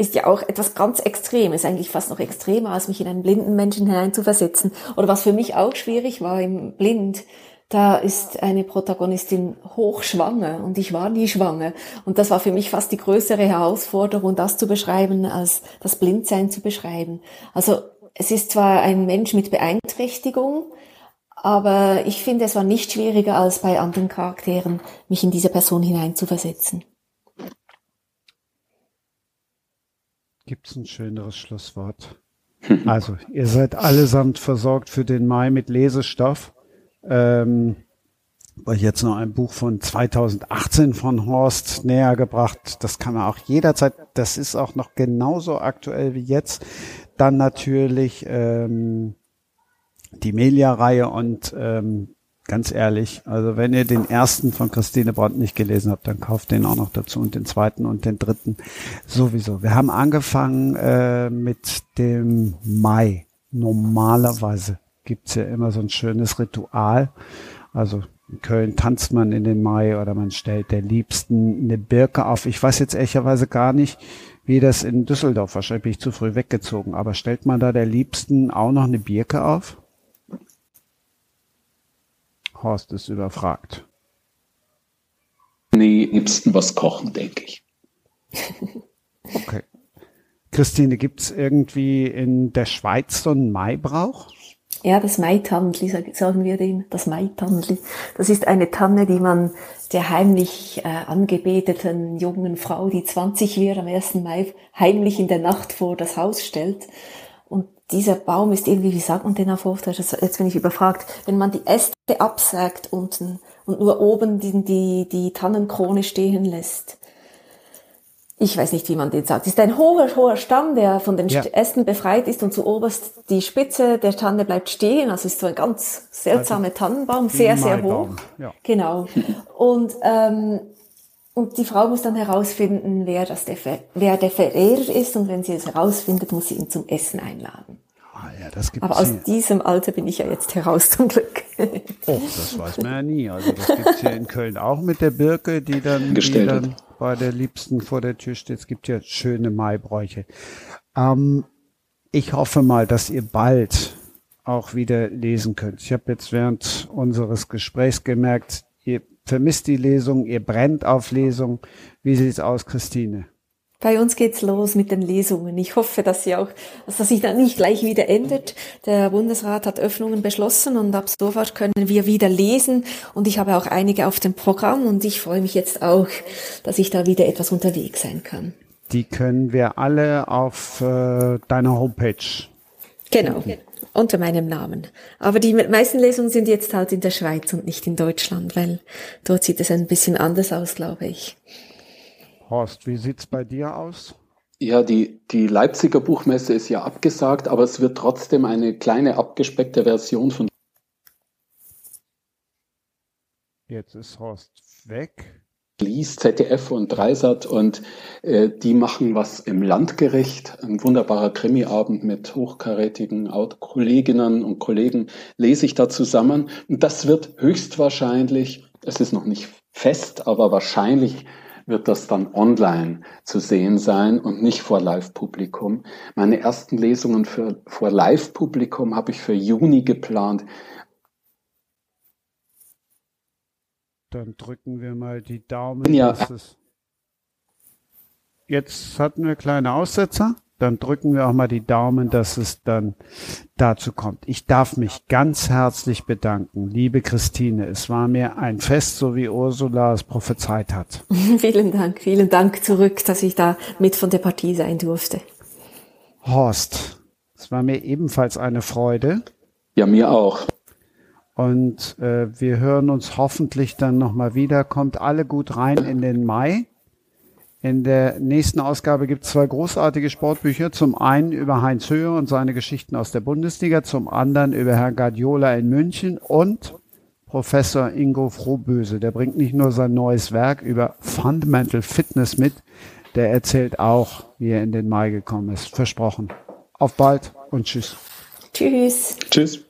ist ja auch etwas ganz Extremes, eigentlich fast noch extremer, als mich in einen blinden Menschen hineinzuversetzen. Oder was für mich auch schwierig war im Blind, da ist eine Protagonistin hochschwanger und ich war nie schwanger. Und das war für mich fast die größere Herausforderung, das zu beschreiben, als das Blindsein zu beschreiben. Also es ist zwar ein Mensch mit Beeinträchtigung, aber ich finde, es war nicht schwieriger als bei anderen Charakteren, mich in diese Person hineinzuversetzen. Gibt's ein schöneres Schlusswort? Also, ihr seid allesamt versorgt für den Mai mit Lesestoff. Ähm, euch jetzt noch ein Buch von 2018 von Horst näher gebracht. Das kann man auch jederzeit, das ist auch noch genauso aktuell wie jetzt. Dann natürlich ähm, die Melia-Reihe und ähm, ganz ehrlich, also wenn ihr den ersten von Christine Brandt nicht gelesen habt, dann kauft den auch noch dazu und den zweiten und den dritten sowieso. Wir haben angefangen äh, mit dem Mai. Normalerweise gibt's ja immer so ein schönes Ritual. Also in Köln tanzt man in den Mai oder man stellt der Liebsten eine Birke auf. Ich weiß jetzt ehrlicherweise gar nicht, wie das in Düsseldorf, wahrscheinlich bin ich zu früh weggezogen, aber stellt man da der Liebsten auch noch eine Birke auf? Horst ist überfragt. Nee, liebsten was kochen, denke ich. Okay. Christine, gibt's irgendwie in der Schweiz so einen Maibrauch? Ja, das Maitannli, sag- sagen wir dem, das Maitannli. Das ist eine Tanne, die man der heimlich äh, angebeteten jungen Frau, die 20 wird, am 1. Mai heimlich in der Nacht vor das Haus stellt. Dieser Baum ist irgendwie, wie sagt man den auf Hochdeutsch? Das- Jetzt bin ich überfragt. Wenn man die Äste absägt unten und nur oben die, die, die Tannenkrone stehen lässt. Ich weiß nicht, wie man den sagt. Es ist ein hoher, hoher Stamm, der von den Ja. St- Ästen befreit ist und zu oberst die Spitze der Tanne bleibt stehen. Also ist so ein ganz seltsamer Tannenbaum, sehr, sehr hoch. Ja. Genau. Und, ähm, und die Frau muss dann herausfinden, wer, das der, wer der Verehrer ist. Und wenn sie es herausfindet, muss sie ihn zum Essen einladen. Ah, ja, das gibt's Aber aus hier. diesem Alter bin ich ja jetzt heraus, zum Glück. Oh, das weiß man ja nie. Also das gibt's hier in Köln auch mit der Birke, die dann, die dann bei der Liebsten vor der Tür steht. Es gibt ja schöne Maibräuche. Ähm, ich hoffe mal, dass ihr bald auch wieder lesen könnt. Ich habe jetzt während unseres Gesprächs gemerkt, vermisst die Lesung, ihr brennt auf Lesung. Wie sieht's aus, Christine? Bei uns geht's los mit den Lesungen. Ich hoffe, dass sie auch, dass das sich dann nicht gleich wieder endet. Der Bundesrat hat Öffnungen beschlossen und ab sofort können wir wieder lesen. Und ich habe auch einige auf dem Programm und ich freue mich jetzt auch, dass ich da wieder etwas unterwegs sein kann. Die können wir alle auf äh, deiner Homepage. Genau. Unter meinem Namen. Aber die meisten Lesungen sind jetzt halt in der Schweiz und nicht in Deutschland, weil dort sieht es ein bisschen anders aus, glaube ich. Horst, wie sieht's bei dir aus? Ja, die, die Leipziger Buchmesse ist ja abgesagt, aber es wird trotzdem eine kleine abgespeckte Version von Jetzt ist Horst weg. Liest, ZDF und Dreisat und äh, die machen was im Landgericht, ein wunderbarer Krimiabend mit hochkarätigen Kolleginnen und Kollegen lese ich da zusammen und das wird höchstwahrscheinlich, es ist noch nicht fest, aber wahrscheinlich wird das dann online zu sehen sein und nicht vor Live-Publikum. Meine ersten Lesungen für, vor Live-Publikum habe ich für Juni geplant. Dann drücken wir mal die Daumen. Ja. Jetzt hatten wir kleine Aussetzer. Dann drücken wir auch mal die Daumen, dass es dann dazu kommt. Ich darf mich ganz herzlich bedanken, liebe Christine. Es war mir ein Fest, so wie Ursula es prophezeit hat. vielen Dank, vielen Dank zurück, dass ich da mit von der Partie sein durfte. Horst, es war mir ebenfalls eine Freude. Ja, mir auch. Und äh, wir hören uns hoffentlich dann nochmal wieder. Kommt alle gut rein in den Mai. In der nächsten Ausgabe gibt es zwei großartige Sportbücher. Zum einen über Heinz Höher und seine Geschichten aus der Bundesliga, zum anderen über Herrn Guardiola in München und Professor Ingo Frohböse. Der bringt nicht nur sein neues Werk über Fundamental Fitness mit, der erzählt auch, wie er in den Mai gekommen ist. Versprochen. Auf bald und tschüss. Tschüss. Tschüss.